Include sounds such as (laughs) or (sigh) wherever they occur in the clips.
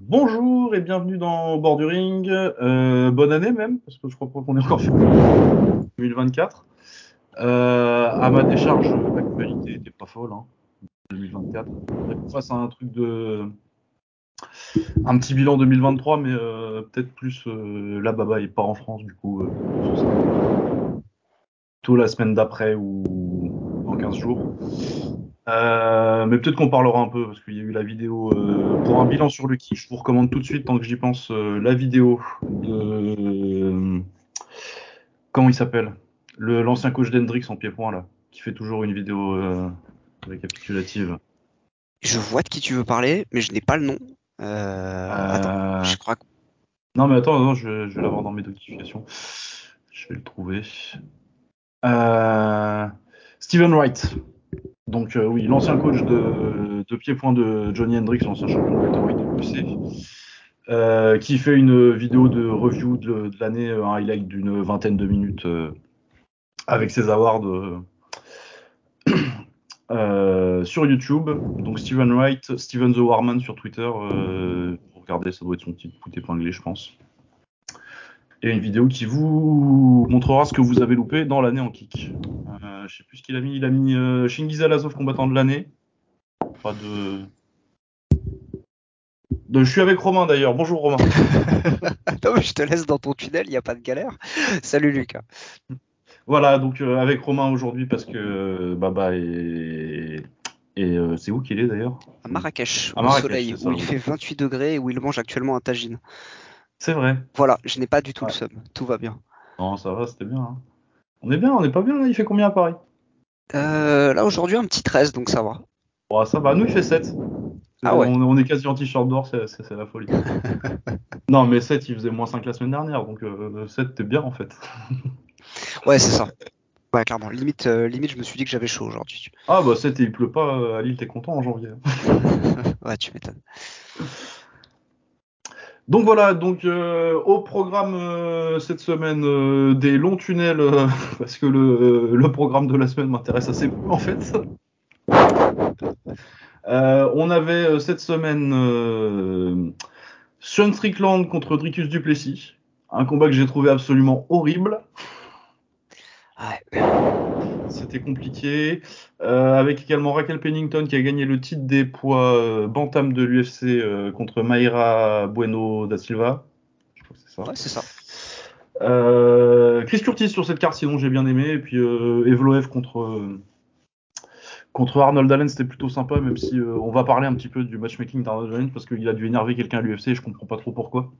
Bonjour et bienvenue dans Ring. Euh, bonne année même, parce que je crois qu'on est encore fait 2024. Euh, à ma décharge, l'actualité était pas folle. Hein, 2024. Faudrait qu'on fasse un truc de. Un petit bilan 2023, mais euh, peut-être plus euh, là, Baba est pas en France, du coup. Plutôt la semaine d'après ou dans 15 jours. Euh, mais peut-être qu'on parlera un peu parce qu'il y a eu la vidéo euh, pour un bilan sur Lucky. Je vous recommande tout de suite, tant que j'y pense, euh, la vidéo de comment il s'appelle? Le l'ancien coach d'Hendrix en pied-point là, qui fait toujours une vidéo récapitulative. Je vois de qui tu veux parler, mais je n'ai pas le nom. Attends, je crois que Non mais attends, non, je, vais- je vais l'avoir dans mes notifications. Je vais le trouver. Steven Wright. Donc euh, oui, l'ancien coach de, de pied-point de Johnny Hendrix, l'ancien champion de euh, qui fait une vidéo de review de, l'année, un highlight d'une vingtaine de minutes euh, avec ses awards euh, (clears throat) sur YouTube. Donc Steven Wright, Steven the Warman sur Twitter. Regarder, ça doit être son petit épinglé, je pense. Et une vidéo qui vous montrera ce que vous avez loupé dans l'année en kick. Euh, je sais plus ce qu'il a mis. Il a mis euh, Shingiz Alazov combattant de l'année. Pas de... de. Je suis avec Romain d'ailleurs. Bonjour Romain. (laughs) non, mais je te laisse dans ton tunnel, il n'y a pas de galère. Salut Lucas. Voilà, donc euh, avec Romain aujourd'hui parce que Baba est. Et euh, c'est où qu'il est d'ailleurs? À Marrakech, À au Marrakech, soleil, c'est ça, où il fait 28 degrés et où il mange actuellement un tagine. C'est vrai. Voilà, je n'ai pas du tout Ouais. le seum. Tout va bien. Non, ça va, c'était bien. hein. On est bien, on est pas bien là. Il fait combien à Paris? Euh, là, aujourd'hui, un petit 13, donc ça va. Bon, ça va. Nous, il fait 7. Ah ouais. on, on est quasi en t-shirt d'or, c'est la folie. (laughs) non, mais 7, il faisait moins 5 la semaine dernière, donc euh, 7, t'es bien en fait. (laughs) Ouais, c'est ça. Ouais, clairement. Limite, euh, limite, je me suis dit que j'avais chaud aujourd'hui. Ah bah 7 et il pleut pas euh, à Lille, t'es content en janvier. (laughs) ouais, tu m'étonnes. Donc voilà, donc euh, au programme euh, cette semaine euh, des longs tunnels, (laughs) parce que le, programme de la semaine m'intéresse assez peu en fait. (laughs) On avait cette semaine Sean Strickland contre Dricus Duplessis, un combat que j'ai trouvé absolument horrible. C'était compliqué. Euh, avec également Raquel Pennington qui a gagné le titre des poids euh, bantam de l'UFC euh, contre Mayra Bueno da Silva. Je crois que c'est ça. Ouais, c'est ça. Euh, Chris Curtis sur cette carte, sinon j'ai bien aimé. Et puis euh, Evloev contre, euh, contre Arnold Allen, c'était plutôt sympa, même si on va parler un petit peu du matchmaking d'Arnold Allen parce qu'il a dû énerver quelqu'un à l'UFC et je comprends pas trop pourquoi.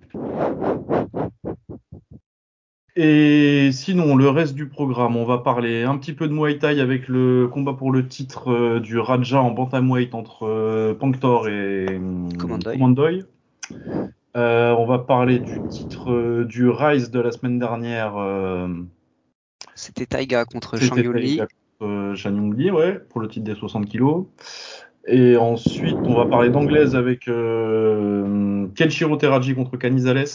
Et sinon, le reste du programme, on va parler un petit peu de Muay Thai avec le combat pour le titre euh, du Raja en bantamweight entre euh, Panktor et euh, Commandoy. Commandoy. Euh, on va parler du titre euh, du Rise de la semaine dernière. C'était Taiga contre Shang Yun Lee. Taiga contre, Shan Yong Lee, ouais, pour le titre des 60 kilos. Et ensuite, on va parler d'anglaise avec euh, Kenshiro Teraji contre Canizales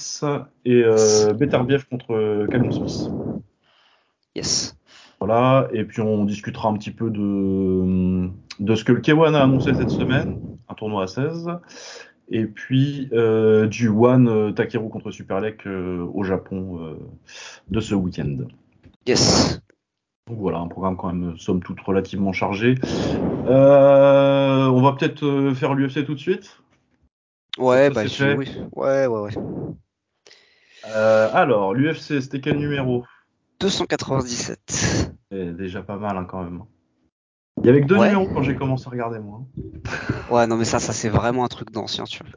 et euh, Beterbiev contre euh, Callum Smith. Yes. Voilà, et puis on discutera un petit peu de, de ce que le K1 a annoncé cette semaine, un tournoi à 16, et puis euh, du One euh, Takeru contre Superlek au Japon de ce week-end. Yes. Donc voilà, un programme quand même, somme toute, relativement chargé. Euh, on va peut-être euh, faire l'UFC tout de suite. Ouais, bah, je- oui. Ouais, ouais, ouais. Euh, alors, l'UFC, c'était quel numéro? 297. C'est déjà pas mal hein, quand même. Il y avait que deux Ouais. numéros quand j'ai commencé à regarder moi. Ouais, non, mais ça, ça c'est vraiment un truc d'ancien, tu vois.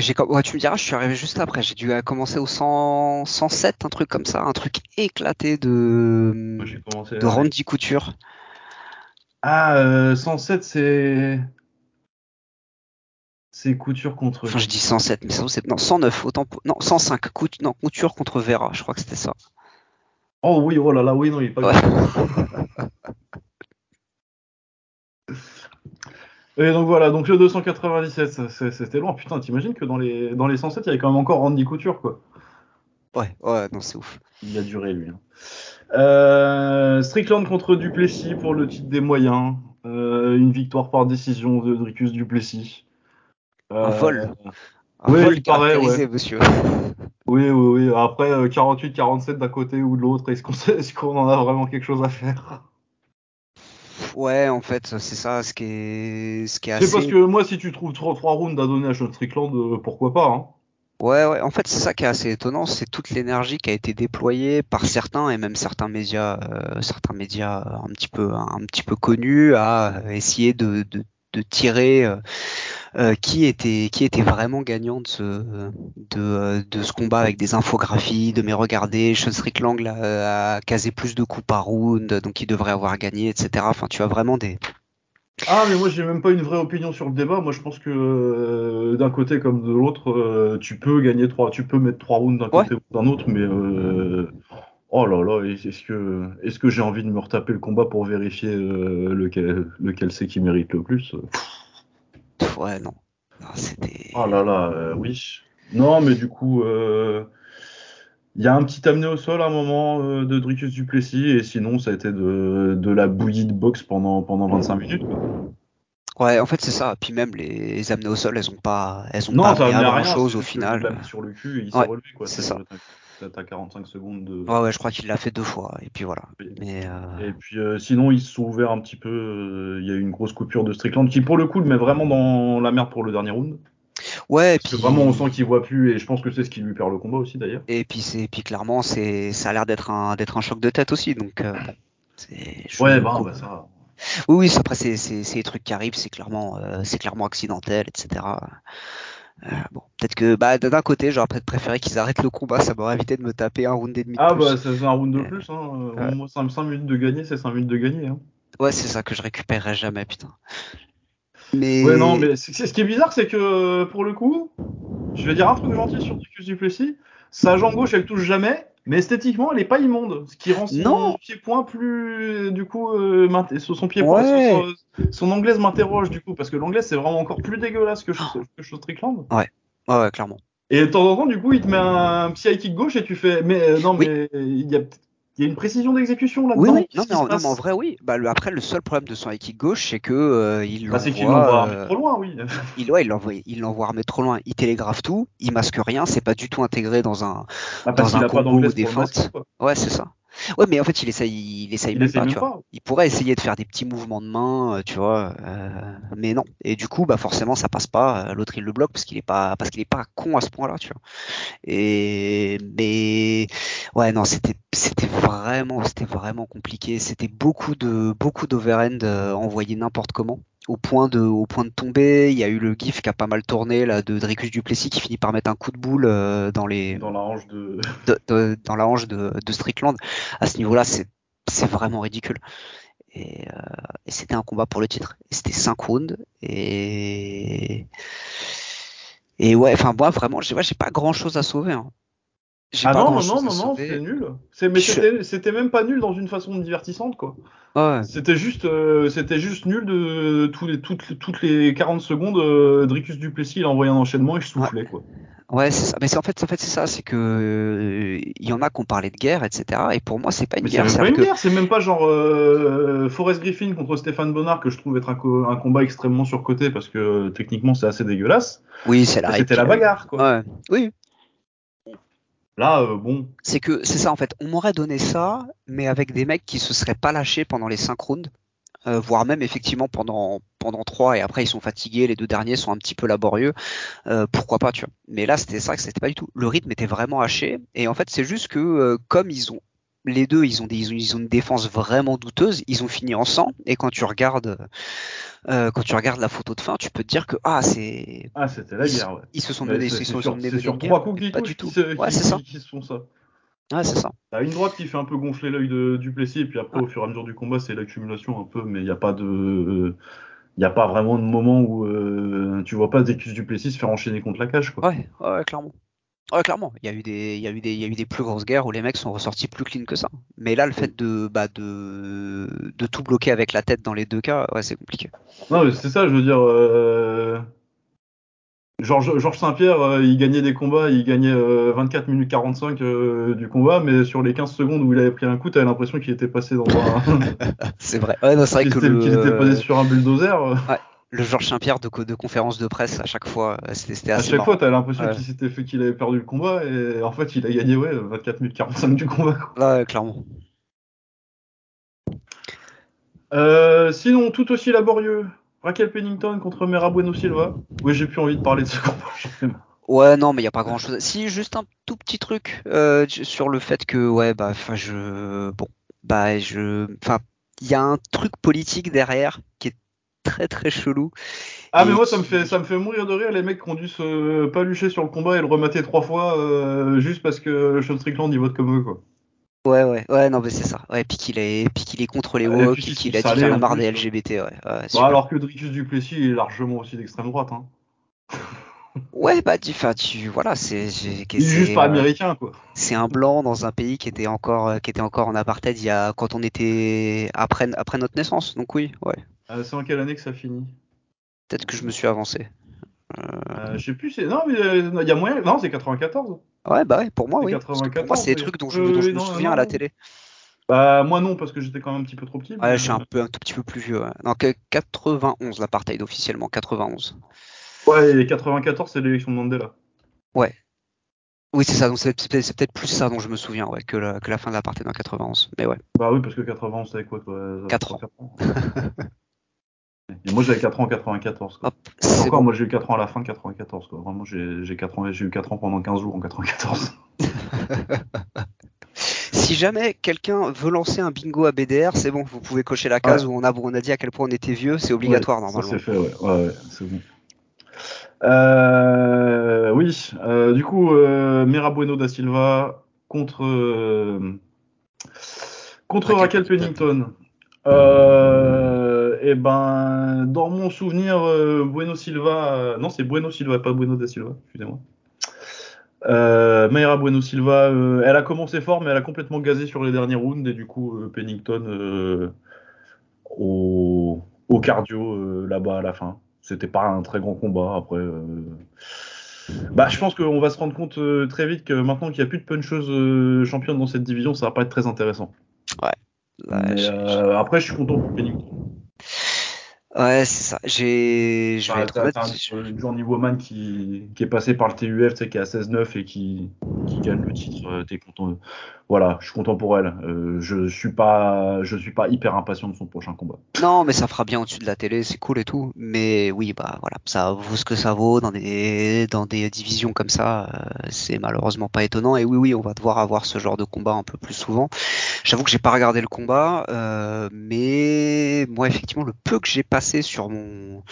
J'ai, ouais, tu me diras, je suis arrivé juste après. J'ai dû euh, commencer au 100, 107, un truc comme ça, un truc éclaté de, Moi j'ai commencé. de Randy Couture. Ah, euh, 107, c'est. C'est couture contre. Enfin, je dis 107, mais c'est non 109, autant pour- non 105, Cout- non Couture contre Vera, je crois que c'était ça. Oh oui, oh là là, oui, non, il est pas Ouais. (laughs) Et donc voilà, donc le 297, ça, c'est- c'était loin. Putain, t'imagines que dans les, dans les 107, il y avait quand même encore Randy Couture, quoi. Ouais, ouais, non c'est ouf. Il a duré, lui. hein. Euh, Strickland contre Duplessis pour le titre des moyens. Euh, une victoire par décision de Dricus Duplessis. Un vol. Un oui, vol il paraît, ouais. monsieur. (laughs) Oui, oui, oui. Après, euh, 48-47 d'un côté ou de l'autre, est-ce qu'on est qu'on en a vraiment quelque chose à faire? Ouais, en fait, c'est ça, ce qui est, ce qui est C'est assez. parce que moi, si tu trouves 3, rounds à donner à Sean Strickland, euh, pourquoi pas hein Ouais, ouais. En fait, c'est ça qui est assez étonnant, c'est toute l'énergie qui a été déployée par certains et même certains médias, euh, certains médias un petit peu, un petit peu connus à essayer de, de, de tirer euh, euh, qui était, qui était vraiment gagnant de ce, de, de ce combat avec des infographies, de mes regarder. Sean Strickland a, a casé plus de coups par round, donc il devrait avoir gagné, etc. Enfin, tu as vraiment des, Ah, mais moi, j'ai même pas une vraie opinion sur le débat. Moi, je pense que euh, d'un côté comme de l'autre, euh, tu peux gagner trois, tu peux mettre trois rounds d'un Ouais. côté ou d'un autre, mais euh, oh là là, est-ce que j'ai envie de me retaper le combat pour vérifier euh, lequel lequel c'est qui mérite le plus Ouais, non. Non, C'était. Oh là là, euh, oui. Non, mais du coup, euh, il y a un petit amené au sol à un moment euh, de Dricus Duplessis, et sinon, ça a été de, de la bouillie de boxe pendant, pendant 25 minutes. quoi. Ouais, en fait, c'est ça. Puis même les amener au sol, elles ont pas, elles ont Non, pas amené à grand chose au final. sur le cul et il Ouais, s'est relevé, quoi. c'est ça. T'as- T'as 45 secondes de... Ouais, ouais, je crois qu'il l'a fait deux fois. Et puis voilà. Mais euh, Et puis euh, sinon, ils se sont ouverts un petit peu. euh, Il y a eu une grosse coupure de Strickland qui, pour le coup, le met vraiment dans la merde pour le dernier round. ouais, Parce que puis vraiment, on sent qu'il voit plus, et je pense que c'est ce qui lui perd le combat aussi, d'ailleurs. et puis c'est, puis clairement, c'est, ça a l'air d'être un, d'être un choc de tête aussi. Donc euh, Ouais, bah, bah ça. Oui, oui. Après, c'est, c'est, c'est des trucs qui arrivent. C'est clairement, euh, c'est clairement accidentel, etc. Euh, bon, peut-être que bah, d'un côté, j'aurais peut-être préféré qu'ils arrêtent le combat. Ça m'aurait évité de me taper un round et demi de Ah plus. bah c'est un round de Ouais. plus, hein. Euh, Ouais. Moi 5, minutes de gagner, c'est 5 minutes de gagner. Hein. Ouais, c'est ça que je récupérerai jamais, putain. Mais, Ouais non mais ce qui est bizarre c'est que pour le coup, je vais dire un truc gentil sur Dricus Duplessis, sa jambe gauche elle touche jamais, mais esthétiquement elle est pas immonde, ce qui rend son pied-point plus du coup euh, son pied-point, Ouais. son, anglaise m'interroge du coup parce que l'anglaise c'est vraiment encore plus dégueulasse que, Oh. que chez Strickland. ouais, ouais, clairement. Et de temps en temps du coup il te met un petit high kick gauche et tu fais mais euh, non Oui. mais il y a il y a une précision d'exécution là-dedans. Oui, Non, mais en, non, passe mais en vrai, oui. Bah, le, après, le seul problème de son kick gauche, c'est que euh, il Bah, c'est qu'il l'envoie. l'envoie euh, trop loin, oui. (laughs) il, ouais, il l'envoie, il l'envoie remettre trop loin. Il télégraphe tout. Il masque rien. C'est pas du tout intégré dans un. Bah, parce Dans qu'il un combo quoi. Ouais, c'est ça. Ouais, mais en fait, il essaye, il essaye Il même pas, même tu vois. pas. Il pourrait essayer de faire des petits mouvements de main, euh, tu vois, euh, mais non. Et du coup, bah forcément, ça passe pas. Euh, L'autre, il le bloque parce qu'il est pas, parce qu'il est pas con à ce point-là, tu vois. Et mais ouais, non, c'était, c'était vraiment, c'était vraiment compliqué. C'était beaucoup de, beaucoup d'overhand envoyés n'importe comment. Au point de, au point de tomber, il y a eu le gif qui a pas mal tourné là de Dricus Duplessis qui finit par mettre un coup de boule euh, dans les, Dans la hanche de. (laughs) de- de- dans la hanche de, de Strickland. À ce niveau-là, c'est c'est vraiment ridicule. Et, euh, et c'était un combat pour le titre. C'était 5 rounds. Et et ouais, enfin moi vraiment, j'ai ouais, j'ai pas grand-chose à sauver. Hein. Ah pas non, non, non, non, c'est nul. Je- c'était, c'était même pas nul dans une façon divertissante, quoi. Ouais. C'était juste, euh, c'était juste nul de tous les, toutes, toutes les 40 secondes, euh, Dricus Duplessis, il a envoyé un enchaînement et je soufflais, quoi. Ouais, c'est ça. Mais c'est en fait, en fait, c'est ça, c'est que euh, il y en a qui ont parlé de guerre, etc. Et pour moi, c'est pas une Mais c'est guerre. même pas une que guerre, c'est même pas genre euh, Forrest Griffin contre Stéphane Bonnard que je trouve être un, co- un combat extrêmement surcoté parce que euh, techniquement c'est assez dégueulasse. oui, c'est la. C'était la bagarre, quoi. Ouais. Oui, Euh, c'est que c'est ça en fait. On m'aurait donné ça, mais avec des mecs qui se seraient pas lâchés pendant les 5 rounds, euh, voire même effectivement pendant pendant trois et après ils sont fatigués. Les deux derniers sont un petit peu laborieux. Euh, pourquoi pas, tu vois. Mais là, c'était ça que c'était pas du tout. Le rythme était vraiment haché et en fait, c'est juste que comme ils ont les deux, ils ont, des, ils ont, ils ont une défense vraiment douteuse. Ils ont fini en sang et quand tu regardes, euh, quand tu regardes la photo de fin, tu peux te dire que ah c'est, ah c'était la guerre, ouais. ils se sont Mais donné, c'est ils c'est se sur, sont trois coups qui pas du tout. Ouais, c'est ça. qui- qui se font ça. Ouais, c'est ça. T'as une droite qui fait un peu gonfler l'œil de Duplessis, et puis après, Ouais. au fur et à mesure du combat, c'est l'accumulation un peu, mais il n'y a pas de. Il n'y a pas vraiment de moment où euh, tu vois pas Dricus Duplessis se faire enchaîner contre la cage, quoi. Ouais, ouais, clairement. Ouais, clairement. Il y a eu des, il y a eu des, il y a eu des plus grosses guerres où les mecs sont ressortis plus clean que ça. Mais là, le fait de, bah, de, de tout bloquer avec la tête dans les deux cas, ouais, c'est compliqué. Non, mais c'est ça, je veux dire. euh, Georges Saint-Pierre, euh, il gagnait des combats, il gagnait euh, 24 minutes 45 euh, du combat, mais sur les 15 secondes où il avait pris un coup, t'avais l'impression qu'il était passé dans un. (laughs) C'est vrai. Ouais, c'est vrai (laughs) qu'il que était, le, qu'il était passé sur un bulldozer. euh. Le Georges Saint-Pierre de, de conférence de presse à chaque fois. C'était À assez chaque marrant. fois, t'as l'impression Ouais. qu'il s'était fait qu'il avait perdu le combat et en fait, il a gagné ouais 24 minutes 45 du combat. Là, ouais, clairement. Euh, sinon, tout aussi laborieux, Raquel Pennington contre Mera Bueno Silva. Oui, j'ai plus envie de parler de ce combat. (laughs) Ouais, non, mais il y a pas grand-chose. Si, juste un tout petit truc euh, sur le fait que, ouais, bah, enfin, je, bon, bah, je, enfin, il y a un truc politique derrière qui est très très chelou. Ah Et mais moi ça me fait ça me fait mourir de rire les mecs qui ont dû se palucher sur le combat et le remater trois fois euh, juste parce que Sean Strickland il vote comme eux quoi. Ouais, ouais, ouais, non, mais c'est ça. Ouais, puis qu'il est, puis qu'il est contre les woke, puis qu'il a dit salés, qu'il en a en marre des. LGBT, ouais. ouais Bah, alors que Dricus Duplessis est largement aussi d'extrême droite. Hein. Ouais, bah, tu, tu, voilà, c'est, juste pas américain quoi. c'est un blanc dans un pays qui était encore, euh, qui était encore en apartheid il y a, quand on était après, après notre naissance. Donc oui, ouais. Euh, c'est en quelle année que ça finit? Peut-être que je me suis avancé. euh, Je sais plus. C'est non mais euh, il y a moyen. Non c'est 94. Ouais, bah ouais, pour moi, C'est oui. Parce que pour moi, 94, c'est des trucs dont je, Euh, dont je oui, me non, souviens non. à la télé. Bah moi non parce que j'étais quand même un petit peu trop petit. mais, Ouais, je suis euh, un peu, un tout petit peu plus vieux. Ouais. Que 91 l'apartheid officiellement, 91. Ouais et 94 c'est l'élection de Mandela. Oui, c'est ça. Donc c'est c'est- c'est peut-être plus ça dont je me souviens, ouais, que la, que la fin de l'apartheid en 91. Mais ouais. Bah oui parce que 91 c'était quoi euh, trois, quatre ans. (laughs) Et moi j'avais 4 ans en 94. Quoi. Hop, c'est Encore, bon. moi j'ai eu 4 ans à la fin de 94. Quoi. Vraiment, j'ai j'ai 4 ans, j'ai eu 4 ans pendant 15 jours en 94. (laughs) (laughs) Si jamais quelqu'un veut lancer un bingo à BDR, c'est bon, vous pouvez cocher la case Ouais. où on a, on a dit à quel point on était vieux, c'est obligatoire Ouais, normalement. c'est fait, ouais. ouais, ouais, c'est bon. Euh, oui, euh, du coup, euh, Mira Bueno da Silva contre, euh, contre Raquel Raquel Pennington. Euh, et ben, dans mon souvenir, euh, Bueno Silva, euh, non, c'est Bueno Silva, pas Bueno da Silva, excusez-moi. Euh, Mayra Bueno Silva, elle a commencé fort, mais elle a complètement gazé sur les derniers rounds, et du coup, Pennington au, au cardio là-bas à la fin. C'était pas un très grand combat. Après, bah, je pense qu'on va se rendre compte très vite que maintenant qu'il n'y a plus de puncheuse euh, championne dans cette division, ça va pas être très intéressant. Euh, après, je suis content pour Pennington. Ouais, c'est ça. J'ai, je vais être honnête. Journey Woman qui, qui est passée par le TUF, tu sais, qui est à 16-9 et qui, qui gagne le titre. euh, T'es content. Voilà, je suis content pour elle. Euh, je suis pas, je suis pas hyper impatient de son prochain combat. Non, mais ça fera bien au-dessus de la télé, c'est cool et tout. Mais oui, bah voilà, ça vaut ce que ça vaut dans des dans des divisions comme ça. euh, c'est malheureusement pas étonnant. Et oui, oui, on va devoir avoir ce genre de combat un peu plus souvent. J'avoue que j'ai pas regardé le combat, euh, mais moi effectivement le peu que j'ai sur mon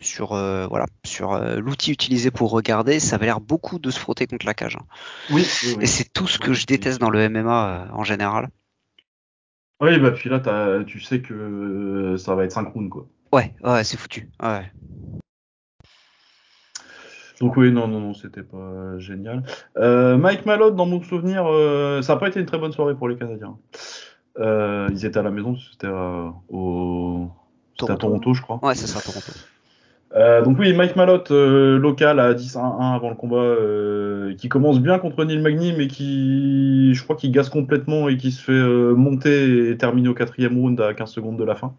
sur euh, voilà sur euh, l'outil utilisé pour regarder, ça avait l'air beaucoup de se frotter contre la cage. hein. Oui, oui, oui. Et c'est tout ce que je déteste dans le MMA euh, en général. Oui, bah puis là, tu sais que ça va être synchrone, quoi. Ouais, ouais, c'est foutu. Ouais. Donc oui, non, non, non, c'était pas génial. Mike Malott, dans mon souvenir, ça n'a pas été une très bonne soirée pour les Canadiens. Ils étaient à la maison, c'était au... c'était à Toronto. Toronto, je crois. Ouais, c'est ça, Toronto. Euh, donc oui, Mike Malott, euh, local à 10-1 avant le combat, euh, qui commence bien contre Neil Magny, mais qui, je crois, qu'il gaze complètement et qui se fait monter et terminer au quatrième round à 15 secondes de la fin.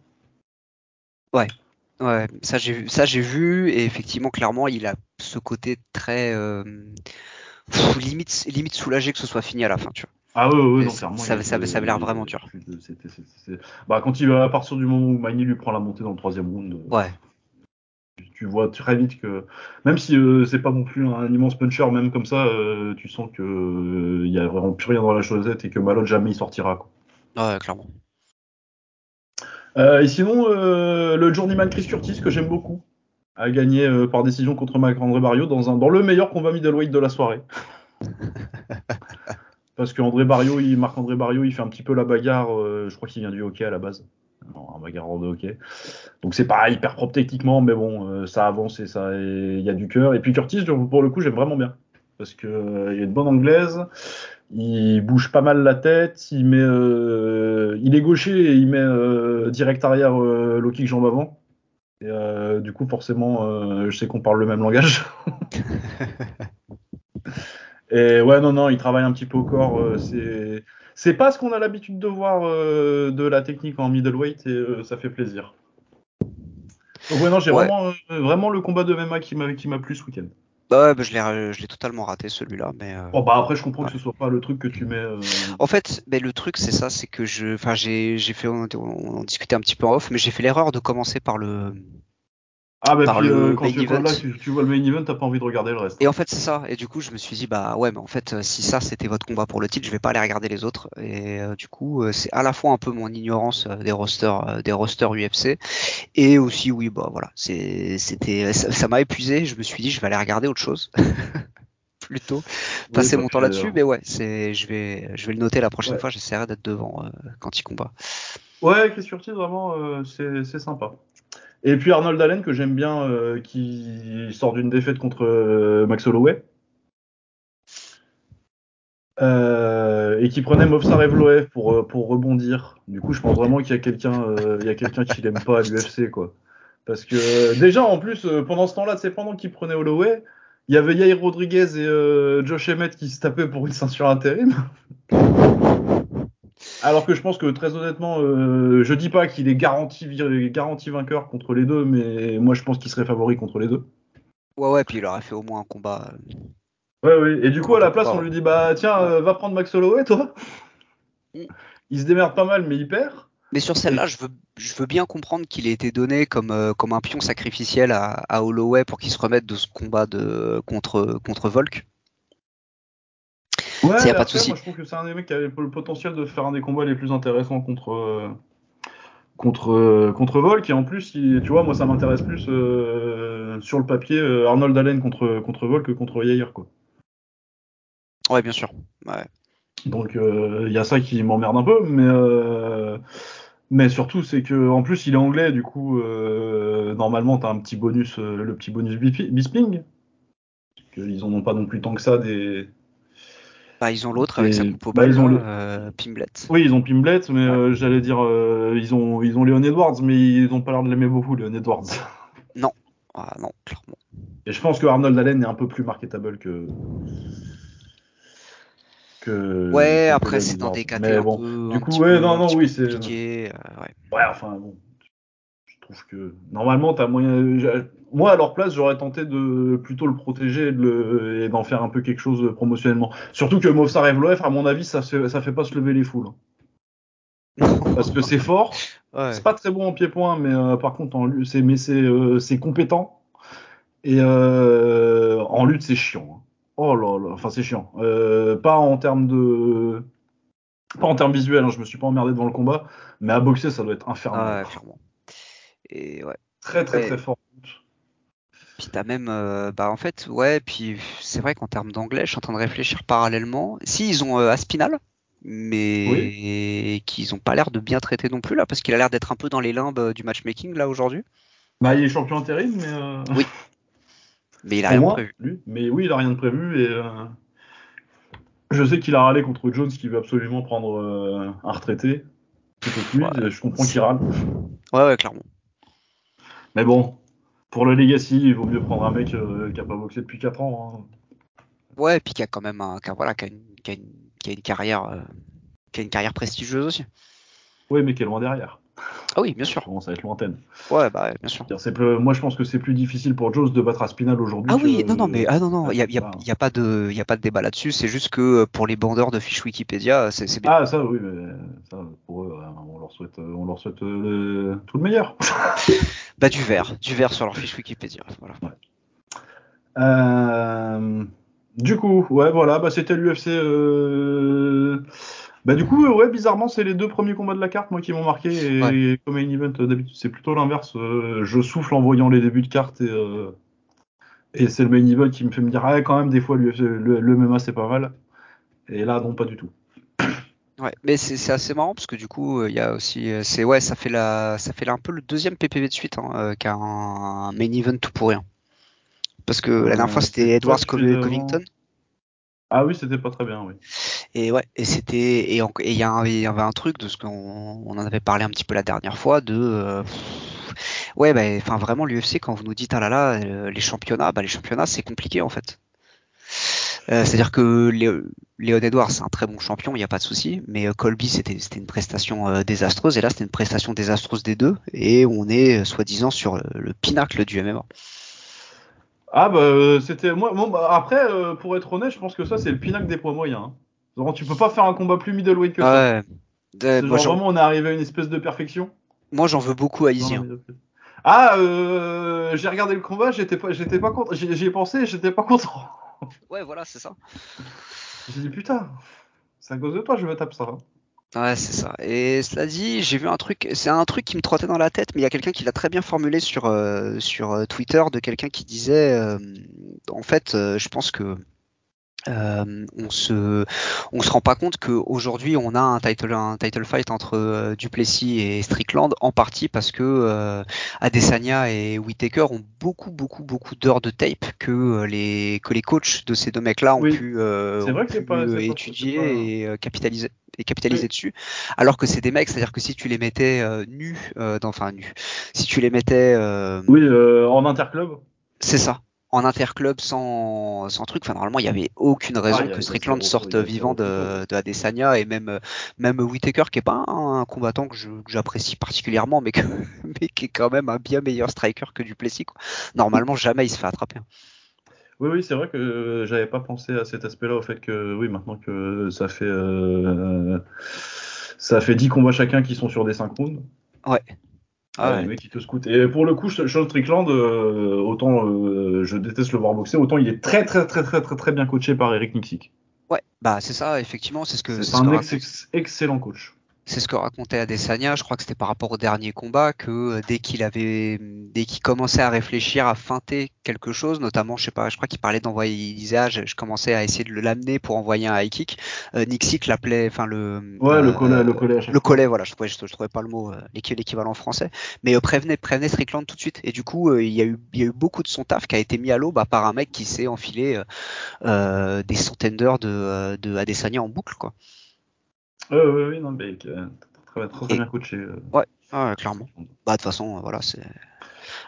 Ouais, ça j'ai vu, ça j'ai vu et effectivement clairement il a ce côté très pff, limite limite soulagé que ce soit fini à la fin, tu vois. Ah ouais, ouais, Et non, ça- clairement. ça- ça- avait l'air vraiment dur. Bah, quand il, à partir du moment où Magny lui prend la montée dans le troisième round, euh, Ouais. tu, vois très vite que, même si euh, c'est pas non plus un, immense puncher, même comme ça, euh, tu sens que euh, il y a vraiment plus rien dans la chaussette et que Malone jamais il sortira. Quoi. Ouais, clairement. Et sinon, le journeyman Chris Curtis, que j'aime beaucoup, a gagné par décision contre Marc-André Barrio dans, un, dans le meilleur combat middleweight de la soirée. (laughs) Parce que André Barrio, Marc-André Barrio, il fait un petit peu la bagarre. euh, je crois qu'il vient du hockey à la base. Non, un bagarreur de hockey. Donc c'est pas hyper propre techniquement, mais bon, euh, ça avance et ça, il y a du cœur. Et puis Curtis, pour le coup, j'aime vraiment bien. Parce que euh, il a une bonne anglaise, il bouge pas mal la tête, il met, euh, il est gaucher et il met direct arrière low kick jambe avant. Du coup, forcément, je sais qu'on parle le même langage. (laughs) et ouais, non, non, il travaille un petit peu au corps. euh, c'est, c'est pas ce qu'on a l'habitude de voir euh, de la technique en middleweight et euh, ça fait plaisir. Donc ouais, non, j'ai Ouais. vraiment, vraiment le combat de MMA qui m'a qui m'a plu ce week-end. Bah ouais, bah, je l'ai, je l'ai totalement raté celui-là, mais. Bon bah après je comprends Ouais. que ce soit pas le truc que tu mets. En fait, mais le truc c'est ça, c'est que je, enfin j'ai, j'ai fait, on, on discutait un petit peu en off, mais j'ai fait l'erreur de commencer par le, Ah bah Par puis le euh, quand main tu, event. là, tu, tu vois le main event, t'as pas envie de regarder le reste. Et en fait, c'est ça. Et du coup, je me suis dit, bah ouais, mais en fait, euh, si ça c'était votre combat pour le titre, je vais pas aller regarder les autres. Et euh, du coup, c'est à la fois un peu mon ignorance des rosters, des rosters UFC, et aussi, oui, bah voilà, c'est, c'était, ça, m'a épuisé. Je me suis dit, je vais aller regarder autre chose. (laughs) Plutôt passer mon temps là-dessus, euh, mais ouais, c'est, je vais, je vais le noter la prochaine Ouais. fois. J'essaierai d'être devant euh, quand il combat. Ouais, Chris Curtis, vraiment, euh, c'est sympa. Et puis Arnold Allen, que j'aime bien, euh, qui sort d'une défaite contre euh, Max Holloway. Euh, et qui prenait Movsar Evloev pour, pour rebondir. Du coup, je pense vraiment qu'il y a quelqu'un quelqu'un qui l'aime pas à l'UFC, quoi. Parce que déjà, en plus, pendant ce temps-là, c'est pendant qu'il prenait Holloway, il y avait Yair Rodriguez et Josh Emmett qui se tapaient pour une ceinture intérim. Alors que je pense que très honnêtement, euh, je dis pas qu'il est garanti, garanti vainqueur contre les deux, mais moi je pense qu'il serait favori contre les deux. Ouais, ouais, puis il aurait fait au moins un combat. Ouais, ouais. Et du coup, à la place, on lui dit bah tiens, euh, va prendre Max Holloway, toi. Mm. Il se démerde pas mal, mais il perd. Mais sur celle-là, je veux, je veux bien comprendre qu'il ait été donné comme, euh, comme un pion sacrificiel à, à Holloway pour qu'il se remette de ce combat de, contre, contre Volk. Ouais, a pas de souci. moi je trouve que c'est un des mecs qui avait le potentiel de faire un des combats les plus intéressants contre euh, contre euh, contre Volk. Et en plus, il- tu vois, moi ça m'intéresse plus euh, sur le papier euh, Arnold Allen contre contre Volk que contre Yair, quoi. Ouais, bien sûr. Ouais. Donc euh, il y a ça qui m'emmerde un peu, mais mais surtout c'est que en plus il est anglais, du coup normalement t'as un petit bonus, le petit bonus Bisping. Ils en ont pas non plus tant que ça des. Bah, ils ont l'autre avec sa coupe au bah, ils ont le- euh, Pimblet. Oui, ils ont Pimblet, mais Ouais. euh, j'allais dire euh, ils ont ils ont Leon Edwards, mais ils ont pas l'air de l'aimer beaucoup Leon Edwards. (laughs) Ah non, clairement. Et je pense que Arnold Allen est un peu plus marketable que. que Ouais, que après c'est dans des un bon, du un coup, ouais, peu, non, non, oui, c'est. euh. Ouais, enfin bon, je trouve que normalement t'as moyen. Moi à leur place, j'aurais tenté de plutôt le protéger et de le- et d'en faire un peu quelque chose promotionnellement. Surtout que Movsar Evloev, à mon avis, ça fait, ça fait pas se lever les foules. hein. Parce que c'est fort, Ouais. c'est pas très bon en pied-point, mais euh, par contre en lutte, c'est mais c'est euh, c'est compétent et euh, en lutte c'est chiant. hein. Oh là là, enfin c'est chiant. Pas en termes de pas en termes visuels, hein, je me suis pas emmerdé devant le combat, mais à boxer ça doit être infernal. Ah, ouais. Et ouais. Très très très fort. Puis t'as même, euh, bah en fait, ouais, puis c'est vrai qu'en termes d'anglais, je suis en train de réfléchir parallèlement. Si ils ont euh, Aspinal, mais qu'ils ont pas l'air de bien traiter non plus là, parce qu'il a l'air d'être un peu dans les limbes euh, du matchmaking là aujourd'hui. Bah, il est champion intérim, mais euh, Oui. (laughs) Mais il a rien de prévu. lui. Mais oui, il a rien de prévu et je sais qu'il a râlé contre Jones qui veut absolument prendre un retraité. Lui, Ouais. je comprends qu'il râle. Ouais, ouais, clairement. Mais bon, pour le Legacy, il vaut mieux prendre un mec euh, qui a pas boxé depuis 4 ans. hein. Ouais, et puis qui a quand même un, qui a, voilà, qui a une, qui a une, qui a une carrière, euh, qui a une carrière prestigieuse aussi. Oui, mais qui est loin derrière. Ah oui, bien Ça sûr. commence à être lointaine. Ouais, bah bien sûr. C'est plus- Moi, je pense que c'est plus difficile pour Jones de battre Aspinal aujourd'hui. Ah que- oui, non, non, mais ah non, non, il y a, y a- y a pas de, y a pas de débat là-dessus. C'est juste que euh, pour les bandeurs de fiches Wikipédia, c'est bien. Ah, ça, oui, mais ça, pour eux, on leur souhaite, euh, on leur souhaite euh, le- tout le meilleur. (laughs) Bah du vert, du vert sur leur fiche Wikipédia. Voilà. Euh, du coup, ouais, voilà, bah, c'était l'UFC. euh, Bah, du coup, euh, ouais, bizarrement, c'est les deux premiers combats de la carte, moi, qui m'ont marqué. Et comme main event, euh, d'habitude, c'est plutôt l'inverse. euh, je souffle en voyant les débuts de carte et, euh, et c'est le main event qui me fait me dire, ah, quand même, des fois, le, le MMA, c'est pas mal. Et là, non, pas du tout. Ouais, mais c'est assez marrant parce que du coup, il y a aussi, c'est ouais, ça fait la, ça fait là un peu le deuxième PPV de suite hein, un main event tout pour rien. Parce que la dernière fois c'était Edwards. Covington Ah oui, c'était pas très bien, oui. et ouais, et c'était et il y, avait un truc de ce qu'on on en avait parlé un petit peu la dernière fois de euh, ouais, bah, enfin vraiment l'UFC quand vous nous dites ah là là euh, les championnats, bah les championnats c'est compliqué en fait. C'est-à-dire que Léon Edwards, c'est un très bon champion, il n'y a pas de souci, mais Colby, c'était une prestation désastreuse, et là, c'était une prestation désastreuse des deux, et on est soi-disant sur le pinacle du MMA. Ah bah c'était moi. Bon, bah, après, pour être honnête, je pense que ça c'est le pinacle des poids moyens. Hein. tu peux pas faire un combat plus middleweight que ça. Ouais. genre, vraiment, on est arrivé à une espèce de perfection. Moi, j'en veux beaucoup à Izzy. Ah, euh, j'ai regardé le combat, j'étais pas, j'étais pas content. J'y ai pensé, j'étais pas content. Ouais, voilà, c'est ça. J'ai dit putain, c'est à cause de toi, je me tape ça. Hein. Ouais, c'est ça. Et cela dit, j'ai vu un truc, c'est un truc qui me trottait dans la tête, mais il y a quelqu'un qui l'a très bien formulé sur euh, sur euh, Twitter de quelqu'un qui disait, en fait, je pense que euh, on se on se rend pas compte qu'aujourd'hui on a un title un title fight entre euh, Duplessis et Strickland en partie parce que euh, Adesanya et Whitaker ont beaucoup beaucoup beaucoup d'heures de tape que euh, les que les coachs de ces deux mecs là ont pu, étudier et capitaliser et capitaliser dessus. Alors que c'est des mecs c'est à dire que si tu les mettais nus dans, enfin nus si tu les mettais oui en interclub. C'est ça en interclub sans, sans truc. Enfin, normalement, il n'y avait aucune raison que Strickland sorte vivant de, de, Adesanya et même, même Whitaker, qui est pas un, combattant que j'apprécie particulièrement, mais, que, (laughs) mais qui est quand même un bien meilleur striker que Duplessis. Quoi. Normalement, jamais il se fait attraper. Oui, oui, c'est vrai que j'avais pas pensé à cet aspect-là, au fait que, oui, maintenant que ça fait, euh, ça fait 10 combats chacun qui sont sur des 5 rounds. Ouais. Ah ouais. Les mecs qui te scoutent. Et pour le coup, Sean Strickland, euh, autant euh, je déteste le voir boxer, autant il est très très très très très très bien coaché par Eric Nixick. Ouais, bah c'est ça, effectivement, c'est ce que. C'est un excellent coach c'est ce que racontait Adesanya, je crois que c'était par rapport au dernier combat, que euh, dès qu'il avait, dès qu'il commençait à réfléchir, à feinter quelque chose, notamment, je sais pas, je crois qu'il parlait d'envoyer, il disait, ah, je, commençais à essayer de le l'amener pour envoyer un high kick. Euh, l'appelait, enfin le, ouais, le collet, le collet, le collet, voilà, je trouvais, je, trouvais pas le mot, euh, l'équivalent français, mais euh, prévenait, prévenait Strickland tout de suite. Et du coup, il y a eu, il y a eu beaucoup de son taf qui a été mis à l'eau bah, par un mec qui s'est enfilé des centaines d'heures de, de Adesanya en boucle, quoi. Oui, oui, oui, non, mais très, très bien coaché. Euh. Ouais, clairement. Bah, de toute façon, voilà, c'est.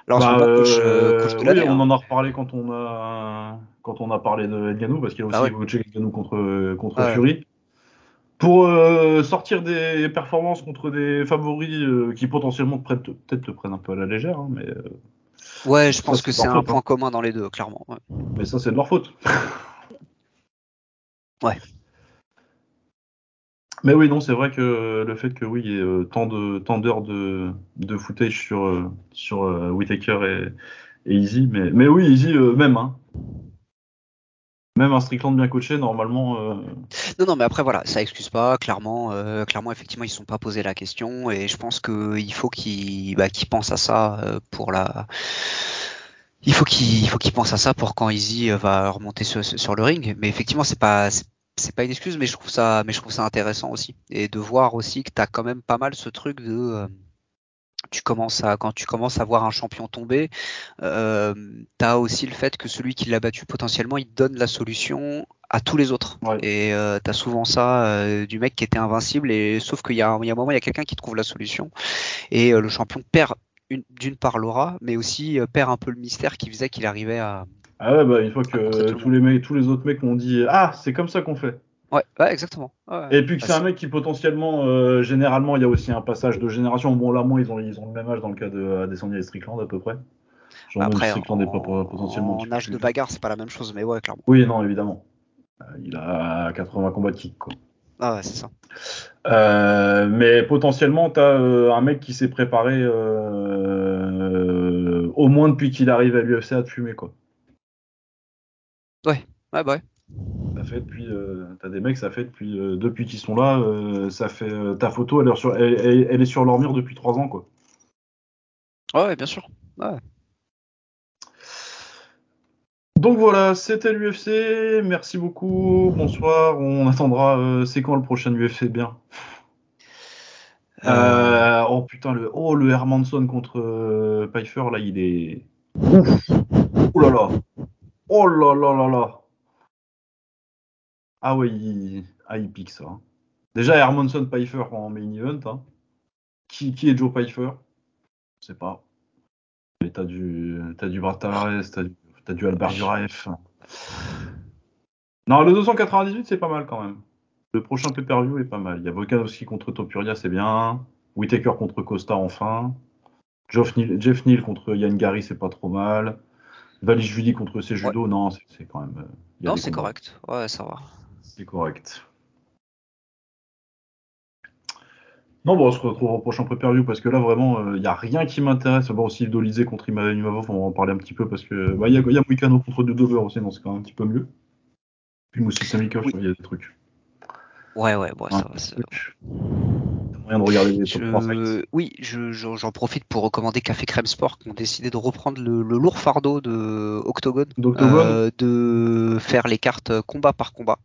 Alors, bah, coach, euh, coach, de oui, on en hein. a reparlé quand on a, quand on a parlé de Edganou, parce qu'il a ah aussi coaché Edganou contre, contre Fury. Pour euh, sortir des performances contre des favoris qui potentiellement peut-être te prennent un peu à la légère, hein, mais. Ouais, je pense que c'est un point hein. commun dans les deux, clairement. Mais ça, c'est de leur faute. ouais. Mais oui, non, c'est vrai que le fait que oui, il y ait euh, tant de tant d'heures de, footage sur euh, sur euh, Whitaker et, Easy, mais mais oui, Easy même hein. Même un Strickland bien coaché, normalement. Non, non, mais après voilà, ça excuse pas. Clairement, clairement, effectivement, ils ne sont pas posé la question, et je pense qu'il faut qu'ils bah, pensent à ça pour la. Il faut qu'il faut qu'ils pensent à ça pour quand Easy va remonter sur, sur le ring. Mais effectivement, c'est pas c'est pas une excuse, mais je trouve ça, mais je trouve ça intéressant aussi, et de voir aussi que tu as quand même pas mal ce truc de, euh, tu commences à, quand tu commences à voir un champion tomber, euh, tu as aussi le fait que celui qui l'a battu potentiellement, il donne la solution à tous les autres. Et euh, tu as souvent ça euh, du mec qui était invincible, et sauf qu'il y, y, a un moment, il y a quelqu'un qui trouve la solution, et le champion perd d'une part l'aura, mais aussi perd un peu le mystère qui faisait qu'il arrivait à, ah ouais, bah une fois que tous les, mecs, tous les autres mecs m'ont dit Ah, c'est comme ça qu'on fait. Ouais, ouais exactement. Et puis que c'est un mec qui potentiellement, euh, généralement, il y a aussi un passage de génération. Bon, là, moi, ils ont, ils ont le même âge dans le cas de Adesanya et Strickland à peu près. Genre, Après, Strickland en, est pas potentiellement. En âge de bagarre, c'est pas la même chose, mais ouais, clairement. Oui, non, évidemment. Euh, il a 80 combats de kick, quoi. Ah ouais, c'est ça. Euh, mais potentiellement, tu as un mec qui s'est préparé au moins depuis qu'il arrive à l'UFC à te fumer, quoi. Ouais, ouais, bah ouais. Ça fait depuis, euh, t'as des mecs, ça fait depuis, euh, depuis qu'ils sont là, euh, ça fait ta photo, elle est sur, elle, est sur leur mur depuis trois ans, quoi. Ouais, bien sûr. Ouais. Donc voilà, c'était l'UFC. Merci beaucoup. Bonsoir. On attendra. c'est quand le prochain UFC bien? Oh putain, le oh le Hermanson contre Pfeiffer là, il est. Ouf. Ouh là là. Oh là là là là. Ah oui, il, ah, pique ça. Hein. Déjà, Hermanson Pfeiffer en main event. Hein. Qui, est Joe Pfeiffer? Je sais pas. Mais t'as du, as du Brad Tavares, t'as du, as du Albert Duraeff. Non, le 298, c'est pas mal quand même. Le prochain pay-per-view est pas mal. Il y a Volkanovski contre Topuria, c'est bien. Whitaker contre Costa, enfin. Jeff Jeff Neal contre Yann Gary, c'est pas trop mal. Valishvili contre Sejudo, non, c'est quand même. euh, y Non, c'est correct. Ouais, ça va. C'est correct. Non, bon, on se retrouve au prochain pay-per-view parce que là, vraiment, il n'y a rien qui m'intéresse. Bon, aussi, Dolizé contre Ima- Imavov, on va en parler un petit peu parce que. bah, Il y a, il y a Moicano contre Dudover aussi, donc c'est quand même un petit peu mieux. Puis Moussi Samikov, Oui. il y a des trucs. Ouais, ouais, bon, ça va. Moyen de regarder les top 3 fights. Je... Oui, je- je- j'en profite pour recommander Café Crème Sport qui ont décidé de reprendre le, le lourd fardeau de Octogone, D'Octogone. euh, de faire les cartes combat par combat.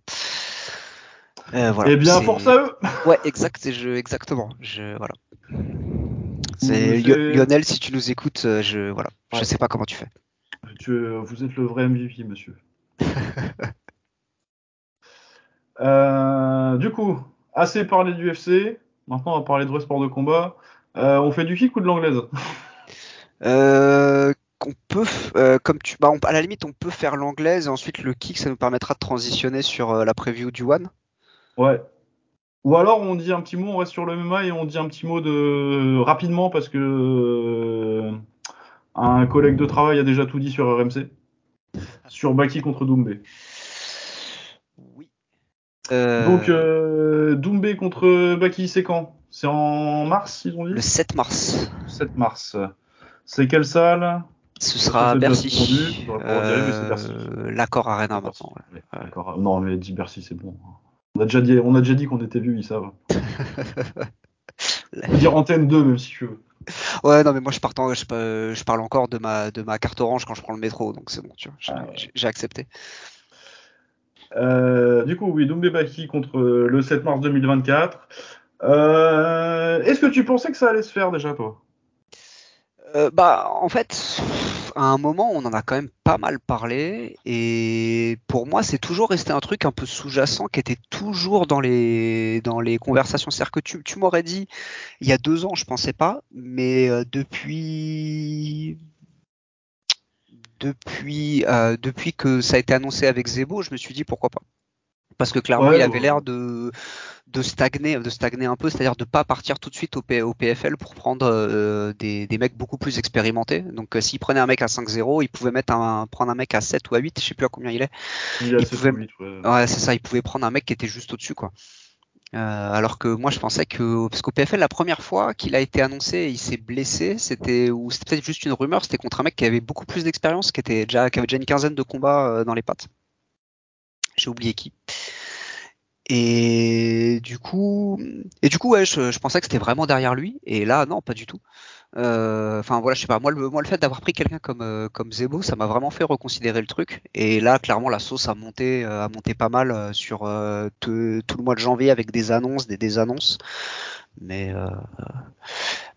Euh, voilà, eh bien, force à eux Ouais, exact, je, exactement. Je, voilà. C'est Lionel, si tu nous écoutes, euh, je voilà, je sais pas comment tu fais. Tu- Vous êtes le vrai MVP, monsieur. (laughs) Euh, du coup, assez parlé du UFC. Maintenant, on va parler de vrai sport de combat. Euh, on fait du kick ou de l'anglaise? Euh, qu'on peut, euh, comme tu, bah, on- à la limite, on peut faire l'anglaise et ensuite le kick, ça nous permettra de transitionner sur euh, la preview du One. Ouais. Ou alors on dit un petit mot, on reste sur le MMA et on dit un petit mot de rapidement parce que un collègue de travail a déjà tout dit sur RMC. Sur Baki contre Doumbé. Euh, Donc euh, Doumbé contre Baki, c'est quand? C'est en mars, ils ont dit? Le 7 mars, 7 mars. C'est quelle salle? Ce sera Bercy. Euh, L'accord Arena Bercy. maintenant. ouais. Ouais, d'accord. Non, mais dis Bercy, c'est bon. On a déjà dit, on a déjà dit qu'on était vus, ils savent. Peut (laughs) dire antenne 2, même si tu veux. Ouais, non, mais moi je, parle en- je, parle encore de ma, de ma carte orange quand je prends le métro, donc c'est bon, tu vois, j'ai Ah ouais. accepté. Euh, du coup, oui, Doumbé Baki contre euh, le 7 mars 2024. Euh, Est-ce que tu pensais que ça allait se faire déjà, toi? Bah, en fait, à un moment, on en a quand même pas mal parlé, et pour moi, c'est toujours resté un truc un peu sous-jacent qui était toujours dans les, dans les conversations. C'est-à-dire que tu, tu m'aurais dit, il y a deux ans, je pensais pas, mais depuis, depuis, euh, depuis que ça a été annoncé avec Zebo, je me suis dit pourquoi pas. Parce que clairement, Ouais, il avait ouais. l'air de, de stagner, de stagner un peu, c'est-à-dire de pas partir tout de suite au, P- au PFL pour prendre euh, des, des mecs beaucoup plus expérimentés. Donc euh, s'il prenait un mec à 5-0, il pouvait mettre un, prendre un mec à 7 ou à 8, je sais plus à combien il est. Il Il pouvait- solide, ouais. Ouais, c'est ça, il pouvait prendre un mec qui était juste au-dessus, quoi. Euh, alors que moi je pensais que parce qu'au PFL la première fois qu'il a été annoncé il s'est blessé c'était ou c'était peut-être juste une rumeur c'était contre un mec qui avait beaucoup plus d'expérience qui était déjà avait déjà une quinzaine de combats euh, dans les pattes. J'ai oublié qui. Et du coup et du coup ouais je, pensais que c'était vraiment derrière lui. Et là non pas du tout enfin voilà je sais pas. Moi le moi le fait d'avoir pris quelqu'un comme euh, comme Zebo ça m'a vraiment fait reconsidérer le truc. Et là clairement la sauce a monté euh, a monté pas mal euh, sur euh, tout, le mois de janvier avec des annonces des désannonces. Mais euh,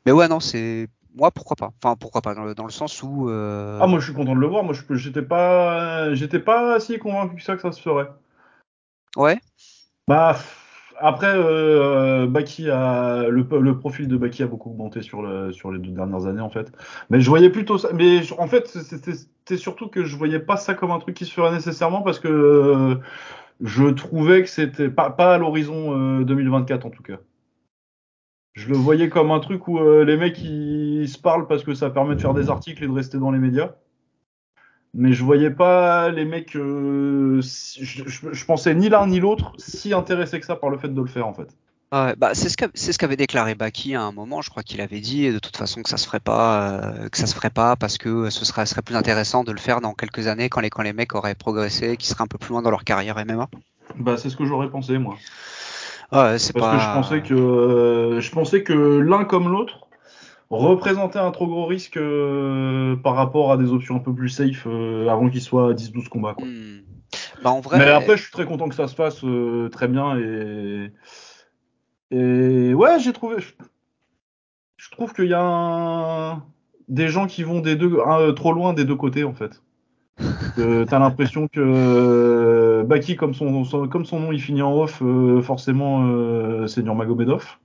mais ouais non c'est moi pourquoi pas. Enfin pourquoi pas dans le, dans le sens où euh, Ah, moi, je suis content de le voir. Moi, j'étais pas, j'étais pas si convaincu que ça que ça se ferait. ouais. Bah, après, euh, Baki a le, profil de Baki a beaucoup augmenté sur le, sur les deux dernières années en fait. Mais je voyais plutôt ça. Mais en fait, c'était surtout que je voyais pas ça comme un truc qui se ferait nécessairement parce que euh, je trouvais que c'était pas, pas à l'horizon euh, 2024 en tout cas. Je le voyais comme un truc où euh, les mecs ils se parlent parce que ça permet de faire des articles et de rester dans les médias. Mais je voyais pas les mecs. euh, je, je- je pensais ni l'un ni l'autre si intéressés que ça par le fait de le faire en fait. Ouais, bah c'est ce qu'avait déclaré Baki à un moment. Je crois qu'il avait dit de toute façon que ça se ferait pas, euh, que ça se ferait pas parce que ce serait, serait plus intéressant de le faire dans quelques années quand les quand les mecs auraient progressé, qui seraient un peu plus loin dans leur carrière MMA. Bah c'est ce que j'aurais pensé moi. Ouais, c'est Parce pas. que je pensais que euh, je pensais que l'un comme l'autre représentait un trop gros risque euh, par rapport à des options un peu plus safe euh, avant qu'il soit à 10-12 combats. Quoi. Hmm. Bah en vrai. Mais après, je suis très content que ça se fasse euh, très bien et et ouais, j'ai trouvé. Je, trouve qu'il y a un- des gens qui vont des deux un, trop loin des deux côtés en fait. (laughs) T'as l'impression que Baki, comme son, son- comme son nom, il finit en off, forcément, c'est Nurmagomedov.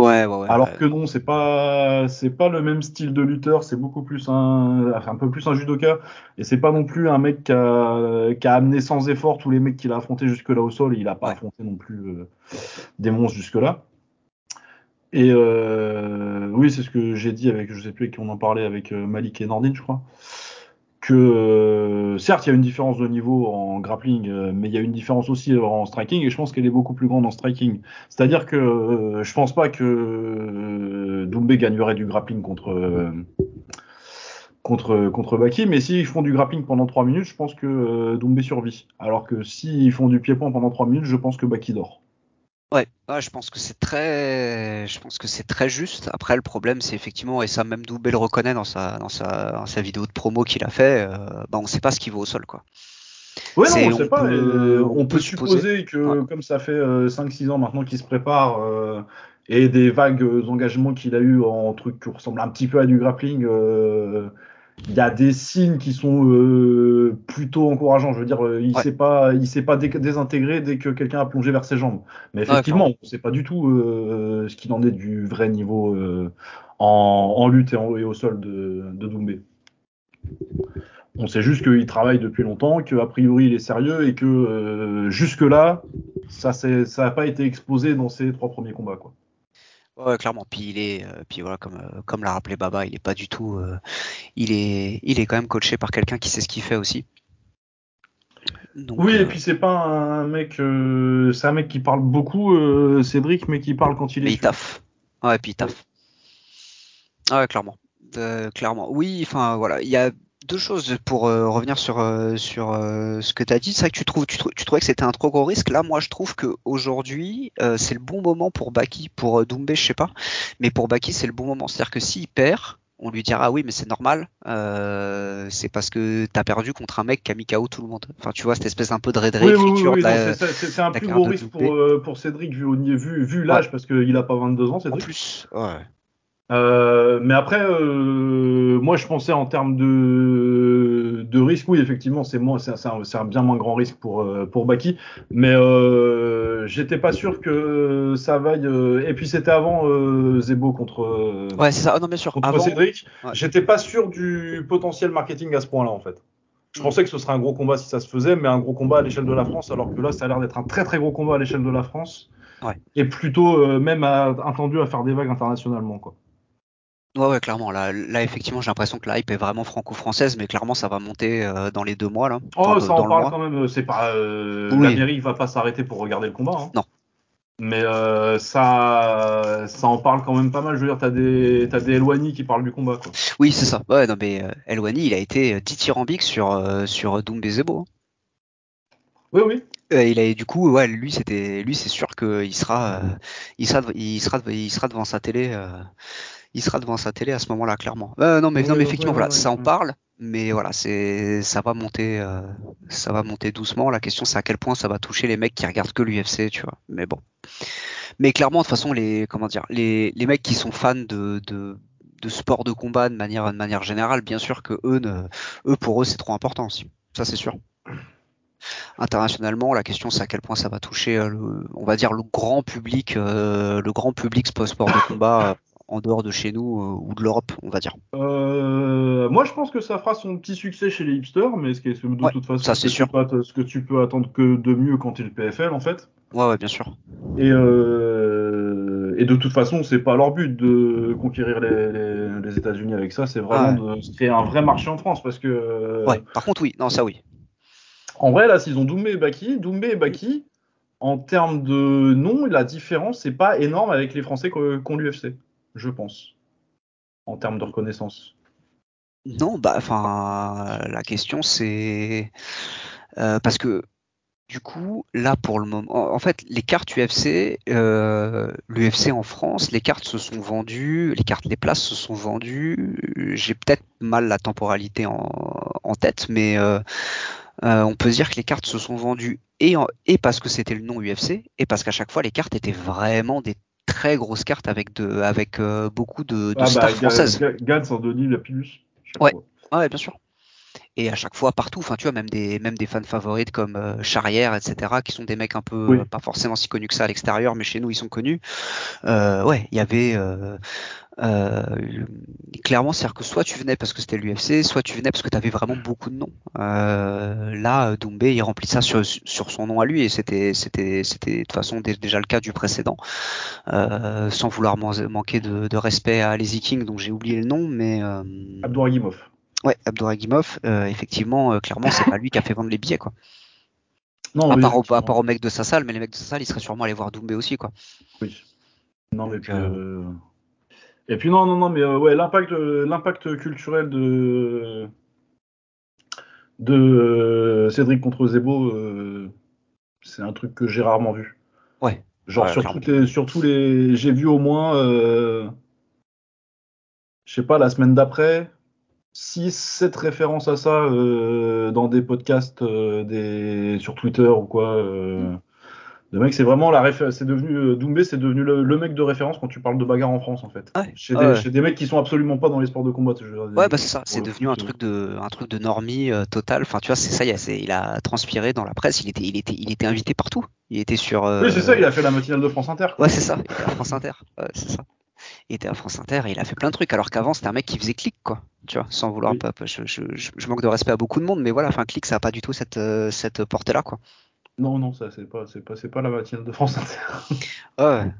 Ouais, ouais, ouais. Alors que non, c'est pas c'est pas le même style de lutteur, c'est beaucoup plus un enfin, un peu plus un judoka et c'est pas non plus un mec qui a, qui a amené sans effort tous les mecs qu'il a affrontés jusque là au sol, et il a pas affronté non plus euh, des monstres jusque là. Et euh, oui, c'est ce que j'ai dit avec je sais plus avec qui on en parlait avec euh, Malik et Nordin, je crois. Que euh, certes, il y a une différence de niveau en grappling, euh, mais il y a une différence aussi en striking et je pense qu'elle est beaucoup plus grande en striking. C'est-à-dire que euh, je pense pas que euh, Doumbé gagnerait du grappling contre euh, contre contre Baki, mais s'ils font du grappling pendant 3 minutes, je pense que Doumbé survit. Alors que s'ils font du pied-point pendant 3 minutes, je pense que Baki dort. Ouais, ouais, je pense que c'est très, je pense que c'est très juste. Après, le problème, c'est effectivement, et ça même Doumbé le reconnaît dans sa, dans sa, dans sa vidéo de promo qu'il a fait, euh, bah, on sait pas ce qu'il vaut au sol, quoi. Ouais, non, on sait pas. peut- euh, on on, peut peut supposer, supposer. que, comme ça fait 5-6 ans maintenant qu'il se prépare, euh, et des vagues euh, engagements qu'il a eu en trucs qui ressemblent un petit peu à du grappling, euh, il y a des signes qui sont euh, plutôt encourageants. Je veux dire, euh, il Ouais. s'est pas, il s'est pas dé- désintégré dès que quelqu'un a plongé vers ses jambes. Mais Ouais, effectivement, on sait pas du tout euh, ce qu'il en est du vrai niveau euh, en, en lutte et, en- et au sol de, de Doumbé. On sait juste qu'il travaille depuis longtemps, qu'a priori il est sérieux et que euh, jusque-là, ça n'a pas été exposé dans ses trois premiers combats. Quoi. Ouais, clairement. Puis il est, euh, puis voilà, comme euh, comme l'a rappelé Baba, il est pas du tout, euh, il est, il est quand même coaché par quelqu'un qui sait ce qu'il fait aussi. Donc, oui, et puis c'est pas un mec, c'est un mec qui parle beaucoup, Cédric, mais qui parle quand il est. il taffe. Ouais, puis il taffe. Ouais, clairement. Clairement. Oui, enfin voilà, il y a deux choses pour euh, revenir sur euh, sur euh, ce que tu as dit. C'est vrai que tu trouves tu, trou- tu trouvais que c'était un trop gros risque. Là, moi, je trouve que aujourd'hui, c'est le bon moment pour Baki, pour Doumbé, je sais pas, mais pour Baki, c'est le bon moment. C'est-à-dire que s'il perd, on lui dira ah oui, mais c'est normal. euh, c'est parce que t'as perdu contre un mec qui a mis KO tout le monde. Enfin, tu vois cette espèce un peu de Oui, oui, oui, oui, c'est- un plus gros risque pour, pour Cédric vu, vu, vu l'âge, parce qu'il a pas 22 ans, En Cédric. plus, ouais. Euh, mais après, euh, moi je pensais en termes de, de risque, oui, effectivement, c'est moins, c'est un, un bien moins grand risque pour euh, pour Baki, mais euh, j'étais pas sûr que ça vaille. euh, et puis c'était avant euh, Zebo contre euh, Ouais, c'est ça. Ah non, bien sûr. contre Avant, Cédric. Ouais. J'étais pas sûr du potentiel marketing à ce point-là en fait. Je Mm. pensais que ce serait un gros combat si ça se faisait, mais un gros combat à l'échelle de la France, alors que là, ça a l'air d'être un très très gros combat à l'échelle de la France, Ouais. et plutôt euh, même à, attendu à faire des vagues internationalement quoi. Ouais, ouais, clairement. Là, là effectivement, j'ai l'impression que la hype est vraiment franco-française, mais clairement, ça va monter euh, dans les deux mois là. Oh, Enfin, ça en le parle quand même. C'est pas euh, Oui. l'Amérique va pas s'arrêter pour regarder le combat. Hein. Non. Mais euh, ça, ça en parle quand même pas mal. Je veux dire, t'as des, t'as des Elwani qui parlent du combat. Quoi. Oui, c'est ça. Ouais, non, mais euh, Elwani, il a été euh, dithyrambique sur euh, sur Doumbé Zebo. hein. Oui, oui. Euh, il a du coup, ouais, lui, c'était, lui, c'est sûr qu'il sera, euh, il sera, il sera, il sera devant sa télé. euh, il sera devant sa télé à ce moment-là, clairement. Euh, non, mais, Oui, non, mais effectivement, voilà, ça en parle, mais voilà, c'est, ça va monter, euh, ça va monter doucement. La question, c'est à quel point ça va toucher les mecs qui regardent que l'UFC, tu vois. Mais bon. Mais clairement, de toute façon, les, comment dire, les, les mecs qui sont fans de, de, de sport de combat de manière, de manière générale, bien sûr que eux, ne, eux, pour eux, c'est trop important aussi. Ça, c'est sûr. Internationalement, la question, c'est à quel point ça va toucher, euh, le, on va dire, le grand public, euh, le grand public sport sport de combat euh, en dehors de chez nous euh, ou de l'Europe, on va dire. Euh, moi, je pense que ça fera son petit succès chez les hipsters, mais ce qui est de Ouais, toute façon ça, c'est que, tu sûr. peux, att- ce que tu peux attendre que de mieux quand tu es le PFL en fait. Ouais, ouais, bien sûr. Et, euh, et de toute façon, c'est pas leur but de conquérir les, les, les États-Unis avec ça. C'est vraiment Ah de créer un vrai marché en France parce que Ouais, par contre, oui, non, ça oui. en vrai là, s'ils ont Doumbé et Baki, Doumbé et Baki, en termes de nom, la différence c'est pas énorme avec les Français qu'ont l'UFC, je pense, en termes de reconnaissance. Non, bah, enfin, la question c'est euh, parce que du coup, là pour le moment, en fait, les cartes UFC, euh, l'UFC en France, les cartes se sont vendues, les cartes, les places se sont vendues. J'ai peut-être mal la temporalité en, tête, mais euh, on peut dire que les cartes se sont vendues et, et parce que c'était le nom UFC et parce qu'à chaque fois les cartes étaient vraiment des très grosses cartes avec de, avec euh, beaucoup de, de Ah bah stars françaises. Ga- Gans en Denis la Ouais. Ouais, bien sûr. et à chaque fois partout. Enfin, tu vois, même des même des fans favorites comme euh, Charrière, etc., qui sont des mecs un peu pas forcément si connus que ça à l'extérieur, mais chez nous ils sont connus. ouais, il y avait euh, clairement, c'est-à-dire que soit tu venais parce que c'était l'UFC, soit tu venais parce que tu avais vraiment beaucoup de noms. Euh, là, Doumbé, il remplit ça sur, sur son nom à lui et c'était c'était c'était de toute façon déjà le cas du précédent. Euh, sans vouloir manquer de, de, respect à Lazy King, dont j'ai oublié le nom, mais euh, Abdouragimov. Ouais, Abdouragimov. Effectivement, clairement, c'est pas lui qui a fait vendre les billets, quoi. Non, à, oui, part au, à part aux mecs de sa salle, mais les mecs de sa salle, ils seraient sûrement allés voir Doumbé aussi, quoi. Oui. Non, mais puis, et puis non, non, non, mais euh, ouais, l'impact, l'impact culturel de de euh, Cédric contre Zebo, euh, c'est un truc que j'ai rarement vu. Ouais. Genre Ouais, sur, toutes les, sur tous les, j'ai vu au moins, euh, je sais pas, la semaine d'après, 6, 7 références à ça euh, dans des podcasts, euh, des, sur Twitter ou quoi. Euh, Le mec, c'est vraiment la référence. C'est devenu euh, Doumbé, c'est devenu le, le mec de référence quand tu parles de bagarre en France, en fait. Ouais. Chez, Ah des, ouais. chez des mecs qui sont absolument pas dans les sports de combat. je Ouais, bah c'est ça. C'est devenu un truc de, un truc de normie euh, total. Enfin, tu vois, c'est ça. Il a, c'est- il a transpiré dans la presse. Il était, il était, il était invité partout. Il était sur. euh, Oui, c'est ça, il a fait la matinale de France Inter. quoi. Ouais, c'est ça. Il était à France Inter. Ouais, c'est ça. Il était à France Inter et il a fait plein de trucs. Alors qu'avant, c'était un mec qui faisait clic, quoi. Tu vois, sans vouloir. Oui. pas- je, je, je, je manque de respect à beaucoup de monde, mais voilà. Enfin, clic, ça a pas du tout cette, euh, cette portée-là, quoi. Non, non, ça, c'est pas, c'est pas, c'est pas la matinale de France Inter. (laughs) Ouais.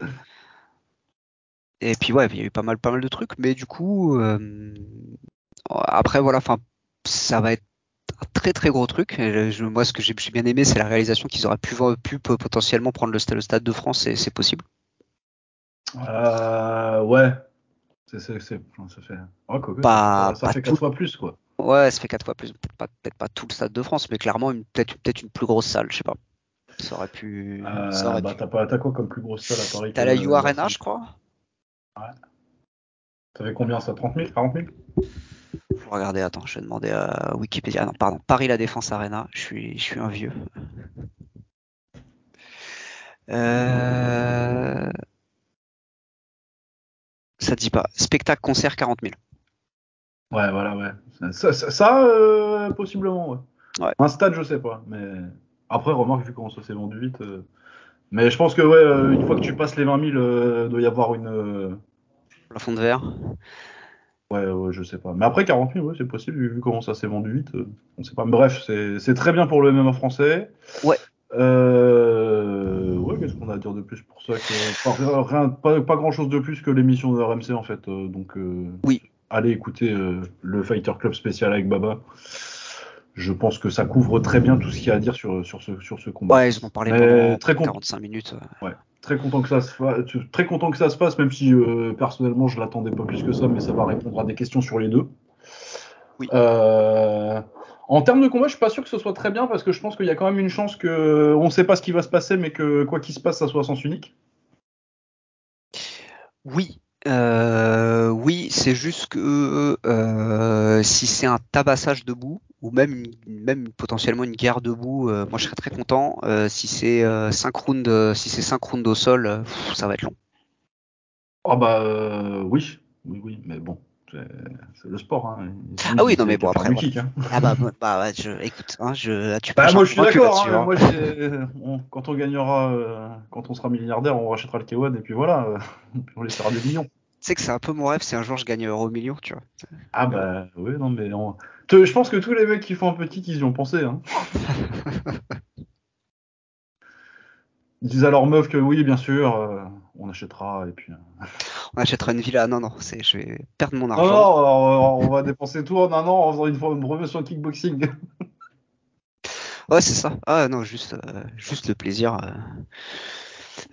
Et puis ouais, il y a eu pas mal, pas mal de trucs, mais du coup, euh, après voilà, enfin, ça va être un très très gros truc. Je- moi, ce que j'ai j'ai bien aimé, c'est la réalisation qu'ils auraient pu, potentiellement prendre le, sta- le stade de France, et c'est possible. Euh, ouais. C'est, c'est, c'est, enfin, ça fait, oh, quoi Pas- ça, ça pas fait tout. quatre fois plus, quoi. Ouais, ça fait quatre fois plus, peut-être pas, peut-être pas tout le stade de France, mais clairement une- peut-être peut-être une plus grosse salle, je sais pas. Ça aurait pu. Euh, ça aurait bah, pu. t'as pas, t'as quoi comme plus grosse salle à Paris T'as la U Arena, Barça je crois. Ça fait combien ça 30 000 40 000 Faut regarder. Attends, je vais demander à Wikipédia. Non, pardon. Paris La Défense Arena. Je suis, je suis un vieux. Euh... Ça dit pas. Spectacle, concert, 40 000. Ouais, voilà, ouais. Ça, ça, ça, euh, possiblement, ouais. Ouais. Un stade, je sais pas. Mais après, remarque, vu comment ça s'est vendu vite. euh, Mais je pense que, ouais, euh, une fois que tu passes les 20 000, euh, doit y avoir une. euh, Plafond de verre. Ouais, ouais, je sais pas. Mais après, 40 000, ouais, c'est possible, vu, vu comment ça s'est vendu vite. on sait pas. Bref, c'est très bien pour le MMA français. Ouais. Euh, ouais, qu'est-ce qu'on a à dire de plus pour ça que... rien, pas, pas grand chose de plus que l'émission de RMC en fait. donc, euh, Oui. allez écouter euh, le Fighter Club spécial avec Baba. Je pense que ça couvre très bien tout ce qu'il y a à dire sur, sur, ce, sur ce combat. Ouais, ils en ont parlé pendant très content. 45 minutes. ouais. Très content que ça se fasse, très content que ça se passe, même si euh, personnellement je l'attendais pas plus que ça, mais ça va répondre à des questions sur les deux. Oui. Euh, en termes de combat, je suis pas sûr que ce soit très bien parce que je pense qu'il y a quand même une chance que on sait pas ce qui va se passer, mais que quoi qu'il se passe, ça soit à sens unique. Oui. Euh, oui, c'est juste que euh, si c'est un tabassage debout ou même même potentiellement une guerre debout, euh, moi je serais très content. Euh, si c'est euh, 5 rounds, euh, si c'est 5 rounds au sol, euh, ça va être long. Ah bah euh, oui, oui, oui, mais bon, c'est le sport. Hein. Ah oui, non, mais bon, après, hein. Ah bah, (laughs) bah, ouais, je, écoute, hein, je, tu Bah, prêches moi je suis d'accord. Hein, hein. moi, on- quand on gagnera, euh, quand on sera milliardaire, on rachètera le K1 et puis voilà, euh, (laughs) on laissera des millions. Tu sais que c'est un peu mon rêve, c'est un jour je gagne euro million, tu vois. Ah bah oui, non mais on- je pense que tous les mecs qui font un petit, ils y ont pensé. Hein. (laughs) Ils disent à leur meuf que oui, bien sûr, euh, on achètera et puis. euh, On achètera une villa. Non, non, c'est, je vais perdre mon argent. non, on va dépenser tout en un an en faisant une, fois une promotion kickboxing. (laughs) Ouais, c'est ça. Ah non, juste, euh, juste le plaisir, euh,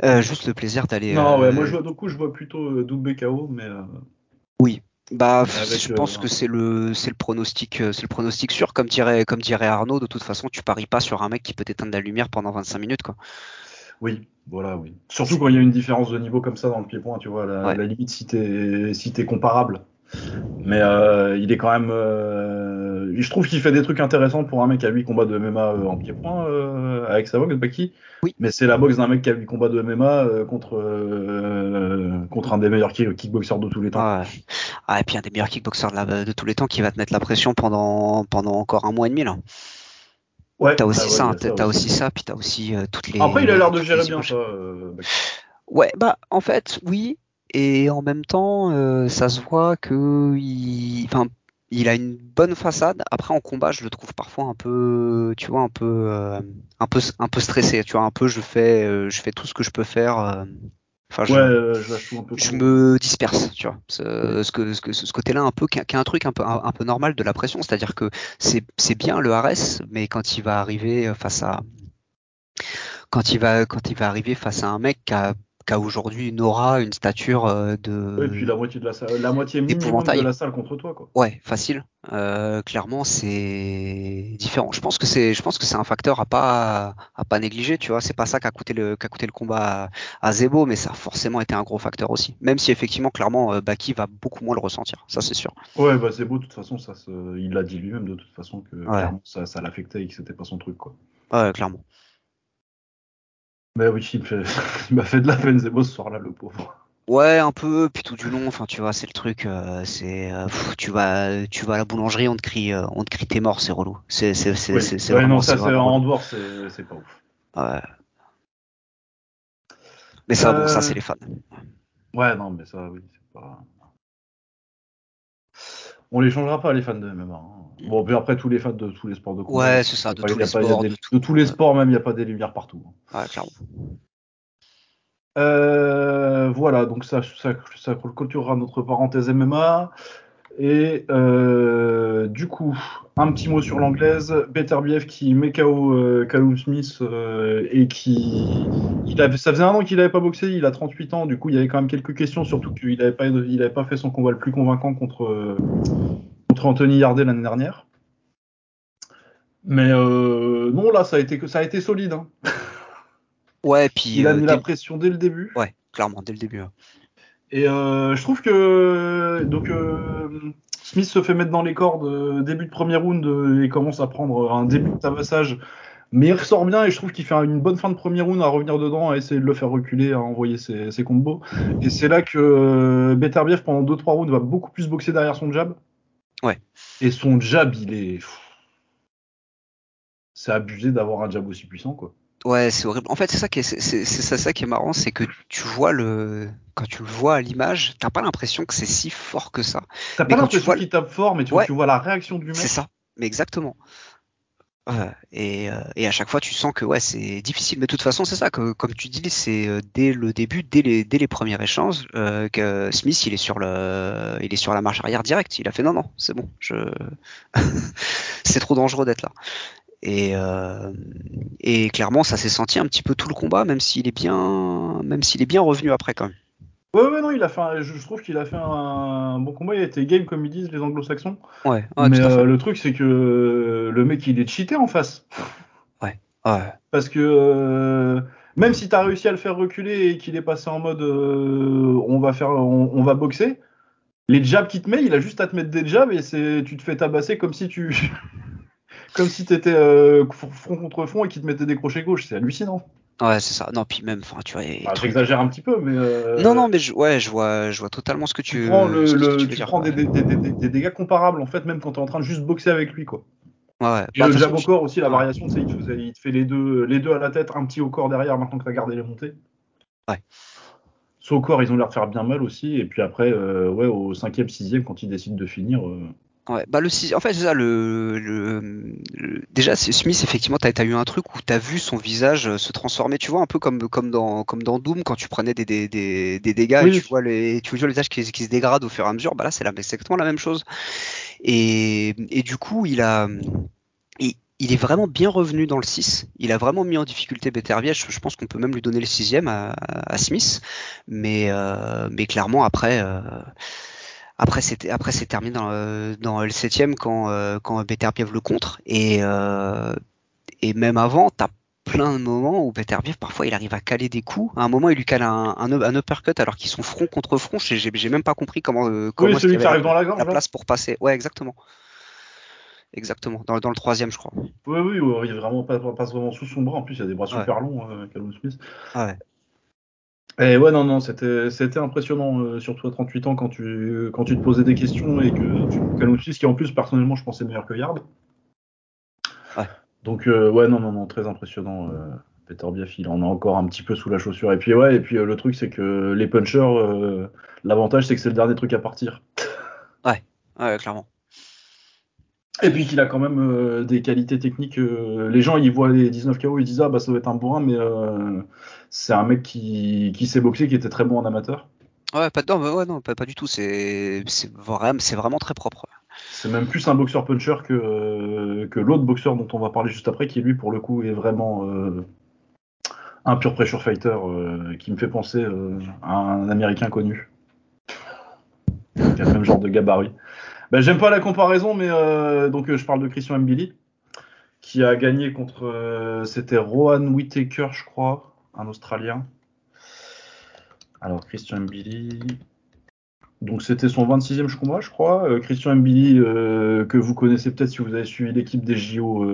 euh, juste le plaisir d'aller. non, ouais, moi je vois, du coup, je vois plutôt double KO, mais. euh, Bah, Avec, je pense euh, que c'est le, c'est le pronostic, c'est le pronostic sûr, comme dirait, comme dirait Arnaud. De toute façon, tu paries pas sur un mec qui peut t'éteindre la lumière pendant 25 minutes, quoi. Oui, voilà, oui. Surtout quand il y a une différence de niveau comme ça dans le pied-point, tu vois, à la, Ouais. la limite si t'es si t'es comparable. Mais euh, il est quand même, euh, je trouve qu'il fait des trucs intéressants pour un mec qui a 8 combats de MMA euh, en pied-point euh, avec sa boxe, Baki. Oui. Mais c'est la boxe d'un mec qui a 8 combats de MMA euh, contre, euh, contre un des meilleurs kick- kickboxers de tous les temps. Ah, ouais. Ah, et puis un des meilleurs kickboxers de, la- de tous les temps qui va te mettre la pression pendant, pendant encore un mois et demi là. Ouais. T'as aussi Ah ouais, ça, hein, t'as aussi ça, puis t'as aussi euh, toutes les. Après, il a l'air de gérer bien ça. euh. Ouais, bah en fait, oui, et en même temps, euh, ça se voit que il, enfin, il a une bonne façade. Après, en combat, je le trouve parfois un peu, tu vois, un peu, euh, un peu, un peu stressé. Tu vois, un peu, je fais, je fais tout ce que je peux faire. Enfin, je, Ouais, euh, je un peu. me disperse, tu vois. Ce, ce, que- ce, côté-là, un peu, qui a un truc un peu, un, un peu normal de la pression, c'est-à-dire que c'est, c'est bien le RS, mais quand il va arriver face à, quand il va, quand il va arriver face à un mec qui a, qui a aujourd'hui une aura, une stature euh, de, Ouais, et puis la moitié de la salle, la moitié minimum de la salle contre toi, quoi. ouais, facile. Euh, clairement, c'est différent. Je pense que c'est, je pense que c'est un facteur à pas, à pas négliger, tu vois. C'est pas ça qui a coûté le, qui a coûté le combat à, à Zebo, mais ça a forcément été un gros facteur aussi. Même si effectivement, clairement, euh, Baki va beaucoup moins le ressentir. Ça, c'est sûr. Ouais, bah beau, de toute façon, ça, se- il l'a dit lui-même de toute façon que Ouais. ça, ça l'affectait et que c'était pas son truc, quoi. Ouais, clairement. Mais oui, il, fait- (laughs) m'a fait de la peine, Zebo, ce soir-là, le pauvre. Ouais, un peu, puis tout du long, enfin tu vois, c'est le truc, euh, c'est euh, tu vas tu vas à la boulangerie, on te crie euh, on te crie t'es mort, c'est relou. C'est c'est c'est c'est Ouais, non, ça, c'est en dehors, c'est c'est pas ouf. Ouais. Mais ça bon, ça c'est les fans. Ouais, non, mais ça, oui, c'est pas. On les changera pas, les fans de MMA. hein. Bon, puis après, tous les fans de tous les sports de combat. Ouais, c'est ça, de pas- tous les sports, des- de de tout, tous les ouais. sports, même, il n'y a pas des lumières partout. Ouais, clairement. Euh, voilà, donc ça, ça, ça clôturera notre parenthèse MMA. Et euh, du coup, un petit mot sur l'anglaise. Beterbiev qui met KO euh, Callum Smith euh, et qui. Il ça faisait un an qu'il n'avait pas boxé, il a 38 ans, du coup il y avait quand même quelques questions, surtout qu'il n'avait pas, il avait pas fait son combat le plus convaincant contre, euh, contre Anthony Yardet l'année dernière. Mais non, là ça a été, ça a été solide. hein. Ouais, puis Il a mis la pression dès le début. ouais, clairement dès le début. Et euh, je trouve que donc euh, Smith se fait mettre dans les cordes euh, début de premier round et commence à prendre un début de tabassage, mais il ressort bien et je trouve qu'il fait une bonne fin de premier round à revenir dedans, à essayer de le faire reculer, à envoyer ses, ses combos. Et c'est là que Beterbiev pendant 2-3 rounds va beaucoup plus boxer derrière son jab. Ouais. Et son jab, il est c'est abusé d'avoir un jab aussi puissant quoi. Ouais, c'est horrible. En fait, c'est ça qui est, c'est, c'est- c'est ça, qui est marrant, c'est que tu vois le, quand tu le vois à l'image, t'as pas l'impression que c'est si fort que ça. T'as Mais pas quand tu l'impression vois- qu'il tape fort, mais tu, Ouais. tu vois la réaction du mec. C'est ça. Mais exactement. Ouais, et, euh, et à chaque fois, tu sens que ouais, c'est difficile. Mais de toute façon, c'est ça que, comme tu dis, c'est euh, dès le début, dès les, dès les premiers échanges, euh, que Smith, il est sur le, il est sur la marche arrière direct. Il a fait non, non, c'est bon, je, (laughs) c'est trop dangereux d'être là. Et, euh, et clairement, ça s'est senti un petit peu tout le combat, même s'il est bien, même s'il est bien revenu après quand même. Ouais, ouais, non, il a fait un- je trouve qu'il a fait un bon combat. Il a été game, comme ils disent les anglo-saxons. Ouais, ouais, mais euh, le truc, c'est que euh, le mec, il est cheaté en face. Ouais. Parce que euh, même si t'as réussi à le faire reculer et qu'il est passé en mode euh, on va faire, on, on va boxer, les jabs qu'il te met, il a juste à te mettre des jabs et tu te fais tabasser comme si tu, comme si t'étais euh, front contre front et qu'il te mettait des crochets gauche. C'est hallucinant. Ouais, c'est ça. Non, puis même, enfin, tu vois. J'exagère un petit peu, mais euh, Non, non, mais je, ouais, je vois, je vois totalement ce que tu, tu prends, le, ce que le- tu prends des, des- des- des- des dégâts comparables en fait, même quand t'es en train de juste boxer avec lui, quoi. Ouais. Et Bah, le jab au corps aussi, la variation, c'est il, il te fait les deux, les deux à la tête, un petit au corps derrière maintenant que t'as gardé les montées. Ouais. Ceux au corps, ils ont l'air de faire bien mal aussi. Et puis après, euh, ouais, au cinquième, sixième, quand ils décident de finir. euh, Ouais, bah le en fait c'est ça le, le, le- déjà Smith effectivement t'as as eu un truc où t'as vu son visage euh, se transformer tu vois un peu comme comme dans comme dans Doom quand tu prenais des des, des, des dégâts Oui. et tu vois les tu vois le visage qui, qui se dégrade au fur et à mesure bah là c'est exactement la même chose. Et et du coup il a il, il est vraiment bien revenu dans le 6 il a vraiment mis en difficulté Beterbiev. Je, je pense qu'on peut même lui donner le sixième à, à Smith. Mais euh, mais clairement après euh, après c'est terminé dans, le- dans le septième quand euh, quand Beterbiev le contre et euh, et même avant t'as plein de moments où Beterbiev parfois il arrive à caler des coups à un moment il lui cale un, un, un uppercut alors qu'ils sont front contre front j'ai même pas compris comment euh, comment Oui, celui y qui arrive dans la gorge. la place pour passer ouais exactement exactement. Dans, dans, le troisième, je crois. Oui, oui, il vraiment pas, passe vraiment sous son bras. En plus, il a des bras super longs, euh, Callum Smith. Ah ouais. Et ouais, non, non, c'était, c'était impressionnant, euh, surtout à 38 ans, quand tu, quand tu te posais des questions et que tu Smith, qui en plus, personnellement, je pensais meilleur que Yard. Ouais. Donc, euh, ouais, non, non, non, très impressionnant. Euh, Peter Biaf, il en a encore un petit peu sous la chaussure. Et puis, ouais, et puis le truc, c'est que les punchers, l'avantage, c'est que c'est le dernier truc à partir. Ouais, ouais, clairement. Et puis qu'il a quand même euh, des qualités techniques. Euh, les gens, ils voient les 19 KO, ils disent ah bah ça doit être un bourrin, mais euh, c'est un mec qui, qui sait boxer, qui était très bon en amateur. Ouais, pas, non, ouais, non, pas, pas du tout. C'est vraiment, vraiment très propre. C'est même plus un boxeur puncher que, que l'autre boxeur dont on va parler juste après, qui lui pour le coup est vraiment un pur pressure fighter qui me fait penser à un américain connu. Qui a le même genre de gabarit. Ben, j'aime pas la comparaison, mais euh, donc euh, je parle de Christian Mbili, qui a gagné contre. Euh, c'était Rohan Whittaker, je crois, un Australien. Alors, Christian Mbili. Donc, c'était son 26e combat, je crois. Christian Mbili, que vous connaissez peut-être si vous avez suivi l'équipe des JO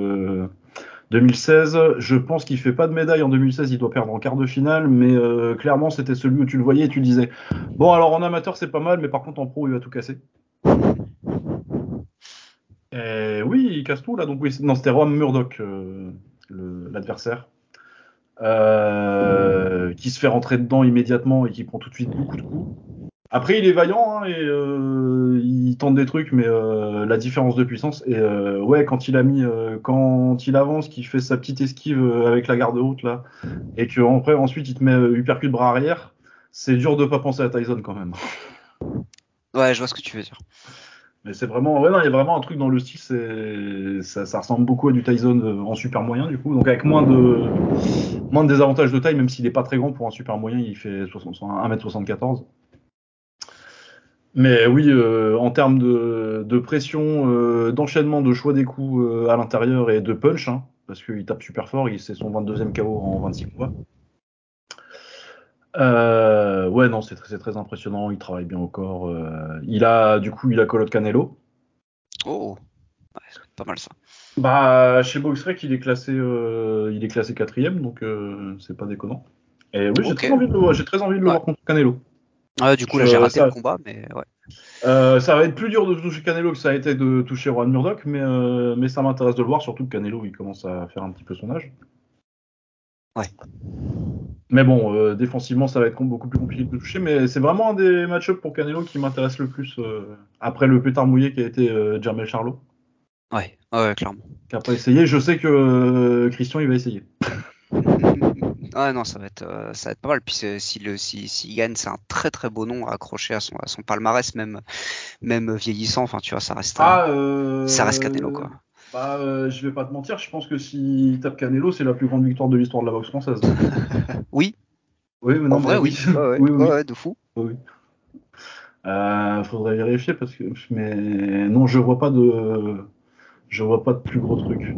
2016. Je pense qu'il fait pas de médaille en 2016, il doit perdre en quart de finale, mais clairement, c'était celui où tu le voyais et tu disais Bon, alors en amateur, c'est pas mal, mais par contre, en pro, il va tout casser. Et oui, il casse tout là. Donc oui, non, c'était Rom Murdoch, euh, l'adversaire, euh, qui se fait rentrer dedans immédiatement et qui prend tout de suite beaucoup de coups. Après, il est vaillant hein, et euh, il tente des trucs, mais la différence de puissance. Et ouais, quand il a mis, quand il avance, qu'il fait sa petite esquive avec la garde haute là, et que après ensuite il te met uppercut bras arrière, c'est dur de pas penser à Tyson quand même. Ouais, je vois ce que tu veux dire. Mais c'est vraiment, ouais, non, il y a vraiment un truc dans le style, ça, ressemble beaucoup à du Tyson euh, en super moyen, du coup. Donc avec moins de, moins de désavantages de taille, même s'il n'est pas très grand pour un super moyen, il fait 1m74. Mais oui, euh, en termes de, pression, euh, d'enchaînement, de choix des coups à l'intérieur et de punch, hein, parce qu'il tape super fort, c'est son 22e KO en 26 combats. Euh, ouais, non, c'est très, très, impressionnant. Il travaille bien au corps. Euh, il a, du coup, il a Colo Canelo. Oh, pas mal ça. Bah, chez Boxrec, il est classé, euh, il est classé quatrième, donc euh, c'est pas déconnant. Et oui, j'ai très envie de le voir. J'ai très envie de le voir contre Canelo. Ouais, du coup, là, j'ai raté le combat, mais ouais. Ça va être plus dur de toucher Canelo que ça a été de toucher Juan Murdoch, mais, mais ça m'intéresse de le voir, surtout que Canelo, il commence à faire un petit peu son âge. Ouais. Mais bon, euh, défensivement, ça va être beaucoup plus compliqué de toucher. Mais c'est vraiment un des match-ups pour Canelo qui m'intéresse le plus euh, après le pétard mouillé qui a été euh, Jermel Charlot. Ouais, ouais, clairement. Qui a pas essayé. Je sais que euh, Christian, il va essayer. (laughs) ah non, ça va être, ça va être pas mal. Puis si le, si, si gagne, c'est un très très beau nom à accrocher à son, à son palmarès, même, même vieillissant. Enfin, tu vois, ça reste, ah, ça reste Canelo, quoi. Bah, euh, je vais pas te mentir, je pense que s'il tape Canelo, c'est la plus grande victoire de l'histoire de la boxe française. (laughs) oui. Oui, mais non, en vrai, oui. oui. Ouais, oui, oui. ouais, de fou. Oui. Euh, faudrait vérifier parce que, mais non, je vois pas de, je vois pas de plus gros truc.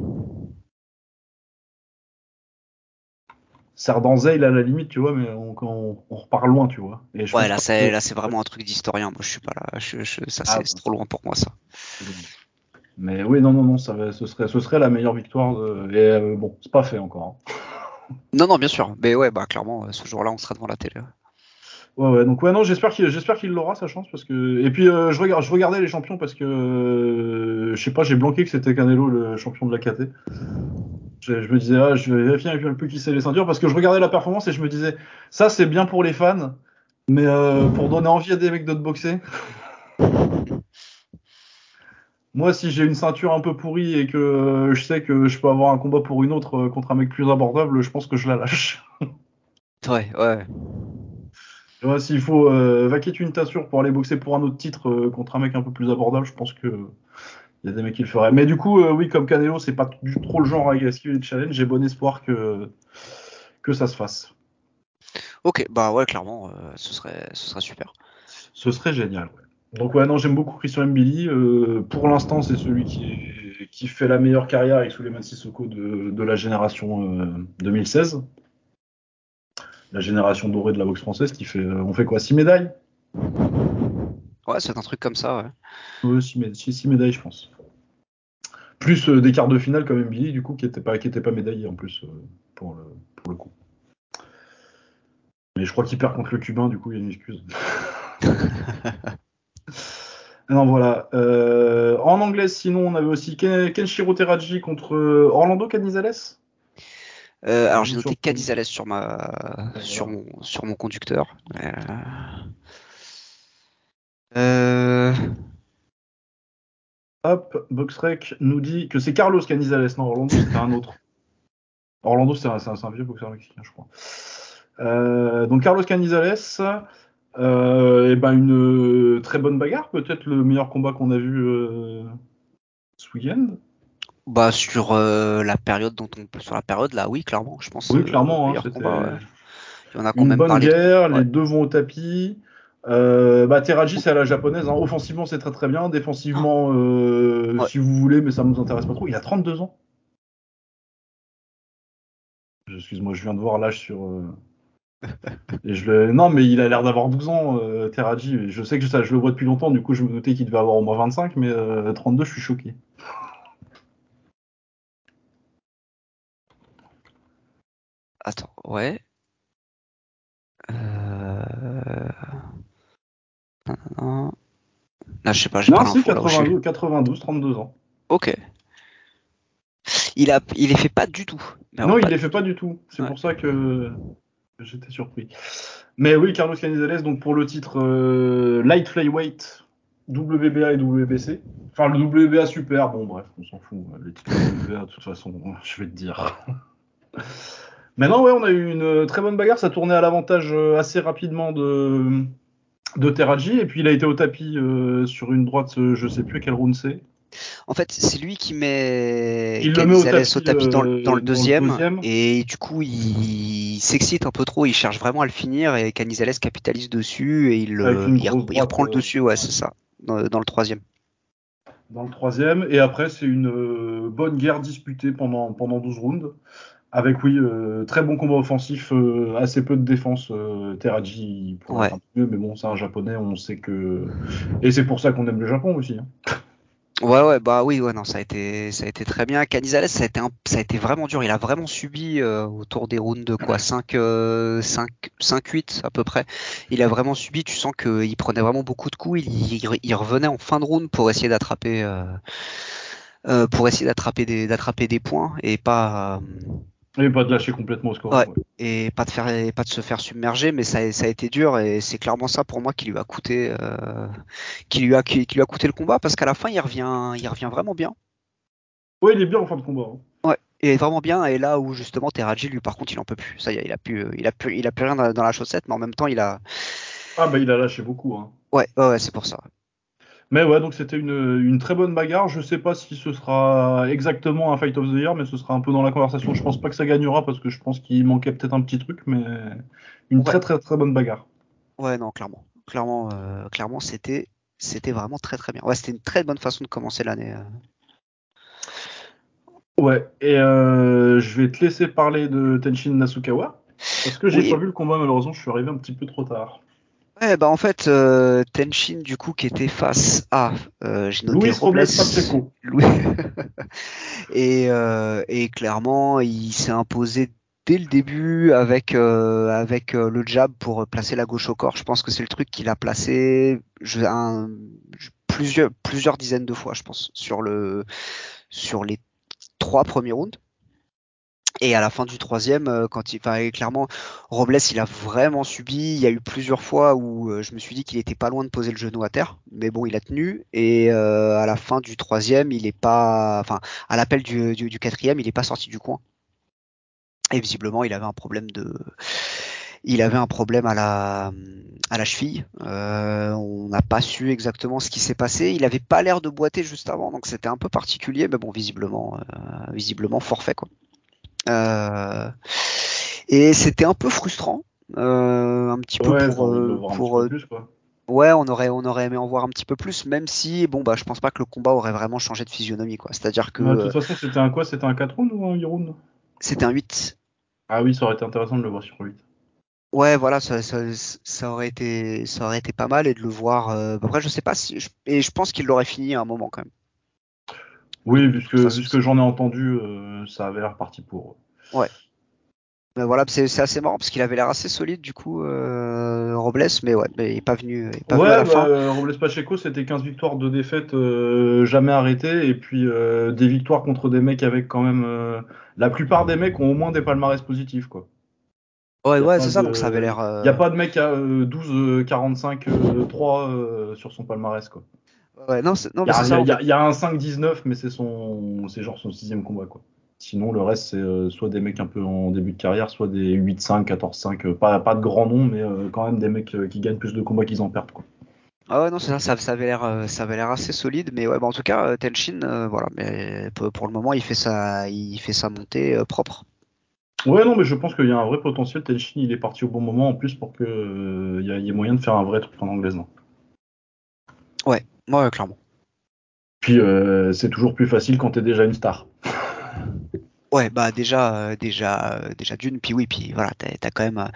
Sardanzeil à la limite, tu vois, mais on, on, on repart loin, tu vois. Et je ouais, là c'est, là c'est vraiment un truc d'historien. Moi, je suis pas là. Je, je, ça, ah, c'est, trop loin pour moi, ça. Mais oui, non, non, non, ça va, ce, serait, ce serait la meilleure victoire. De... Et euh, bon, c'est pas fait encore. Hein. (laughs) Non, non, bien sûr. Mais ouais, bah clairement, ce jour-là, on sera devant la télé. Ouais, ouais, donc ouais, non, j'espère qu'il, j'espère qu'il l'aura sa chance parce que. Et puis euh, je je regardais les champions parce que euh, je sais pas, j'ai blanqué que c'était Canelo le champion de la KT. Je, je me disais, ah, je vais vérifier un peu qui c'est les ceintures parce que je regardais la performance et je me disais, ça c'est bien pour les fans, mais euh, pour donner envie à des mecs de boxer. Moi, si j'ai une ceinture un peu pourrie et que je sais que je peux avoir un combat pour une autre euh, contre un mec plus abordable, je pense que je la lâche. (laughs) ouais, ouais. Tu vois, s'il faut euh, vaquer une tassure pour aller boxer pour un autre titre euh, contre un mec un peu plus abordable, je pense que il y a des mecs qui le feraient. Mais du coup, euh, oui, comme Canelo, c'est pas du trop le genre à esquiver les challenges. J'ai bon espoir que que ça se fasse. Ok, bah ouais, clairement, ce serait ce serait super. Ce serait génial. Ouais. Donc ouais, non, j'aime beaucoup Christian Mbili. Euh, pour l'instant, c'est celui qui, qui, fait la meilleure carrière avec Suleiman Sissoko de, de la génération euh, 2016. La génération dorée de la boxe française qui fait, euh, on fait quoi, 6 médailles? Ouais, c'est un truc comme ça, ouais. Ouais, 6 médailles, je pense. Plus des quarts de finale comme Billy, du coup, qui n'était pas, qui était pas médaillé en plus pour, le, pour le coup. Mais je crois qu'il perd contre le Cubain, du coup, il y a une excuse. (laughs) non, voilà. Euh, en anglais, sinon, on avait aussi Kenshiro Teraji contre Orlando Canizales. Euh, alors j'ai noté Canizales sur ma sur mon sur mon conducteur. Euh... Hop, Boxrec nous dit que c'est Carlos Canizales. Non, Orlando c'était un autre. Orlando c'est un, un, vieux boxeur mexicain, je crois. Euh, donc Carlos Canizales, euh, et ben une très bonne bagarre, peut-être le meilleur combat qu'on a vu euh, ce week-end. Bah sur la période dont on sur la période là, oui clairement, je pense. Oui clairement, hein, combat, Il y en a une bonne guerre, les deux vont au tapis. Euh, bah, Teraji, c'est à la japonaise. Hein. Offensivement, c'est très très bien. Défensivement, si vous voulez, mais ça ne nous intéresse pas trop. Il a 32 ans. Excuse-moi, je viens de voir l'âge sur, (laughs) je le... Non, mais il a l'air d'avoir 12 ans, euh, Teraji. Je sais que ça, je le vois depuis longtemps, du coup, je me doutais qu'il devait avoir au moins 25, mais 32, euh, je suis choqué. Attends, ouais. Euh... Non, je sais pas, j'ai pas si, 92, 92, 32 ans. Ok. Il, a, il les fait pas du tout. non, il les fait pas du tout. C'est pour ça que J'étais surpris. Mais oui, Carlos Canizales, donc pour le titre euh, Light Flyweight, WBA et WBC. Enfin, le WBA super, bon, bref, on s'en fout. Les titres WBA, de toute façon, je vais te dire. (laughs) Maintenant, ouais, on a eu une très bonne bagarre. Ça tournait à l'avantage euh, assez rapidement de, de Teraji. Et puis, il a été au tapis euh, sur une droite, je sais plus à quel round c'est. En fait, c'est lui qui met il le met au tapis, dans, le deuxième, et du coup, il, s'excite un peu trop, il cherche vraiment à le finir, et Canizales capitalise dessus, et il, il, reprend le euh, dessus, ouais, c'est ça, dans, le troisième. Dans le troisième, et après, c'est une euh, bonne guerre disputée pendant, pendant 12 rounds, avec, oui, euh, très bon combat offensif, assez peu de défense. Teraji pourrait être un peu mieux, mais bon, c'est un japonais, on sait que. Et c'est pour ça qu'on aime le Japon aussi. Hein. Ouais, ouais, bah oui, ouais, non, ça a été, ça a été très bien. Canizales, ça a été, ça a été vraiment dur. Il a vraiment subi euh, autour des rounds de quoi, 5, 5, 5, 8 à peu près. Il a vraiment subi. Tu sens qu'il prenait vraiment beaucoup de coups. Il, il, revenait en fin de round pour essayer d'attraper, euh, euh, pour essayer d'attraper des, d'attraper des points et pas. Et pas de lâcher complètement au score. Ouais, Et pas de faire, pas de se faire submerger, mais ça, ça a été dur et c'est clairement ça pour moi qui lui a coûté, euh, qui lui a, qui, lui a coûté le combat parce qu'à la fin il revient, il revient vraiment bien. Ouais, il est bien en fin de combat. Hein. Ouais, il est vraiment bien et là où justement Teraji lui par contre il en peut plus. Ça y est, il a plus, il a plus, il a plus rien dans, la chaussette, mais en même temps il a. Ah bah il a lâché beaucoup. Hein. Ouais, ouais, ouais c'est pour ça. Mais ouais, donc c'était une, très bonne bagarre. Je sais pas si ce sera exactement un Fight of the Year, mais ce sera un peu dans la conversation. Je pense pas que ça gagnera parce que je pense qu'il manquait peut-être un petit truc, mais une très très très bonne bagarre. Ouais, non, clairement. Clairement, euh, clairement c'était, c'était vraiment très très bien. Ouais, c'était une très bonne façon de commencer l'année. Euh. Ouais, et euh, je vais te laisser parler de Tenshin Nasukawa. Parce que j'ai pas vu le combat, malheureusement, je suis arrivé un petit peu trop tard. Ouais, bah en fait, euh, Tenshin, du coup, qui était face à. Euh, j'ai noté Louis Robles. (laughs) Louis... (laughs) et, euh, et clairement, il s'est imposé dès le début avec euh, avec euh, le jab pour placer la gauche au corps. Je pense que c'est le truc qu'il a placé je, un, plusieurs plusieurs dizaines de fois, je pense, sur le sur les trois premiers rounds. Et à la fin du troisième, euh, quand il, enfin, clairement, Robles, il a vraiment subi. Il y a eu plusieurs fois où euh, je me suis dit qu'il était pas loin de poser le genou à terre, mais bon, il a tenu. Et euh, à la fin du troisième, il est pas, enfin, à l'appel du, quatrième, il est pas sorti du coin. Et visiblement, il avait un problème de, il avait un problème à la à la cheville. on n'a pas su exactement ce qui s'est passé. Il avait pas l'air de boiter juste avant, donc c'était un peu particulier, mais bon, visiblement, visiblement forfait quoi. Euh, et c'était un peu frustrant, euh, un petit peu pour, euh, Ouais, on aurait, on aurait aimé en voir un petit peu plus, même si, bon, bah, je pense pas que le combat aurait vraiment changé de physionomie, quoi. C'est-à-dire que. de toute façon, c'était un quoi? C'était un 4 rounds ou un 8 rounds? C'était un 8. Ah oui, ça aurait été intéressant de le voir sur 8. Ouais, voilà, ça, ça, ça, aurait été, ça aurait été pas mal et de le voir. Euh... Après, je sais pas si, et je pense qu'il l'aurait fini à un moment quand même. Oui, vu ce Ça, que, c'est- vu ce que j'en ai entendu, euh, ça avait l'air parti pour. Mais voilà, c'est assez marrant parce qu'il avait l'air assez solide du coup, euh, Robles, mais ouais, mais il est pas venu, il est pas venu à Ouais, la bah, Robles Pacheco, c'était 15 victoires, 2 défaites, euh, jamais arrêtées, et puis euh, des victoires contre des mecs avec quand même. la plupart des mecs ont au moins des palmarès positifs, quoi. Ouais, ouais, c'est ça, de- donc ça avait l'air. euh, Y a pas de mec à euh, 12, euh, 45, euh, 3 euh, sur son palmarès, quoi. Ouais, non, Il y, a- un 5-19, mais c'est son, c'est genre son sixième combat, quoi. Sinon, le reste, c'est euh, soit des mecs un peu en début de carrière, soit des 8-5, 14-5. euh, pas, pas de grands noms, mais euh, quand même des mecs qui gagnent plus de combats qu'ils en perdent, quoi. Ah ouais, non, c'est ça, ça, ça avait l'air, ça avait l'air assez solide, mais ouais, bah, en tout cas, Tenshin, voilà, mais pour, le moment, il fait sa, il fait sa montée propre. Ouais, non, mais je pense qu'il y a un vrai potentiel. Tenshin, il est parti au bon moment en plus pour que euh, il y ait moyen de faire un vrai truc en anglaise. non? Ouais, ouais, clairement. Puis euh, c'est toujours plus facile quand t'es déjà une star. (laughs) Ouais, bah déjà, euh, déjà, euh, déjà d'une, puis oui, puis voilà, t'as as quand même euh,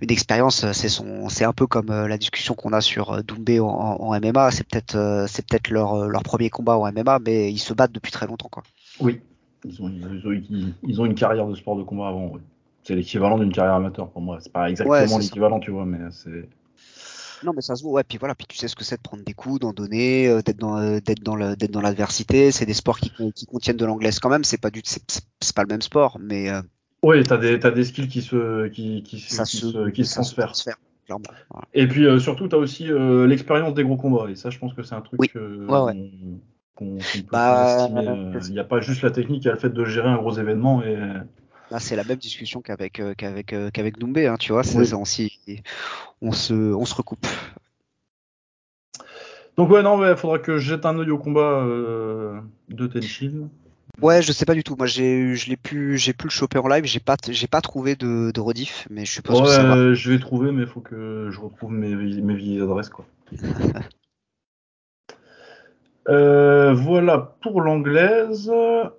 une expérience. C'est son, c'est un peu comme la discussion qu'on a sur Doumbé en, en MMA. C'est peut-être, c'est peut-être leur, leur premier combat en MMA, mais ils se battent depuis très longtemps, quoi. Oui. Ils ont, ils, ont, ils- ils ont une carrière de sport de combat avant. oui. C'est l'équivalent d'une carrière amateur pour moi. C'est pas exactement l'équivalent, tu vois, mais c'est. Non, mais ça se voit, ouais, puis voilà, puis tu sais ce que c'est de prendre des coups, d'en donner, euh, d'être dans, euh, d'être dans le, d'être dans l'adversité. C'est des sports qui, qui contiennent de l'anglaise quand même. C'est pas du, c'est, c'est- pas le même sport, mais euh, Oui, t'as des, t'as des skills qui se, qui, qui, ça qui se, qui se transfèrent. transfère, clairement. Voilà. Et puis surtout, t'as aussi l'expérience des gros combats. Et ça, je pense que c'est un truc Oui. Ouais, ouais. qu'on peut Bah, sous-estimer. euh, Il n'y a pas juste la technique, il y a le fait de gérer un gros événement. Et c'est la même discussion qu'avec euh, qu'avec euh, qu'avec Doumbé, hein, tu vois. Oui. c'est- on, se on se recoupe. donc ouais, non, ouais, faudra que je jette un œil au combat euh, de Tenshin. Ouais, je sais pas du tout. Moi, j'ai je l'ai pu j'ai pu le choper en live. J'ai pas j'ai pas trouvé de, de rediff, mais je suppose Ouais, que ça va. je vais trouver, mais il faut que je retrouve mes, mes vieilles adresses, quoi. (laughs) Euh, voilà pour l'anglaise.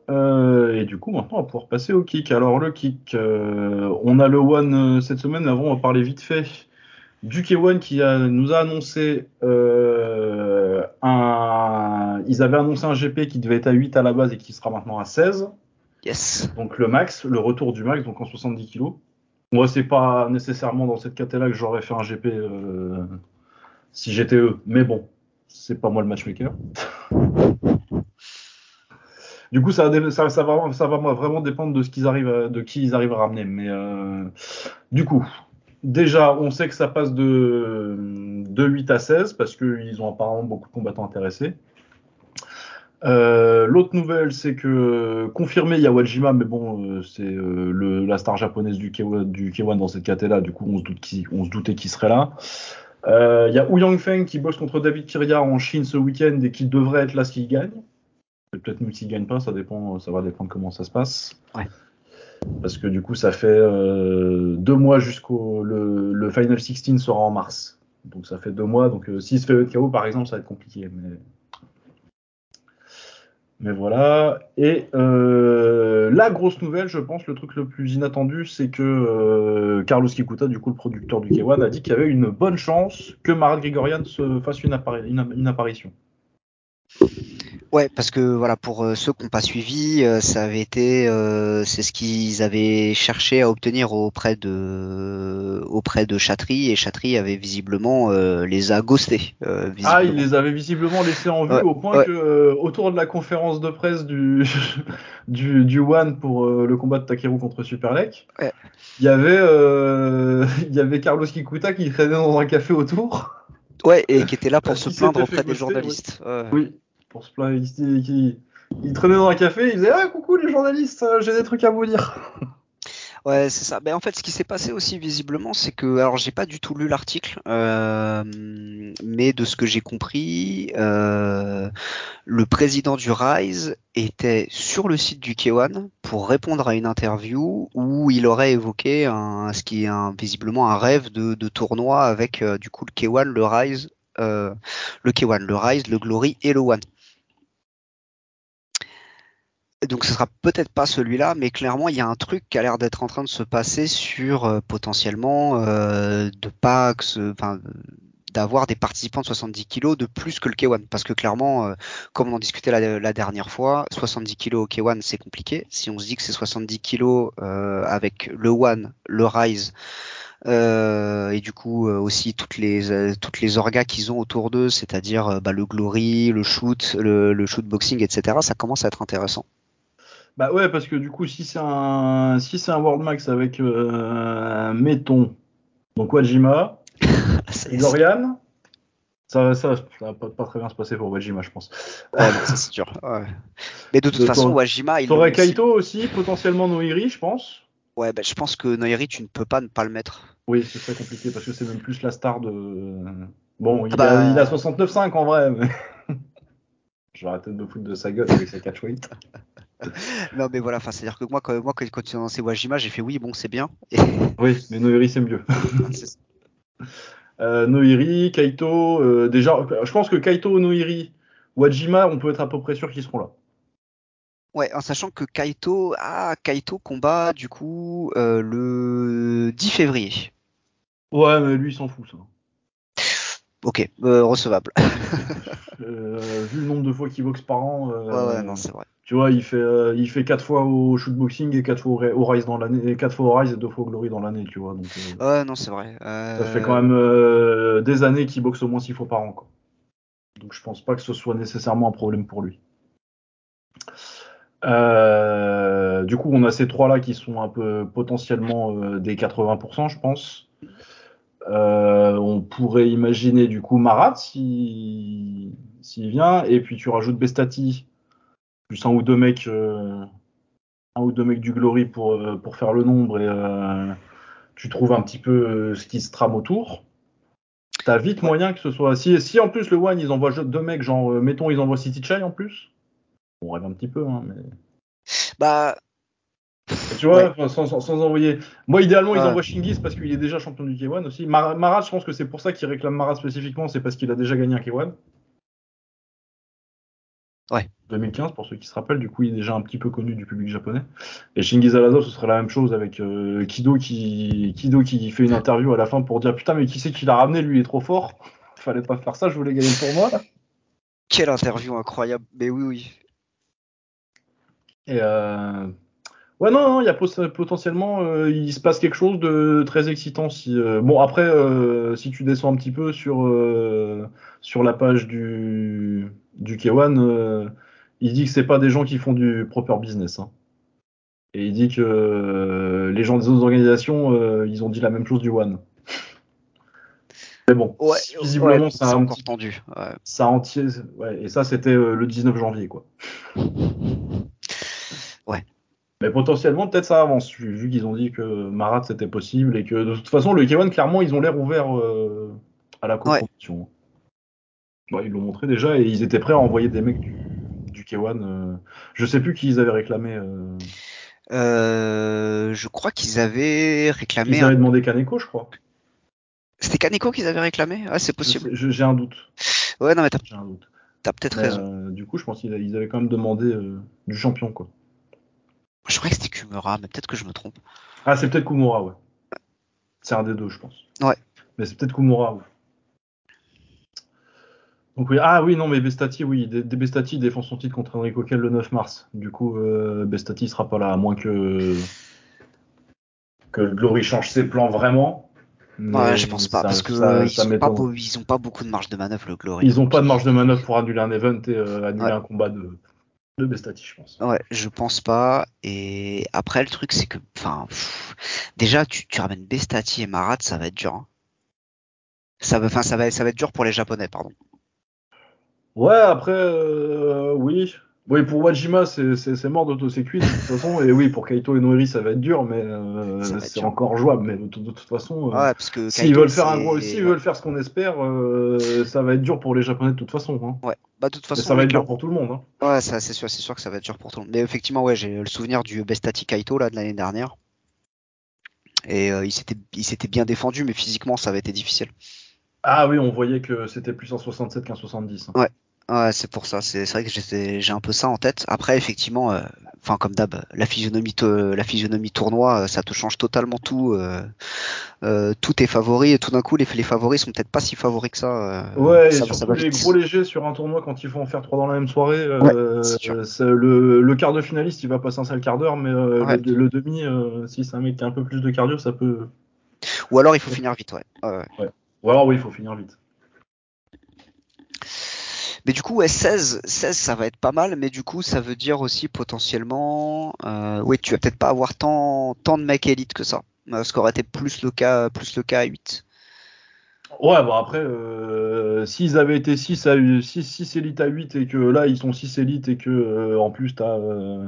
Euh, et du coup, maintenant, on va pouvoir passer au kick. Alors, le kick, euh, on a le One cette semaine. Avant, on va parler vite fait du K1 qui a- nous a annoncé un. Ils avaient annoncé un GP qui devait être à 8 à la base et qui sera maintenant à 16. Yes. Donc, le max, le retour du max, donc en 70 kg. Moi, c'est pas nécessairement dans cette catégorie que j'aurais fait un GP si j'étais eux. Mais bon, c'est pas moi le matchmaker. Du coup, ça, va, vraiment dépendre de ce qu'ils arrivent, de qui ils arrivent à ramener. Mais euh, du coup, déjà, on sait que ça passe de, de 8 à 16 parce qu'ils ont apparemment beaucoup de combattants intéressés. Euh, L'autre nouvelle, c'est que confirmé, il y a Wajima, mais bon, euh, c'est la star japonaise du K1, du K1 dans cette caté-là. Du coup, on se, on se doutait qu'il serait là. Euh, Il y a Wu Yangfeng qui bosse contre David Kiria en Chine ce week-end et qui devrait être là s'il gagne. Peut-être même s'il gagne pas, ça dépend, ça va dépendre comment ça se passe. Ouais. Parce que du coup, ça fait euh, deux mois jusqu'au le, le Final 16 sera en mars. Donc ça fait deux mois. Donc euh, s'il se fait KO par exemple, ça va être compliqué. Mais, mais voilà. Et euh, la grosse nouvelle, je pense, le truc le plus inattendu, c'est que euh, Carlos Kikuta, du coup le producteur du K1, a dit qu'il y avait une bonne chance que Marat Grigorian se fasse une, appari- une, une apparition. Ouais, parce que voilà, pour euh, ceux qui n'ont pas suivi, euh, ça avait été, euh, c'est ce qu'ils avaient cherché à obtenir auprès de auprès de Chatry et Chatry avait visiblement euh, les a ghostés. euh, Ah, il les avait visiblement laissés en vue Ouais, au point ouais. que euh, autour de la conférence de presse du (laughs) du, du One pour le combat de Takeru contre Superlek, Ouais. il y avait euh, (laughs) il y avait Carlos Kikuta qui traînait dans un café autour. Ouais, et qui était là pour (laughs) se plaindre auprès des journalistes. Oui, pour se plaindre, il, traînait dans un café, il disait ah coucou les journalistes, euh, j'ai des trucs à vous dire. (laughs) Ouais, c'est ça. Ben, en fait, ce qui s'est passé aussi visiblement, c'est que, alors, j'ai pas du tout lu l'article, euh, mais de ce que j'ai compris, euh, le président du Rise était sur le site du K1 pour répondre à une interview où il aurait évoqué ce qui est visiblement un rêve de, tournoi avec du coup le K1, le Rise, le K1, le Rise, le Glory et le One. Donc ce sera peut-être pas celui-là, mais clairement il y a un truc qui a l'air d'être en train de se passer sur euh, potentiellement euh, de pas enfin, d'avoir des participants de 70 kg de plus que le K1 parce que clairement euh, comme on en discutait la, dernière fois 70 kg au K1 c'est compliqué. Si on se dit que c'est 70 kg euh, avec le One le Rise euh, et du coup aussi toutes les toutes les orgas qu'ils ont autour d'eux c'est-à-dire bah, le Glory le shoot le, le shoot boxing etc ça commence à être intéressant bah ouais parce que du coup si c'est un si c'est un World Max avec mettons donc Wajima (laughs) Dorian ça, ça, ça va pas, très bien se passer pour Wajima, je pense. Ouais, ça c'est sûr. Ouais. Mais de toute façon, Wajima, il. T'aurais Kaito aussi, potentiellement Noiri, je pense. Ouais, bah, je pense que Noiri, tu ne peux pas ne pas le mettre. Oui, c'est très compliqué parce que c'est même plus la star de. Bon, il, ah bah... a, il a 69,5 en vrai. Mais... (laughs) je vais arrêter de me foutre de sa gueule avec sa catchweight. (laughs) (laughs) non, mais voilà, c'est à dire que moi, quand, moi, quand tu as lancé Wajima, j'ai fait oui, bon, c'est bien. oui, mais Noiri, c'est mieux. (laughs) Euh, Noiri, Kaito, euh, déjà, je pense que Kaito, Noiri, Wajima, on peut être à peu près sûr qu'ils seront là. Ouais, en sachant que Kaito, ah, Kaito combat du coup euh, le 10 février. Ouais, mais lui il s'en fout ça. Ok, recevable. (laughs) vu le nombre de fois qu'il boxe par an. ouais, ouais, non, c'est vrai. Tu vois, il fait, euh, il fait 4 fois au shootboxing et 4 fois au Rise dans l'année, 4 fois au Rise et 2 fois au Glory dans l'année, tu vois. Donc, euh, ouais, non, c'est vrai. Ça fait quand même euh, des années qu'il boxe au moins 6 fois par an, quoi. Donc je pense pas que ce soit nécessairement un problème pour lui. du coup, on a ces trois là qui sont un peu potentiellement des 80%, je pense. On pourrait imaginer du coup Marat s'il vient, et puis tu rajoutes Bestati plus un ou deux mecs, euh, un ou deux mecs du Glory pour, euh, pour faire le nombre et euh, tu trouves un petit peu ce qui se trame autour. T'as vite moyen que ce soit. Si, si en plus le One ils envoient deux mecs, genre mettons ils envoient City Chai en plus, on rêve un petit peu, hein, mais. Bah. Tu vois, sans, envoyer. Moi, idéalement, ils envoient Shingis parce qu'il est déjà champion du K1 aussi. Marat, je pense que c'est pour ça qu'il réclame Marat spécifiquement, c'est parce qu'il a déjà gagné un K1. Ouais. 2015 pour ceux qui se rappellent, du coup il est déjà un petit peu connu du public japonais. Et Shingiz Alado, ce serait la même chose avec euh, Kido qui Kido qui fait une interview à la fin pour dire putain mais qui c'est qui l'a ramené, lui il est trop fort. (laughs) Fallait pas faire ça, je voulais gagner pour moi. Quelle interview incroyable, mais oui oui. Et euh, Ouais, non, non, il y a potentiellement, euh, il se passe quelque chose de très excitant. Si, euh, bon, après, euh, si tu descends un petit peu sur, sur la page du, du K1, il dit que c'est pas des gens qui font du proper business. Hein. Et il dit que les gens des autres organisations, ils ont dit la même chose du One. Mais bon, visiblement, ça a encore tendu. Ça entier, ouais, et ça, c'était le 19 janvier, quoi. (laughs) Mais potentiellement, peut-être ça avance, vu qu'ils ont dit que Marat c'était possible et que de toute façon, le K1, clairement, ils ont l'air ouverts euh, à la compétition. ils l'ont montré déjà et ils étaient prêts à envoyer des mecs du, du K1. Euh, je sais plus qui ils avaient réclamé. Euh. je crois qu'ils avaient réclamé. Ils avaient demandé Kaneko, je crois. C'était Kaneko qu'ils avaient réclamé? Ah, c'est possible. J'ai un doute. Ouais, non, mais t'as peut-être raison. du coup, je pense qu'ils avaient quand même demandé du champion, quoi. Je croyais que c'était Kumura, mais peut-être que je me trompe. Ah, c'est peut-être Kumura, ouais. C'est un des deux, je pense. Ouais. Mais c'est peut-être Kumura, ouais. Donc oui, ah oui, non, mais Bestati, oui, des, Bestati défend son titre contre Enrico Kell le 9 mars. Du coup, euh, Bestati sera pas là, à moins que que Glory change ses plans vraiment. ouais, je pense pas, parce que ils, ont pas ils, ont pas beaucoup de marge de manœuvre, le Glory. Ils ont pas de marge de manœuvre pour annuler un event et euh, annuler un combat de, de Bestati, je pense. Ouais, je pense pas. Et après, le truc, c'est que, enfin, déjà, tu, tu, ramènes Bestati et Marat, ça va être dur. Hein. Ça va, enfin, ça va, ça va être dur pour les Japonais, pardon. Ouais, après, euh, oui. Oui, pour Wajima, c'est mort d'autosécuit de toute façon. Et oui, pour Kaito et Noiri, ça va être dur, mais euh, c'est encore jouable. Mais de, toute façon, euh, ouais, s'ils veulent faire un gros, s'ils veulent faire ce qu'on espère, ça va être dur pour les Japonais de toute façon. Hein. Ouais. Bah, de toute façon, ça va être dur pour tout le monde. Hein. Ouais, c'est sûr, c'est sûr que ça va être dur pour tout le monde. Mais effectivement, ouais, j'ai le souvenir du Bestati Kaito là de l'année dernière. Et il s'était, il s'était bien défendu, mais physiquement, ça avait été difficile. Ah oui, on voyait que c'était plus un 67 qu'un 70. Hein. Ouais, Ouais, c'est pour ça. C'est vrai que j'ai un peu ça en tête. Après, effectivement, euh, enfin comme d'hab, la physionomie, la physionomie tournoi, euh, ça te change totalement tout. Euh, tout est favori et tout d'un coup les, les favoris sont peut-être pas si favoris que ça. Ouais, ça, et surtout les gros légers sur un tournoi quand il faut en faire trois dans la même soirée. Le, le, quart de finaliste il va passer un seul quart d'heure, mais le, le, demi, si c'est un mec qui a un peu plus de cardio, ça peut. Ou alors il faut finir vite, ouais. ouais. Ou alors oui, il faut finir vite. Mais du coup, ouais, 16, 16, ça va être pas mal, mais du coup, ça veut dire aussi potentiellement, euh, oui, tu vas peut-être pas avoir tant, tant de mecs élites que ça. Euh, ce qu'aurait été plus le cas, plus le cas à 8. Ouais, bon après, euh, s'ils avaient été 6 à 6, 6 élites à 8 et que là ils sont 6 élites et que euh, en plus t'as euh,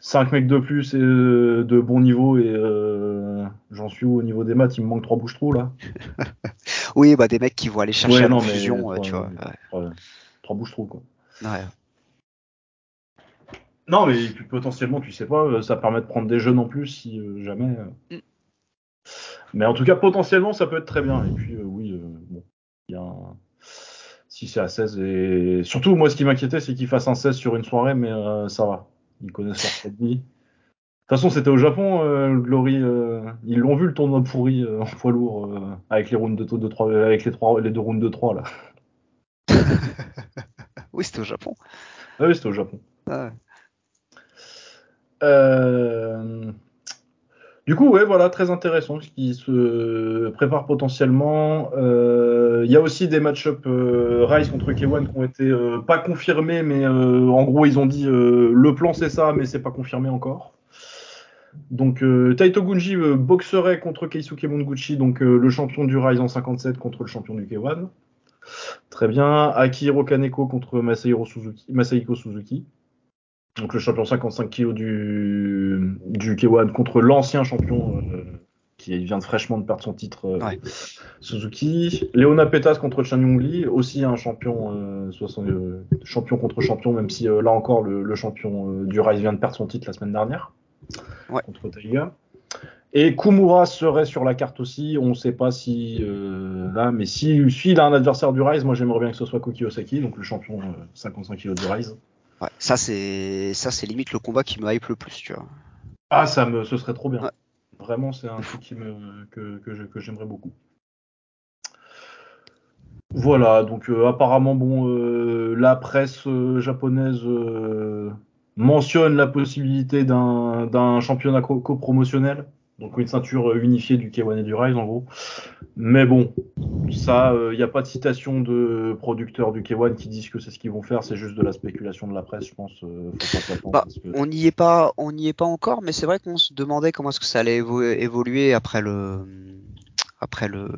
5 mecs de plus et euh, de bon niveau et euh, j'en suis où au niveau des maths, il me manque 3 bouches trous là. (laughs) oui, bah des mecs qui vont aller chercher ouais, la fusion, tu vois. Trois bouches trop quoi. Non, mais potentiellement, tu sais pas, euh, ça permet de prendre des jeunes en plus si euh, jamais. Euh. Mm. Mais en tout cas, potentiellement, ça peut être très bien. Et puis, oui, bon, il y a un... Si c'est à 16, et surtout, moi, ce qui m'inquiétait, c'est qu'il fasse un 16 sur une soirée, mais ça va. Ils connaissent leur De toute façon, c'était au Japon, Glory. ils l'ont vu le tournoi pourri en poids lourd avec les rounds de, de 3, avec les, trois, les deux rounds de 3 là. Oui, c'était au Japon. Ah oui, c'était au Japon. Ah euh, du coup, ouais, voilà, très intéressant ce qui se prépare potentiellement. Euh, il y a aussi des match-up euh, Rise contre K1 qui ont été pas confirmés, mais en gros, ils ont dit le plan c'est ça, mais c'est pas confirmé encore. Donc Taito Gunji boxerait contre Keisuke Monguchi, donc le champion du Rise en 57 contre le champion du K1. Très bien. Akihiro Kaneko contre Masahiro Suzuki, Masahiko Suzuki. Donc le champion 55 kg du, du K1 contre l'ancien champion euh, qui vient de fraîchement de perdre son titre euh, Suzuki. Leona Petas contre Chan Yong Lee, aussi un champion, euh, champion contre champion, même si là encore le, champion du Rise vient de perdre son titre la semaine dernière contre Taiga. Et Kumura serait sur la carte aussi. On ne sait pas si euh, là, mais si, si, il a un adversaire du Rise, moi j'aimerais bien que ce soit Koki Osaki, donc le champion 55 euh, kg du Rise. Ouais, ça c'est ça c'est limite le combat qui me hype le plus, tu vois. Ah ça me, ce serait trop bien. Vraiment, c'est un truc qui me que, que j'aimerais beaucoup. Voilà, donc euh, apparemment bon, la presse japonaise mentionne la possibilité d'un championnat co-promotionnel. Donc une ceinture euh, unifiée du K1 et du Rise en gros. Mais bon, ça, il euh, n'y a pas de citation de producteurs du K1 qui disent que c'est ce qu'ils vont faire, c'est juste de la spéculation de la presse, je pense. Euh, bah, On n'y est pas, on n'y est pas encore, mais c'est vrai qu'on se demandait comment est-ce que ça allait évoluer après le après le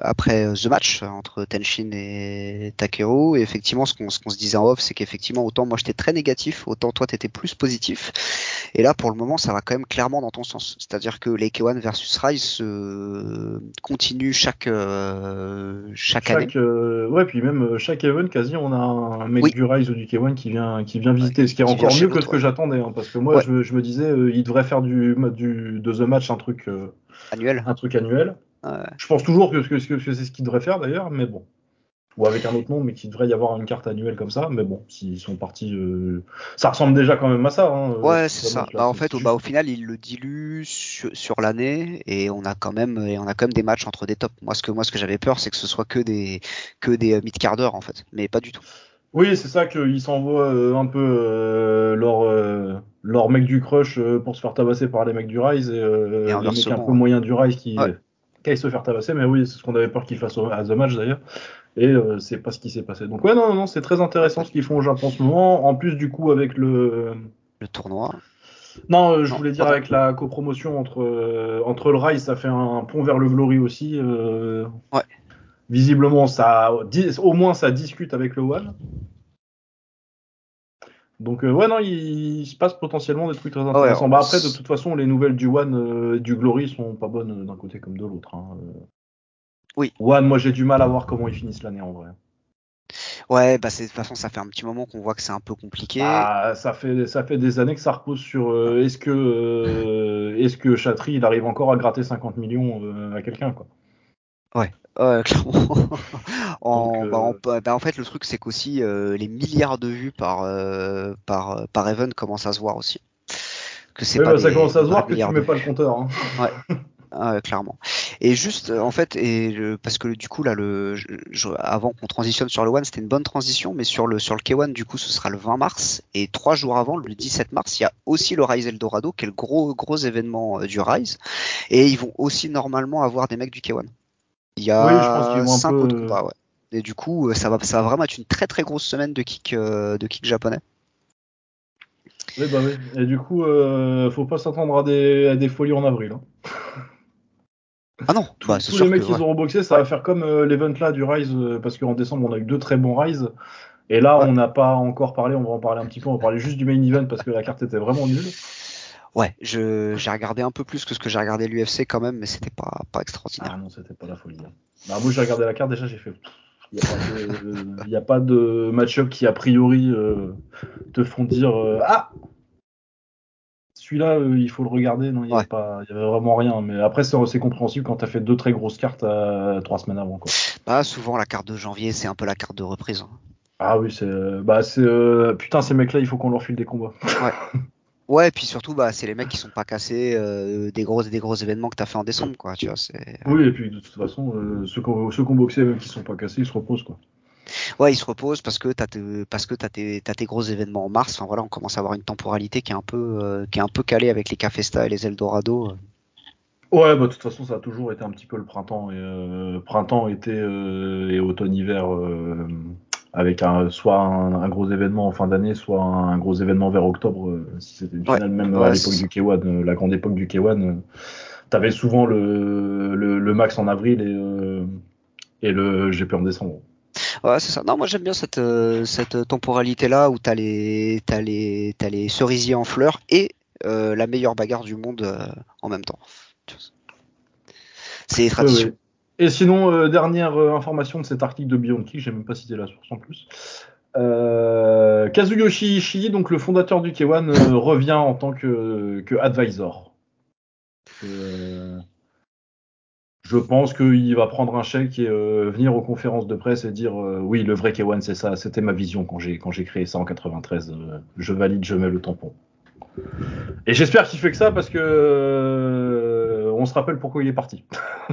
après euh, the match entre Tenshin et Takeru et effectivement ce qu'on ce qu'on se disait en off c'est qu'effectivement autant moi j'étais très négatif autant toi t'étais plus positif. Et là pour le moment ça va quand même clairement dans ton sens. C'est-à-dire que les K1 versus Rise euh, continuent chaque euh, chaque, année. euh, ouais puis même chaque event quasi on a un mec du Rise ou du K1 qui vient qui vient visiter ce qui est encore mieux que ce que j'attendais hein, parce que moi je, je, me disais il devrait faire du, du de the match un truc annuel. Un truc annuel. Je pense toujours que, c'est ce qu'il devrait faire d'ailleurs, mais bon. Ou avec un autre nom, mais qu'il devrait y avoir une carte annuelle comme ça. Mais bon, s'ils sont partis, euh, ça ressemble déjà quand même à ça. Hein, euh, ouais, c'est ça. bah, en fait, au, bah, au final, ils le diluent sur, l'année et on a quand même, et on a quand même des matchs entre des tops. Moi, ce que moi, ce que j'avais peur, c'est que ce soit que des que des euh, mid carders en fait, mais pas du tout. Oui, c'est ça qu'ils s'envoient un peu leur leur mec du crush pour se faire tabasser par les mecs du Rise et, et les mecs un peu moyen du Rise qui qu'à se faire tabasser, mais oui, c'est ce qu'on avait peur qu'il fasse à The Match d'ailleurs. Et euh, c'est pas ce qui s'est passé. Donc ouais, non, non, c'est très intéressant ce qu'ils font au Japon en ce moment. En plus, du coup, avec le le tournoi. Non, euh, je voulais dire avec la copromotion entre euh, entre le Rise, ça fait un pont vers le Glory aussi. ouais. Visiblement, ça, au moins, ça discute avec le One. Donc euh, ouais non, il, se passe potentiellement des trucs très intéressants. bah, après de toute façon, les nouvelles du One, euh, du Glory sont pas bonnes d'un côté comme de l'autre. Hein. Euh. Oui. One, moi j'ai du mal à voir comment ils finissent l'année en vrai. Ouais, bah de toute façon ça fait un petit moment qu'on voit que c'est un peu compliqué. Bah, ça fait ça fait des années que ça repose sur est-ce que est-ce que Chatry il arrive encore à gratter 50 millions à quelqu'un quoi. Ouais. Ouais, (laughs) clairement. en, bah, en, euh, bah, en, fait, le truc, c'est qu'aussi euh, les milliards de vues par, euh, par, par event commencent à se voir aussi. Que c'est pas bah, ça commence à se voir que tu mets pas le compteur. Hein. Ouais. (laughs) Ah, clairement. Et juste, en fait, et parce que du coup là, le, avant qu'on transitionne sur le One, c'était une bonne transition, mais sur le sur le K1, du coup, ce sera le 20 mars et trois jours avant, le 17 mars, il y a aussi le Rise Eldorado, qui est le gros gros événement du Rise, et ils vont aussi normalement avoir des mecs du K1. Il y a oui, je pense peu... combats, ouais. Et du coup, ça va, ça va vraiment être une très très grosse semaine de kick, de kick japonais. Oui, bah oui. Et du coup, euh, faut pas s'attendre à des, à des folies en avril. Hein. (laughs) Ah non, bah, tous les mecs qui ont reboxé, ça va faire comme euh, l'event là du Rise, euh, parce qu'en décembre on a eu deux très bons Rise. Et là, on n'a pas encore parlé, on va en parler un petit peu, on va parler juste du main event parce que la carte était vraiment nulle. Ouais, j'ai regardé un peu plus que ce que j'ai regardé l'UFC quand même, mais c'était pas, pas extraordinaire. Ah non, c'était pas la folie. Hein. Bah, moi j'ai regardé la carte, déjà j'ai fait. Il n'y (laughs) a pas de, match-up qui a priori euh, te font dire Ah celui-là, euh, il faut le regarder. Non, il n'y avait, vraiment rien. Mais après, c'est compréhensible quand tu as fait deux très grosses cartes euh, trois semaines avant. Quoi. Bah, souvent, la carte de janvier, c'est un peu la carte de reprise. Hein. Ah oui, c'est. Bah, c'est. Euh, putain, ces mecs-là, il faut qu'on leur file des combats. Ouais. (laughs) Ouais, et puis surtout, bah, c'est les mecs qui sont pas cassés des gros des gros événements que tu as fait en décembre, quoi. Tu vois, oui, et puis de toute façon, ceux qui ont boxé, même qui sont pas cassés, ils se reposent, quoi. Ouais, il se repose parce que t'as parce que t'as tes tes gros événements en mars. Enfin voilà, on commence à avoir une temporalité qui est un peu euh, qui est un peu calée avec les Cafesta et les Eldorado. Euh. Ouais, bah de toute façon, ça a toujours été un petit peu le printemps et euh, printemps, été et automne, hiver. Avec un, soit un, gros événement en fin d'année, soit un, gros événement vers octobre, si c'était une finale, même à l'époque du K1, la grande époque du K1, t'avais souvent le, le, max en avril et, et le GP en décembre. Ouais, c'est ça. Non, moi j'aime bien cette, euh, cette temporalité-là où t'as les, as les, as les cerisiers en fleurs et euh, la meilleure bagarre du monde euh, en même temps. C'est tradition. Et sinon, dernière information de cet article de Kick, j'ai même pas cité la source en plus. Kazuyoshi Ishii, donc le fondateur du K1, revient en tant que, advisor je pense qu'il va prendre un chèque et euh, venir aux conférences de presse et dire euh, oui, le vrai K1, c'est ça, c'était ma vision quand j'ai quand j'ai créé ça en 93. Euh, je valide, je mets le tampon. Et j'espère qu'il fait que ça parce que on se rappelle pourquoi il est parti. (laughs)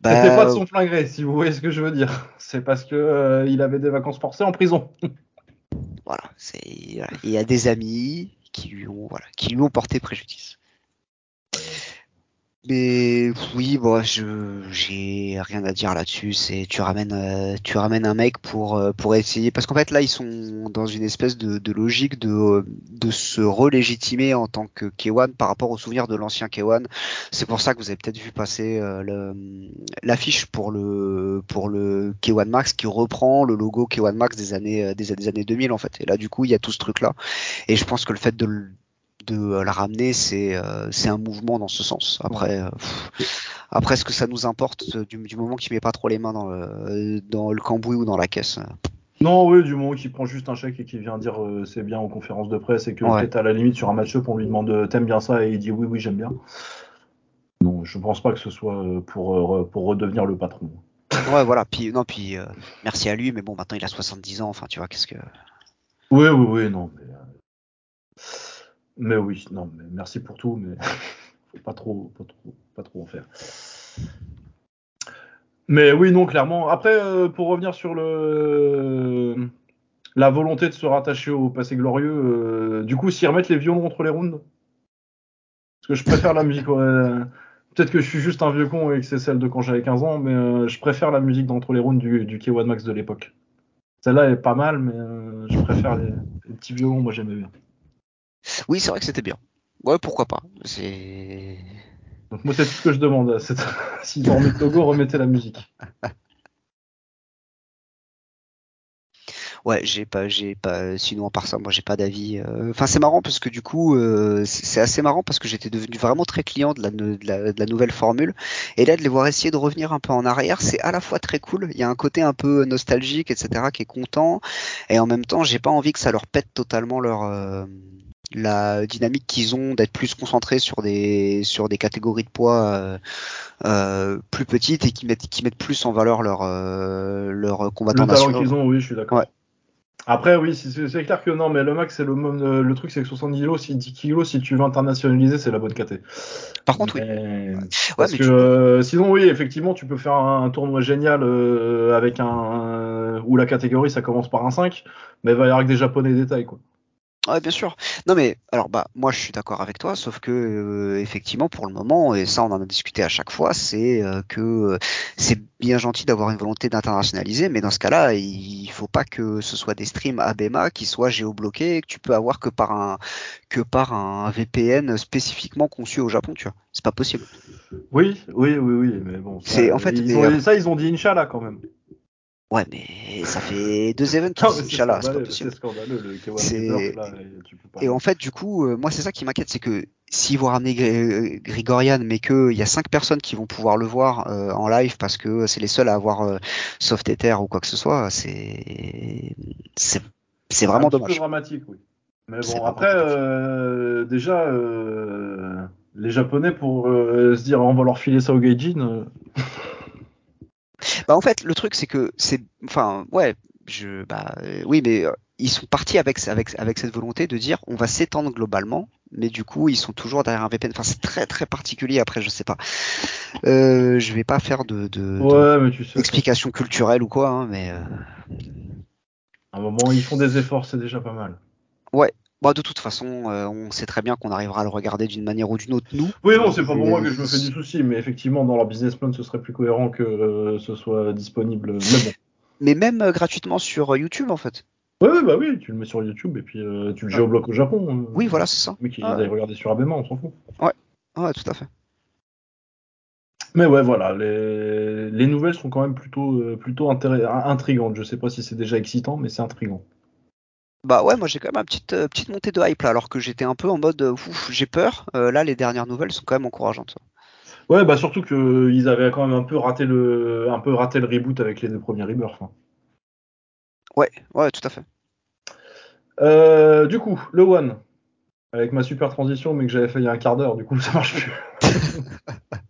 bah... C'était pas de son plein gré, si vous voyez ce que je veux dire. C'est parce que il avait des vacances forcées en prison. voilà, c'est il y a des amis qui lui ont voilà, qui lui ont porté préjudice. Mais oui, bon, je j'ai rien à dire là-dessus. C'est tu ramènes euh, tu ramènes un mec pour euh, pour essayer parce qu'en fait là ils sont dans une espèce de, de logique de de se relégitimer en tant que K1 par rapport au souvenir de l'ancien K1. C'est pour ça que vous avez peut-être vu passer euh, l'affiche pour le pour le K1 Max qui reprend le logo K1 Max des années des, des années 2000 en fait. Et là du coup il y a tout ce truc là. Et je pense que le fait de de euh, la ramener, c'est euh, c'est un mouvement dans ce sens. Après, euh, après ce que ça nous importe du, moment qu'il met pas trop les mains dans le, dans le cambouis ou dans la caisse. Non, oui, du moment qu'il prend juste un chèque et qu'il vient dire c'est bien aux conférences de presse et que peut-être à la limite sur un match-up on lui demande t'aimes bien ça? Et il dit oui, oui, j'aime bien. Non, je pense pas que ce soit pour, pour redevenir le patron. Ouais, voilà. Puis, non, puis merci à lui, mais bon, maintenant il a 70 ans. Enfin, tu vois, qu'est-ce que. Oui, oui, oui, non. Mais, mais oui, non, mais merci pour tout, mais (laughs) faut pas trop, pas trop, pas trop en faire. Mais oui, non, clairement. Après, euh, pour revenir sur le la volonté de se rattacher au passé glorieux, euh, du coup, s'y remettre les violons entre les rounds. Parce que je préfère la musique. Peut-être que je suis juste un vieux con et que c'est celle de quand j'avais 15 ans, mais euh, je préfère la musique d'entre les rounds du, du K1 Max de l'époque. Celle-là est pas mal, mais je préfère les petits violons, moi j'aimais bien. Oui, c'est vrai que c'était bien. Ouais, pourquoi pas. C'est. Donc moi, c'est tout ce que je demande. (laughs) si ont remis Togo, remettez la musique. Ouais, j'ai pas, j'ai pas. Sinon, à part ça, moi, j'ai pas d'avis. Euh, enfin, c'est marrant parce que du coup, euh, c'est assez marrant parce que j'étais devenu vraiment très client de la, de, la, de la, nouvelle formule. Et là, de les voir essayer de revenir un peu en arrière, c'est à la fois très cool. Il y a un côté un peu nostalgique, etc., qui est content. Et en même temps, j'ai pas envie que ça leur pète totalement leur. Euh, la dynamique qu'ils ont d'être plus concentrés sur des sur des catégories de poids euh, euh, plus petites et qui mettent qui mettent plus en valeur leur euh, leur combattant le talent qu'ils ont oui je suis d'accord Après, oui, c'est clair que non, mais le max, c'est le, le truc, c'est que 70 kg, si 10 kg, si tu veux internationaliser, c'est la bonne caté. Par contre, oui. Parce que euh, sinon, oui, effectivement, tu peux faire un, tournoi génial euh, avec un, où la catégorie, ça commence par un 5, mais il va y avoir que des japonais détails, quoi. Ouais, bien sûr. Non, mais alors bah moi je suis d'accord avec toi, sauf que euh, effectivement pour le moment et ça on en a discuté à chaque fois, c'est euh, que euh, c'est bien gentil d'avoir une volonté d'internationaliser, mais dans ce cas-là il faut pas que ce soit des streams ABEMA qui soient géobloqués, que tu peux avoir que par un que par un VPN spécifiquement conçu au Japon, tu vois. C'est pas possible. Oui, oui, oui, oui, mais bon. C'est en fait ils ont, ça ils ont dit Inch'Allah quand même. Ouais, mais ça fait deux (laughs) events, Inch'Allah, c'est pas possible. C'est Et en fait, du coup, euh, moi, c'est ça qui m'inquiète, c'est que s'ils vont ramener euh, Grigorian, mais qu'il y a cinq personnes qui vont pouvoir le voir euh, en live parce que c'est les seuls à avoir Soft Ether ou quoi que ce soit, c'est c'est vraiment dommage. C'est dramatique, oui. Mais bon, après, déjà, les Japonais, pour se dire on va leur filer ça au Gaijin. Bah en fait, le truc c'est que c'est, enfin, ouais, je, bah, euh, oui, mais euh, ils sont partis avec avec avec cette volonté de dire on va s'étendre globalement, mais du coup ils sont toujours derrière un VPN. Enfin, c'est très très particulier. Après, je sais pas. Euh, je vais pas faire de, de, ouais, mais tu sais, explication culturelle ou quoi, hein, mais. Euh... À un moment, ils font des efforts, c'est déjà pas mal. Ouais, bah, de toute façon, euh, on sait très bien qu'on arrivera à le regarder d'une manière ou d'une autre, nous. Oui, non, c'est pas pour moi que je me fais du souci, mais effectivement, dans leur business plan, ce serait plus cohérent que euh, ce soit disponible. Mais bon. (laughs) Mais même euh, gratuitement sur YouTube, en fait. Oui, bah oui, tu le mets sur YouTube et puis tu le géobloques au Japon. oui, voilà, c'est ça. Oui, qui ah. regarder sur Abema, on s'en fout. Ouais, ouais, tout à fait. Mais ouais, voilà, les, les nouvelles sont quand même plutôt, plutôt intrigantes. Je sais pas si c'est déjà excitant, mais c'est intrigant. Bah ouais, moi j'ai quand même une petite, euh, petite montée de hype là, alors que j'étais un peu en mode euh, ouf, j'ai peur. Euh, là, les dernières nouvelles sont quand même encourageantes. Ouais, bah surtout qu'ils avaient quand même un peu raté le, un peu raté le reboot avec les deux premiers Rebirth. Hein. Ouais, ouais, tout à fait. du coup, le One, avec ma super transition, mais que j'avais fait il y a un quart d'heure, du coup (laughs) ça marche plus. (laughs)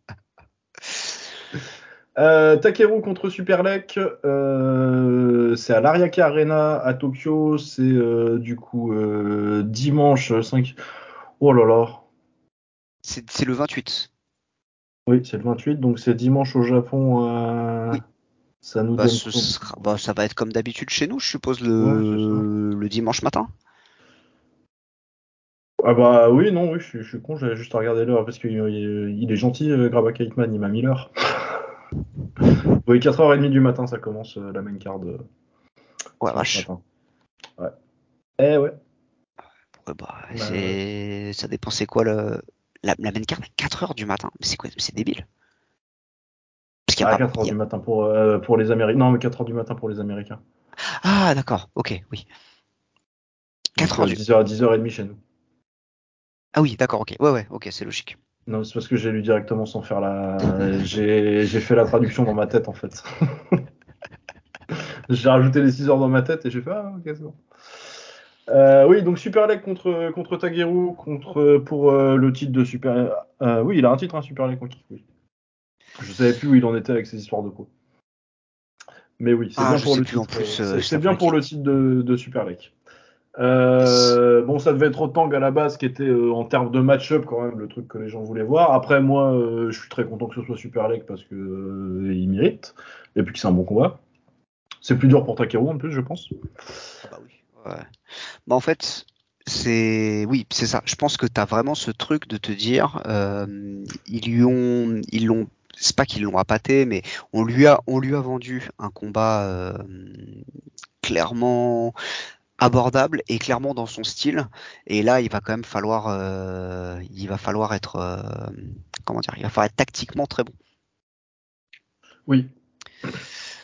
Euh, Takeru contre Superlek, euh, c'est à l'Ariake Arena à Tokyo, c'est euh, du coup dimanche 5. Oh là là. C'est le 28. Oui, c'est le 28, donc c'est dimanche au Japon. Oui. Ça nous bah, bah, ça va être comme d'habitude chez nous, je suppose, le, le dimanche matin. Ah bah oui, non, oui, je, suis con, j'avais juste à regarder l'heure parce qu'il il est gentil, Graba Kaitman, il m'a mis l'heure. (laughs) Oui, 4h30 du matin, ça commence euh, la main card. Euh, ouais, vache. Ouais. Eh ouais. bah, bah Ça dépend, c'est quoi le. La, la main card à 4h du matin. C'est quoi C'est débile. Parce qu'il y a 4h ah, du matin pour, euh, pour les Américains. Non, mais 4h du matin pour les Américains. Ah, d'accord, ok, oui. 4h du... 10h, 10h30 chez nous. Ah oui, d'accord, ok. Ouais, ouais, ok, c'est logique. Non, c'est parce que j'ai lu directement sans faire la. j'ai fait la traduction dans ma tête en fait. (laughs) j'ai rajouté les 6 heures dans ma tête et j'ai fait Ah, ok, c'est bon. Euh, oui, donc Super League contre, contre Tageru, contre, pour euh, le titre de Super. Euh, oui, il a un titre, un Super League contre oui. Je savais plus où il en était avec ses histoires de peau. Mais oui, c'est ah, bien, pour le, titre, c'est bien pour le titre de, de Super. Euh, bon, ça devait être autant à la base, qui était euh, en termes de match-up quand même le truc que les gens voulaient voir. Après, moi, euh, je suis très content que ce soit Super League parce que il mérite et puis que c'est un bon combat. C'est plus dur pour Takeru en plus, je pense. Ah bah oui. Ouais. Bah en fait, c'est oui, c'est ça. Je pense que tu as vraiment ce truc de te dire, ils lui ont, ils l'ont c'est pas qu'ils l'ont appâté, mais on lui a, on lui a vendu un combat clairement abordable et clairement dans son style. Et là, il va quand même falloir, euh, il va falloir être, euh, comment dire, il va falloir être tactiquement très bon. Oui.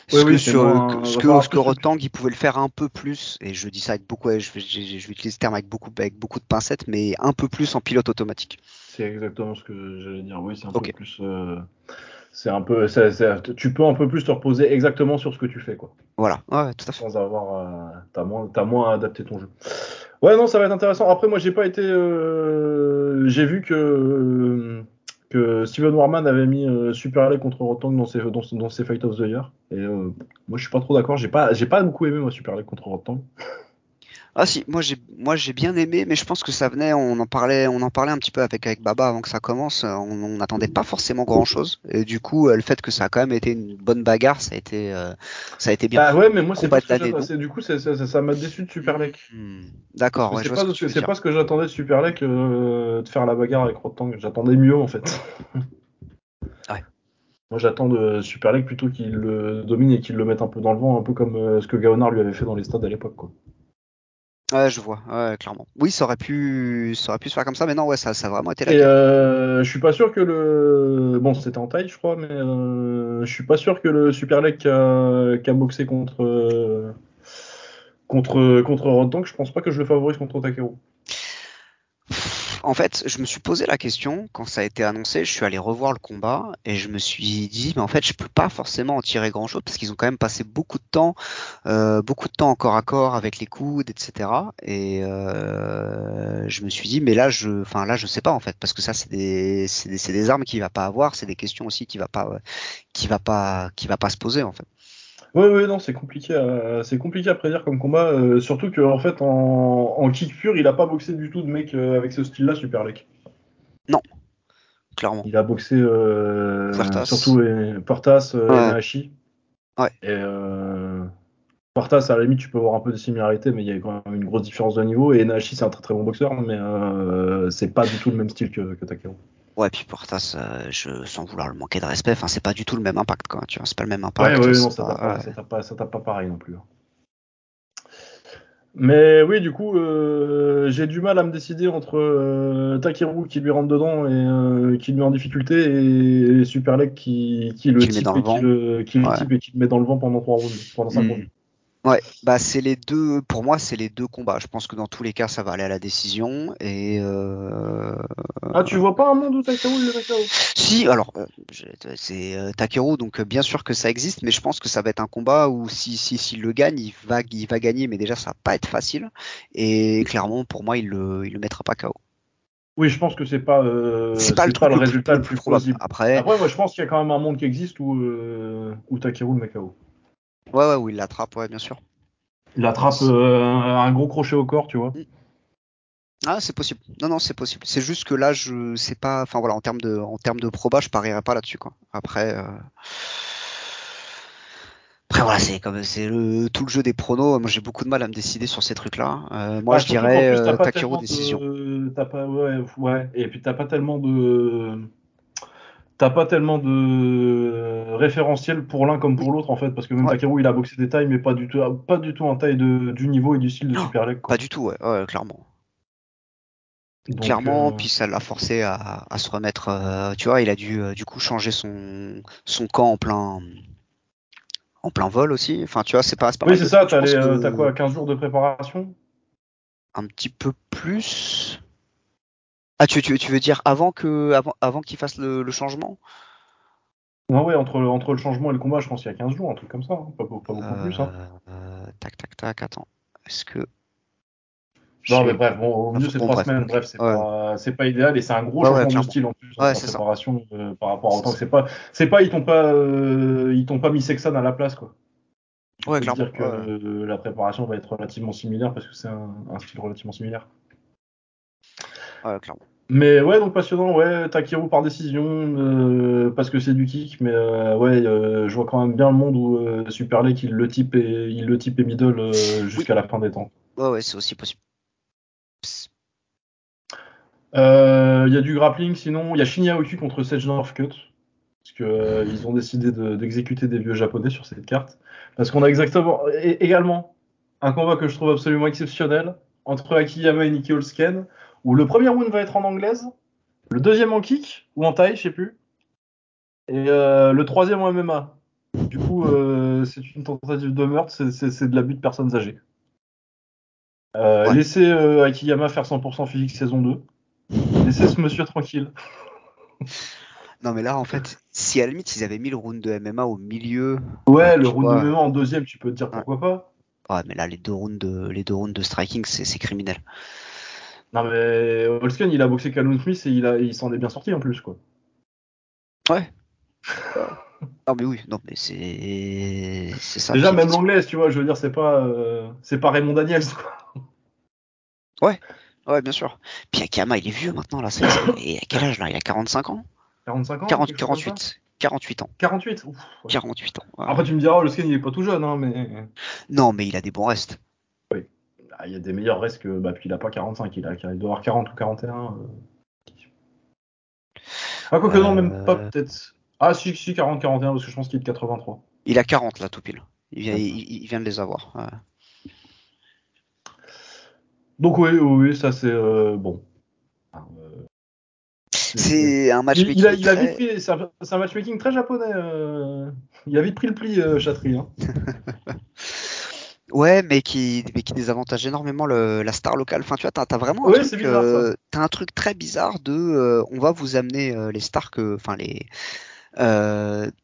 Ce que, sur, ce que, Rotang, il pouvait le faire un peu plus, et je dis ça avec beaucoup, je je vais utiliser ce terme avec beaucoup, avec beaucoup de pincettes, mais un peu plus en pilote automatique. C'est exactement ce que j'allais dire. Oui, c'est un peu plus. Euh, c'est un peu, tu peux un peu plus te reposer exactement sur ce que tu fais, quoi. Voilà, ouais, tout à fait. Sans avoir, euh, t'as moins, as moins à adapter ton jeu. Ouais, non, ça va être intéressant. Après, moi, j'ai pas été, euh, j'ai vu que que Steven Warman avait mis euh, Super Leg contre Rotang dans ses, dans, dans ses Fight of the Year. Et euh, moi, je suis pas trop d'accord. J'ai pas, j'ai pas beaucoup aimé moi Super Leg contre Rotang. Ah si, moi j'ai moi j'ai bien aimé, mais je pense que ça venait, on en parlait, on en parlait un petit peu avec avec Baba avant que ça commence. On n'attendait pas forcément grand chose, et du coup euh, le fait que ça a quand même été une bonne bagarre, ça a été euh, ça a été bien. Bah ouais, mais moi c'est pas ce que j'attendais. Du coup, ça m'a déçu de Super Leg. Hmm, D'accord, ouais, c'est pas, ce que pas ce que j'attendais de Super euh, de faire la bagarre avec Rotang. J'attendais mieux en fait. (laughs) Ouais. Moi j'attends de Super plutôt qu'il le domine et qu'il le mette un peu dans le vent, un peu comme ce que Gaonard lui avait fait dans les stades à l'époque. Ouais, je vois, ouais, clairement. Oui, ça aurait pu, ça aurait pu se faire comme ça, mais non, ouais, ça, ça a vraiment été la Et euh, je suis pas sûr que le. Bon, c'était en taille, je crois, mais euh, je suis pas sûr que le Super Leg qui a, a boxé contre. euh, Contre, contre Rodtank, je pense pas que je le favorise contre Takeru. En fait, je me suis posé la question quand ça a été annoncé. Je suis allé revoir le combat et je me suis dit, mais en fait, je peux pas forcément en tirer grand chose parce qu'ils ont quand même passé beaucoup de temps, euh, beaucoup de temps en corps à corps avec les coudes, etc. Et euh, je me suis dit, mais là, je, enfin là, je sais pas en fait parce que ça, c'est des, c'est des, des armes qu'il va pas avoir, c'est des questions aussi qu'il va pas, qui va pas, qui va pas se poser en fait. Oui, oui, non, c'est compliqué, à... c'est compliqué à prédire comme combat, euh, surtout qu'en en fait, en... en kick pur, il a pas boxé du tout de mec euh, avec ce style-là, Super Leg. Clairement. Il a boxé euh, Puertas. surtout euh, Portas, Ouais. Ouais. Et euh, Portas, à la limite, tu peux voir un peu de similarité, mais il y a quand même une grosse différence de niveau. Et Nahashi, c'est un très très bon boxeur, mais euh, c'est pas du tout le même style que, que Takeru. Ouais, puis Portas, euh, je, sans vouloir le manquer de respect, enfin, c'est pas du tout le même impact, quoi. Tu vois, c'est pas le même Ouais, impact. ouais, c'est non, ça tape pas, ouais. pareil non plus. hein. Mais oui, du coup, euh, j'ai du mal à me décider entre euh, Takeru qui lui rentre dedans et euh, qui le met en difficulté et Super Leg qui, qui le Qui type dans le et qui vent. le, qui le Ouais. type et qui le met dans le vent pendant trois rounds, pendant cinq Hmm. rounds. Ouais, bah c'est les deux. Pour moi, c'est les deux combats. Je pense que dans tous les cas, ça va aller à la décision. Et euh... Ah, tu vois pas un monde où Takeru le met KO si, alors euh, c'est euh, Takeru, donc euh, bien sûr que ça existe, mais je pense que ça va être un combat où si si s'il le gagne, il va il va gagner, mais déjà ça va pas être facile. Et clairement, pour moi, il le il le mettra pas KO. Oui, je pense que c'est pas, euh, c'est pas le truc le le plus- résultat le plus plus probable. plausible. Après, Après, moi, je pense qu'il y a quand même un monde qui existe où, euh, où Takeru le met KO. Ouais ouais, où il l'attrape, ouais, bien sûr. Il attrape euh, un, gros crochet au corps, tu vois. Ah, c'est possible. Non, non, c'est possible. C'est juste que là, je sais pas. Enfin voilà, en termes de, en termes de proba, je parierais pas là-dessus, quoi. Après, euh... après voilà, c'est comme c'est le tout le jeu des pronos. Moi, j'ai beaucoup de mal à me décider sur ces trucs-là. Euh, moi, Ah, je dirais plus, t'as pas Takeru tellement décision. de... T'as pas... Ouais, ouais. Et puis t'as pas tellement de... T'as pas tellement de référentiel pour l'un comme pour l'autre en fait, parce que même Ouais. Takeru il a boxé des tailles, mais pas du tout, pas du tout en taille de, du niveau et du style de Non, Super. Quoi. Pas du tout, ouais, ouais, clairement. Donc, clairement, euh, puis ça l'a forcé à, à se remettre. euh, tu vois, il a dû euh, du coup changer son son camp en plein en plein vol aussi. Enfin, tu vois, c'est pas, c'est pas Oui, c'est ça, que- t'as quoi, 15 jours de préparation? Un petit peu plus. Ah, tu, tu, tu veux dire avant que avant, avant qu'il fasse le, le changement? Ouais, ouais, entre, entre le changement et le combat, je pense qu'il y a 15 jours, un truc comme ça, hein. pas, beau- pas beaucoup plus. Hein. Euh, Tac, tac, tac. Attends. Est-ce que Non, mais bref, bon, au mieux c'est Bon, 3 bref, semaines, bref, c'est Ouais. pas, c'est pas idéal et c'est un gros Ouais, ouais, changement de style en plus en c'est ça. préparation euh, par rapport à C'est autant que c'est pas, c'est pas, ils t'ont pas, euh, ils t'ont pas mis Sexan à la place quoi. Ouais, clairement. dire que la préparation va être relativement similaire parce que c'est un, un style relativement similaire. Ouais, clairement. Mais ouais, donc passionnant, ouais, Takeru par décision, euh, parce que c'est du kick, mais euh, ouais, euh, je vois quand même bien le monde où Super Leg, il le type et, il le type et middle jusqu'à la fin des temps. Ouais, ouais, c'est aussi possible. Il y a du grappling, sinon, il y a Shinya Oki contre Sage Northcutt, parce que ils ont décidé de- d'exécuter des vieux japonais sur cette carte, parce qu'on a exactement, et, également, un combat que je trouve absolument exceptionnel, entre Akiyama et Nicky Holsken, où le premier round va être en anglaise, le deuxième en kick, ou en taille, je sais plus, et euh, le troisième en MMA. Du coup, euh, c'est une tentative de meurtre, c'est- de l'abus de personnes âgées. Euh, Ouais. Laissez Akiyama faire 100% physique saison 2. Laissez ce monsieur tranquille. (laughs) Non, mais là, en fait, si à la limite ils avaient mis le round de MMA au milieu. Ouais, le round vois. de MMA en deuxième, tu peux te dire pourquoi pas. Ouais, mais là, les deux rounds de, les deux rounds de striking, c'est criminel. Non mais Holsken, il a boxé Callum Smith et il, a- il s'en est bien sorti en plus quoi. Ouais. (laughs) non mais oui, non mais c'est c'est ça. Déjà même l'anglaise, tu vois, je veux dire, c'est pas euh, c'est pas Raymond Daniels quoi. Ouais, bien sûr. Puis Akiyama, il est vieux maintenant là. Et à quel âge là? Il a 45 ans? 45 ans 40, quelque chose comme ça? 48. 48 ans. 48 Ouf, ouais. 48 ans. ouais. Après tu me diras, le skin il est pas tout jeune, hein, mais Non, mais il a des bons restes. Ah, il y a des meilleurs restes que. Bah, puis il a pas 45, il, a, il doit avoir 40 ou 41. euh. Ah, quoique non, même pas Euh. peut-être. Ah, si, si, 40, 41, parce que je pense qu'il est de 83. Il a 40 là, tout pile. Il vient, il, il vient de les avoir. ouais. Donc, oui, oui, ça c'est. euh, bon. Euh, C'est un matchmaking il a, il a très- pris. C'est un, matchmaking très japonais. euh. Il a vite pris le pli, euh, Chatry. Hein. (laughs) Ouais, mais qui, mais qui désavantage énormément le, la star locale. Enfin, tu vois, t'as as vraiment un Ouais, truc, bizarre, euh, t'as un truc très bizarre de, euh, on va vous amener euh, les stars que, enfin les,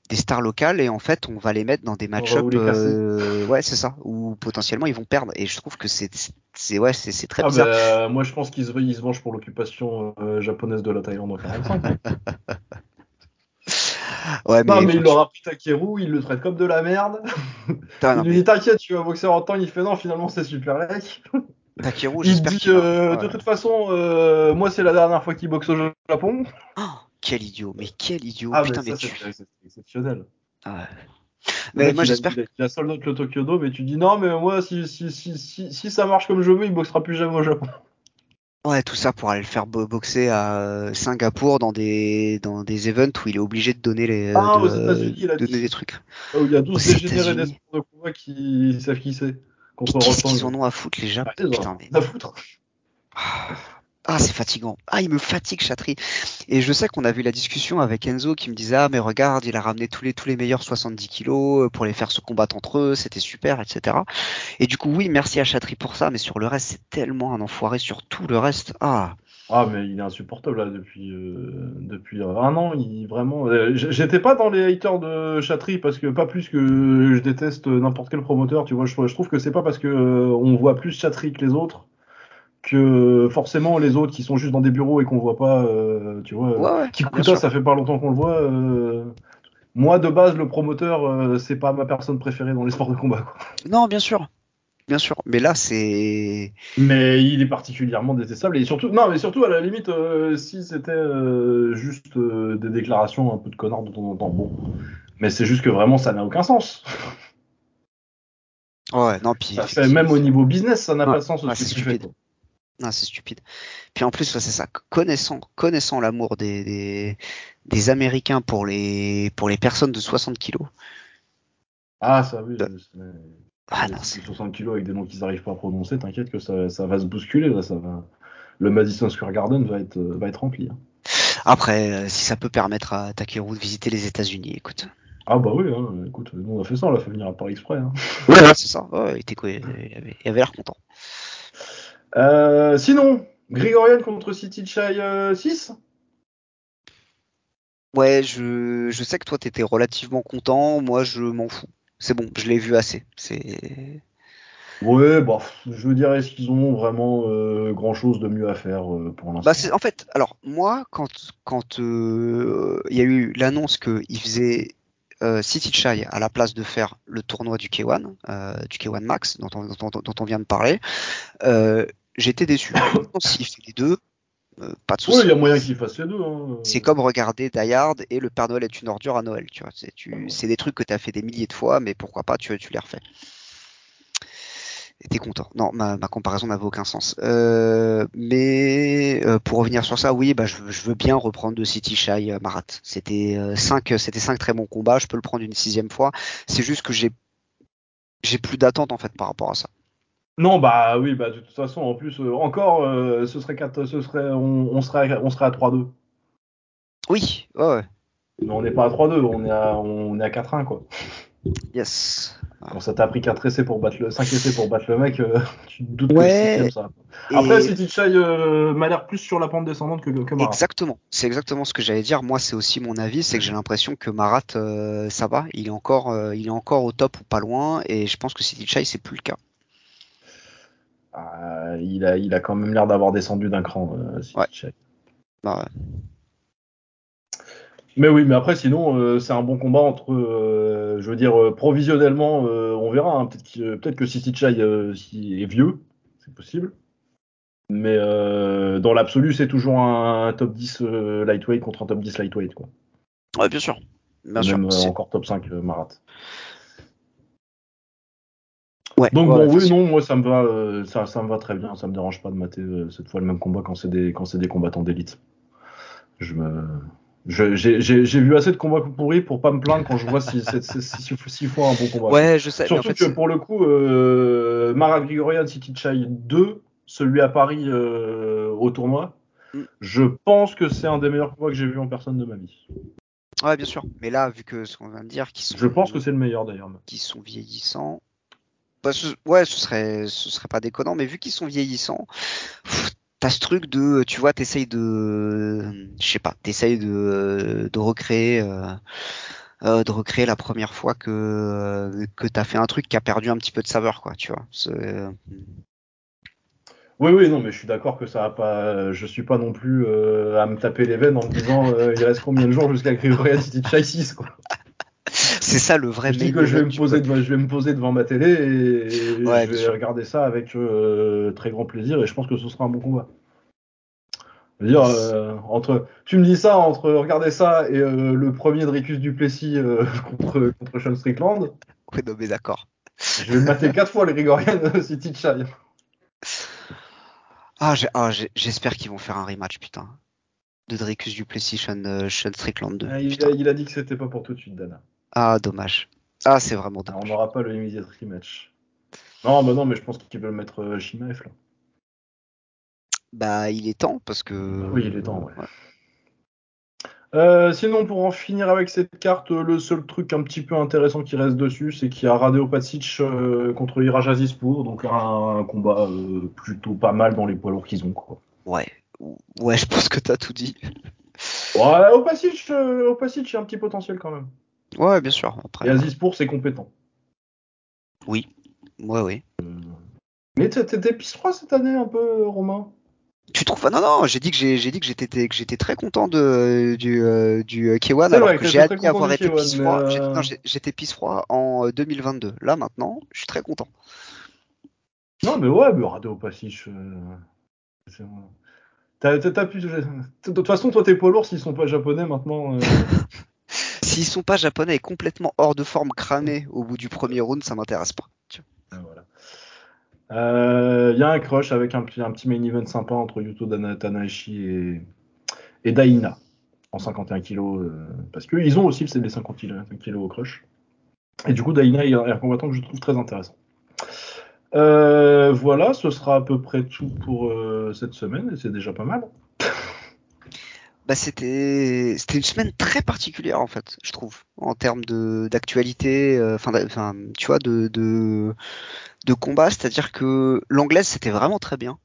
des stars locales et en fait, on va les mettre dans des va match-up. vous les casser. euh, ouais, c'est ça. Où potentiellement ils vont perdre. Et je trouve que c'est, c'est ouais, c'est très Ah, bizarre. bah, moi, je pense qu'il se, il se venge pour l'occupation japonaise de la Thaïlande en 45. (laughs) Ouais, mais, non, mais il enfin, l'aura pris Takeru, il le traite comme de la merde. (laughs) putain, non, il lui mais dit T'inquiète, tu vas boxer en temps. Il fait Non, finalement, c'est super lec. (laughs) Takeru, Il j'espère dit qu'il euh, Ouais. De toute façon, euh, moi, c'est la dernière fois qu'il boxe au Japon. Oh, quel idiot, mais quel idiot, ah, putain, mais mais tu. c'est exceptionnel. Ah Mais moi, a- j'espère Il a, a out le Tokyo Dome, et tu dis Non, mais moi, si, si, si, si ça marche comme je veux, il boxera plus jamais au Japon. Ouais, tout ça pour aller le faire bo- boxer à euh, Singapour dans des dans des events où il est obligé de donner les Ah, de, aux États-Unis, il a donner des trucs. Où il y a Aux 12 dégénérés des États-Unis. sports de combat qui savent qui c'est. Qu'est-ce qu'ils en ont à foutre les Japs Ah, Putain, mais à foutre. Ah c'est fatigant. Ah il me fatigue Chatry. Et je sais qu'on a vu la discussion avec Enzo qui me disait ah mais regarde il a ramené tous les tous les meilleurs 70 kilos pour les faire se combattre entre eux, c'était super etc. Et du coup oui merci à Chatry pour ça, mais sur le reste c'est tellement un enfoiré sur tout le reste. Ah Ah, mais il est insupportable là depuis, euh, euh, un an. Il, vraiment, euh, j'étais pas dans les haters de Chatry parce que pas plus que je déteste n'importe quel promoteur. Tu vois, je, trouve que c'est pas parce que euh, on voit plus Chatry que les autres que forcément les autres qui sont juste dans des bureaux et qu'on voit pas, euh, tu vois. ouais ouais. Kikuta, ça fait pas longtemps qu'on le voit. euh, moi, de base, le promoteur, euh, c'est pas ma personne préférée dans les sports de combat. Quoi. Non bien sûr. Bien sûr, mais là c'est Mais il est particulièrement détestable et surtout, non, mais surtout à la limite, si c'était juste des déclarations un peu de connard de temps en temps, bon. Mais c'est juste que vraiment, ça n'a aucun sens. ouais non puis Ça fait, effectivement, même au niveau business, ça n'a Ouais, pas de sens ouais, ce que tu fais. Non, c'est stupide. Puis en plus, ouais, c'est ça. Connaissant, connaissant l'amour des, des, des Américains pour les, pour les personnes de 60 kilos. Ah, ça, oui. De- c'est- Ah non, c'est. 60 kilos avec des noms qu'ils n'arrivent pas à prononcer, t'inquiète que ça, ça va se bousculer. Là, ça va... Le Madison Square Garden va être, euh, va être rempli. hein. Après, euh, si ça peut permettre à Takeru de visiter les États-Unis, écoute. Ah, bah oui, hein, écoute, nous on a fait ça, on l'a fait venir à Paris exprès. hein. Ouais, c'est ça. Ouais, il était il avait l'air content. Euh, sinon, Grigorian contre City Chai euh, 6 Ouais, je, je sais que toi t'étais relativement content. Moi, je m'en fous. C'est bon, je l'ai vu assez. C'est. Ouais, bah, je veux dire, est-ce qu'ils ont vraiment euh, grand chose de mieux à faire euh, pour l'instant Bah en fait alors moi quand quand euh, il y a eu l'annonce que il faisait euh, City Chai à la place de faire le tournoi du K1 euh, du K1 Max dont on, dont, dont on vient de parler euh, j'étais déçu Maintenant, s'il fait les deux euh, pas de Ouais, souci il y a moyen qu'ils fassent les deux. Hein. c'est comme regarder Die Hard et le Père Noël est une ordure à Noël tu vois c'est tu c'est des trucs que tu as fait des milliers de fois mais pourquoi pas tu tu les refais et t'es content. Non, ma, ma comparaison n'avait aucun sens. Euh, mais euh, pour revenir sur ça, oui, bah, je, je veux bien reprendre de City Shy euh, Marat. C'était euh, cinq, c'était cinq très bons combats. Je peux le prendre une sixième fois. C'est juste que j'ai j'ai plus d'attente en fait par rapport à ça. Non, bah oui, bah de toute façon, en plus, euh, encore, euh, ce serait 4, ce serait, on, on serait, on serait à 3-2. Oui, ouais, ouais. Mais on n'est pas à 3-2, on est à, on est à 4-1 quoi. yes. Quand ça t'a pris 4 essais pour battre le, 5 essais pour battre le mec, euh, (laughs) tu te doutes Ouais. que sixième ça. Après, City Chai euh, m'a l'air plus sur la pente descendante que, que Marat. Exactement, c'est exactement ce que j'allais dire. Moi, c'est aussi mon avis, c'est que j'ai l'impression que Marat, euh, ça va, il est encore, il est encore au top ou pas loin, et je pense que City Chai, c'est plus le cas. Ah, il, a, il a quand même l'air d'avoir descendu d'un cran, euh, Ouais. Bah, ouais. Mais oui, mais après, sinon, euh, c'est un bon combat entre. euh, je veux dire, provisionnellement, on verra. hein. Peut-être que City Chai est vieux, c'est possible. Mais dans l'absolu, c'est toujours un, top 10 euh, lightweight contre un top 10 lightweight. Quoi. Ouais, bien sûr. Bien sûr. Encore top 5 euh, Marat. Ouais, Donc ouais, bon, oui, non, moi ça me va, euh, ça, ça me va très bien. Ça me dérange pas de mater euh, cette fois le même combat quand c'est des, quand c'est des combattants d'élite. Je me, j'ai, vu assez de combats pourris pour pas me plaindre quand je vois si, si, si, si- un bon combat. Ouais, je sais. en Surtout fait, que pour le coup, euh, Mara Grigorian City Chai 2, celui à Paris au tournoi, Mm. je pense que c'est un des meilleurs combats que j'ai vu en personne de ma vie. ouais, bien sûr. Mais là, vu que ce qu'on vient de dire, qu'ils sont, Je pense que c'est le meilleur d'ailleurs. qu'ils sont vieillissants. Bah, ce- ouais, ce serait, ce serait pas déconnant, mais vu qu'ils sont vieillissants, t'as ce truc de, tu vois, t'essayes de, je sais pas, t'essayes de, de recréer, euh, euh, de recréer la première fois que euh, que t'as fait un truc qui a perdu un petit peu de saveur, quoi, tu vois. Oui, oui, non, mais je suis d'accord que ça va pas. Je suis pas non plus euh, à me taper les veines en me disant euh, il reste combien de jours jusqu'à Grigorian City Chai 6 quoi. (laughs) C'est ça le vrai Je dis que je vais, me poser devant, je vais me poser devant ma télé et Ouais, je vais sûr. regarder ça avec euh, très grand plaisir et je pense que ce sera un bon combat. Je veux dire, euh, entre, tu me dis ça entre regarder ça et euh, le premier de Ricus Duplessis (laughs) contre, contre Sean Strickland, Ouais, non, mais d'accord. je vais mater quatre fois les Grigorian City (laughs) Chai. Ah, ah, j'espère qu'ils vont faire un rematch, putain. De Dricus Duplessis, Sean, Sean Strickland 2. Ah, il, a, il a dit que c'était pas pour tout de suite, Dana. Ah, dommage. Ah, c'est vraiment Ah, on dommage. n'aura pas le immediate rematch. Non, bah non, mais je pense qu'ils veulent mettre euh, Shimaev là. Bah, il est temps parce que. Oui, il est temps, ouais. Euh, sinon, pour en finir avec cette carte, euh, le seul truc un petit peu intéressant qui reste dessus, c'est qu'il y a Radeo Pacic euh, contre Iraj Azizpour, donc un, un combat euh, plutôt pas mal dans les poids lourds qu'ils ont. Quoi. Ouais. Ouais, je pense que t'as tout dit. Ouais, Opacic, euh, Opacic, il y a un petit potentiel quand même. Ouais, bien sûr. Après. Et Azizpour, c'est compétent. Ouais, ouais. Mais t'es- t'es t'es pisse-froid cette année un peu, Romain? Tu trouves Non, non. J'ai dit que j'ai, j'ai dit que j'étais, que j'étais très content de du euh, du euh, K1 C'est alors vrai que j'ai t'étais admis avoir été K1, pisse froid. mais, euh, J'étais pisse froid en euh, 2022. Là maintenant, je suis très content. Non, mais ouais, mais Radeo Pacic. euh, T'as, pu- De toute façon, toi, tes poids lourds, s'ils sont pas japonais maintenant. euh, (laughs) S'ils sont pas japonais et complètement hors de forme, cramés au bout du premier round, ça m'intéresse pas. Ah, voilà. Euh, Il y a un crush avec un, petit- main event sympa entre Yuto Tanahashi et, et Daina en 51 kg euh, parce qu'ils ont aussi les 50 kg au crush. Et du coup, Daina est un combattant que je trouve très intéressant. Euh, voilà, ce sera à peu près tout pour cette semaine et c'est déjà pas mal. Bah c'était c'était une semaine très particulière en fait, je trouve, en termes de d'actualité, euh, enfin tu vois de de de combat, c'est-à-dire que l'anglaise c'était vraiment très bien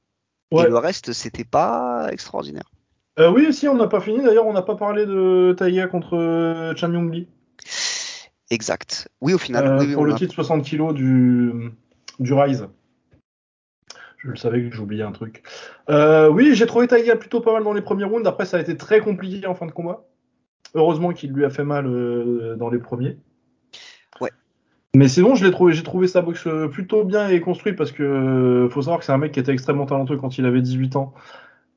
Ouais. et le reste c'était pas extraordinaire. Euh, oui, si on n'a pas fini. D'ailleurs, on n'a pas parlé de Taiga contre euh, Chan Yong Lee Exact. Oui au final, euh, oui, oui, pour on le a- titre 60 kg du, du Rise. Je le savais que j'oubliais un truc. Euh, oui, j'ai trouvé Taiga plutôt pas mal dans les premiers rounds. Après, ça a été très compliqué en fin de combat. Heureusement qu'il lui a fait mal euh, dans les premiers. Ouais. Mais sinon, je l'ai trouvé, j'ai trouvé sa boxe euh, plutôt bien et construite parce que euh, faut savoir que c'est un mec qui était extrêmement talentueux quand il avait 18 ans.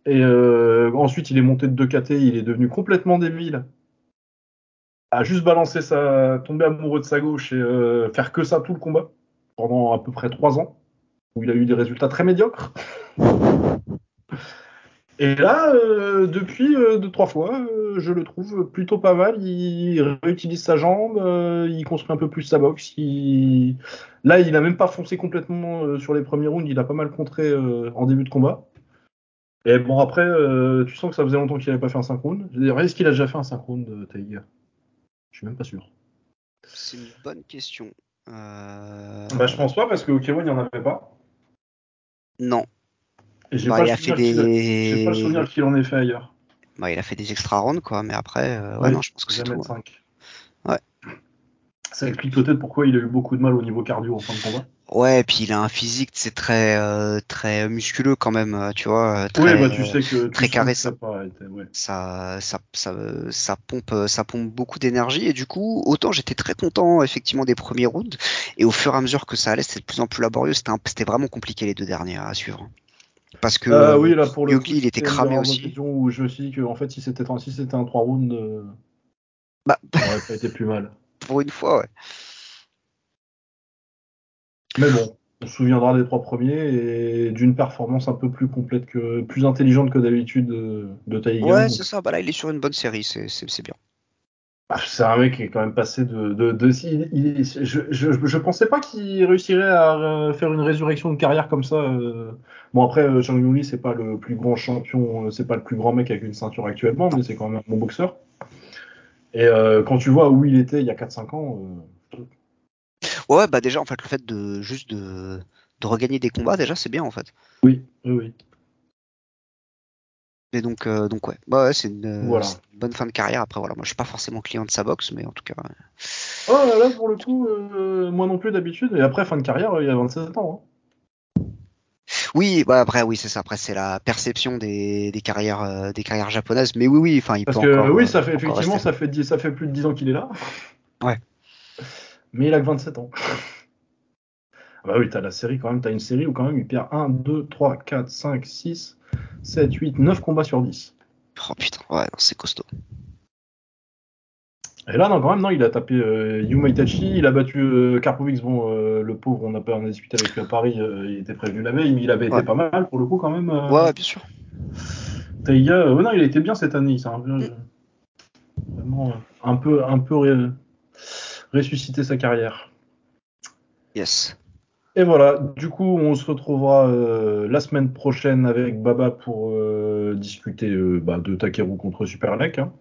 Et ensuite, il est monté de 2 KT, il est devenu complètement débile. A juste balancer sa, tomber amoureux de sa gauche et faire que ça tout le combat pendant à peu près 3 ans où il a eu des résultats très médiocres. Et là, euh, depuis euh, deux trois fois, euh, je le trouve plutôt pas mal. Il réutilise sa jambe, euh, il construit un peu plus sa boxe. il- Là, il a même pas foncé complètement sur les premiers rounds. Il a pas mal contré en début de combat. Et bon, après, tu sens que ça faisait longtemps qu'il avait pas fait un 5 rounds. Est-ce qu'il a déjà fait un 5 rounds, Taïga Je suis même pas sûr. c'est une bonne question. Bah, je pense pas parce qu'au K1, il n'y en avait pas. Non. J'ai Bah, pas, il le a fait souvenir qu'il a- des pas le souvenir qu'il en ait fait ailleurs. bah, il a fait des extra rounds quoi, mais après euh, ouais non, je pense que c'est tout. ouais. 5. Ouais. Ça explique peut-être pourquoi il a eu beaucoup de mal au niveau cardio en fin de combat. Ouais, et puis il a un physique, c'est très euh, très musculeux quand même, euh, tu vois, très, ouais, bah tu sais que très carré, ça, ça ouais. ça, ça, ça, ça pompe, ça pompe beaucoup d'énergie et du coup, autant j'étais très content effectivement des premiers rounds et au fur et à mesure que ça allait, c'était de plus en plus laborieux, c'était vraiment compliqué les deux derniers à suivre. Parce que Euh, euh, oui, là pour le coup, Yogi, il était cramé aussi. où je me suis dit que en fait, si c'était un, si c'était un 3 rounds, euh, Bah, ça aurait pas été plus mal. (laughs) pour une fois, ouais. Mais bon, on se souviendra des trois premiers et d'une performance un peu plus complète que, plus intelligente que d'habitude de, de. Ouais, c'est ça. Bah là, il est sur une bonne série, c'est bien. ah, c'est un mec qui est quand même passé de. de, de- il- il- je, je, je pensais pas qu'il réussirait à euh, faire une résurrection de carrière comme ça. euh. Bon, après, euh, Zhang Yuli, c'est pas le plus grand champion, c'est pas le plus grand mec avec une ceinture actuellement, mais c'est quand même un bon boxeur. Et euh, quand tu vois où il était il y a 4-5 ans, euh, Ouais, bah déjà, en fait, le fait de juste de, de regagner des combats, déjà, c'est bien, en fait. oui, oui, oui. Et donc, euh, donc ouais, bah, ouais c'est une, euh, Voilà. c'est une bonne fin de carrière. Après, voilà, moi, je suis pas forcément client de sa boxe, mais en tout cas, ouais. Oh là, là, pour le coup, euh, moi non plus d'habitude. Et après, fin de carrière, il y a 27 ans. hein. oui, bah après, oui, c'est ça. Après, c'est la perception des, des carrières, euh, des carrières japonaises. Mais oui, oui, enfin, il Parce peut que encore. oui, ça fait effectivement, ça fait, 10 ça fait plus de 10 ans qu'il est là. Ouais. Mais il a que 27 ans. Ah Bah oui, t'as la série quand même, t'as une série où quand même il perd 1, 2, 3, 4, 5, 6, 7, 8, 9 combats sur 10. Oh putain, ouais, c'est costaud. Et là, non, quand même, non, il a tapé euh, Yuma Itachi, il a battu euh, bon, euh, le pauvre, on a, pas, on a discuté avec lui à Paris, euh, il était prévenu la veille, mais il avait Ouais. été pas mal pour le coup quand même. euh, Ouais, bien sûr. Taiga, euh, ouais, non, il a été bien cette année, il a un peu, vraiment euh, un peu, un peu ressuscité sa carrière. Yes. Et voilà, du coup, on se retrouvera euh, la semaine prochaine avec Baba pour euh, discuter euh, bah, de Takeru contre Superlek. hein.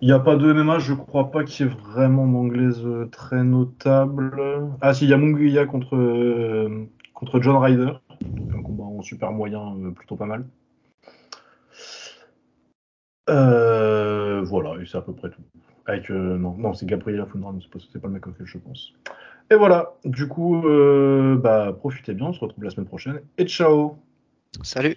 Il n'y a pas de MMA, je crois pas qu'il y ait vraiment d'anglaise très notable. Ah si, il y a Munguia contre, contre John Ryder. Donc un combat en super moyen, plutôt pas mal. Voilà, et c'est à peu près tout. Avec, euh, non, non c'est c'est pas, c'est pas le mec auquel je pense. Et voilà, du coup, euh, bah, profitez bien, on se retrouve la semaine prochaine. Et ciao Salut.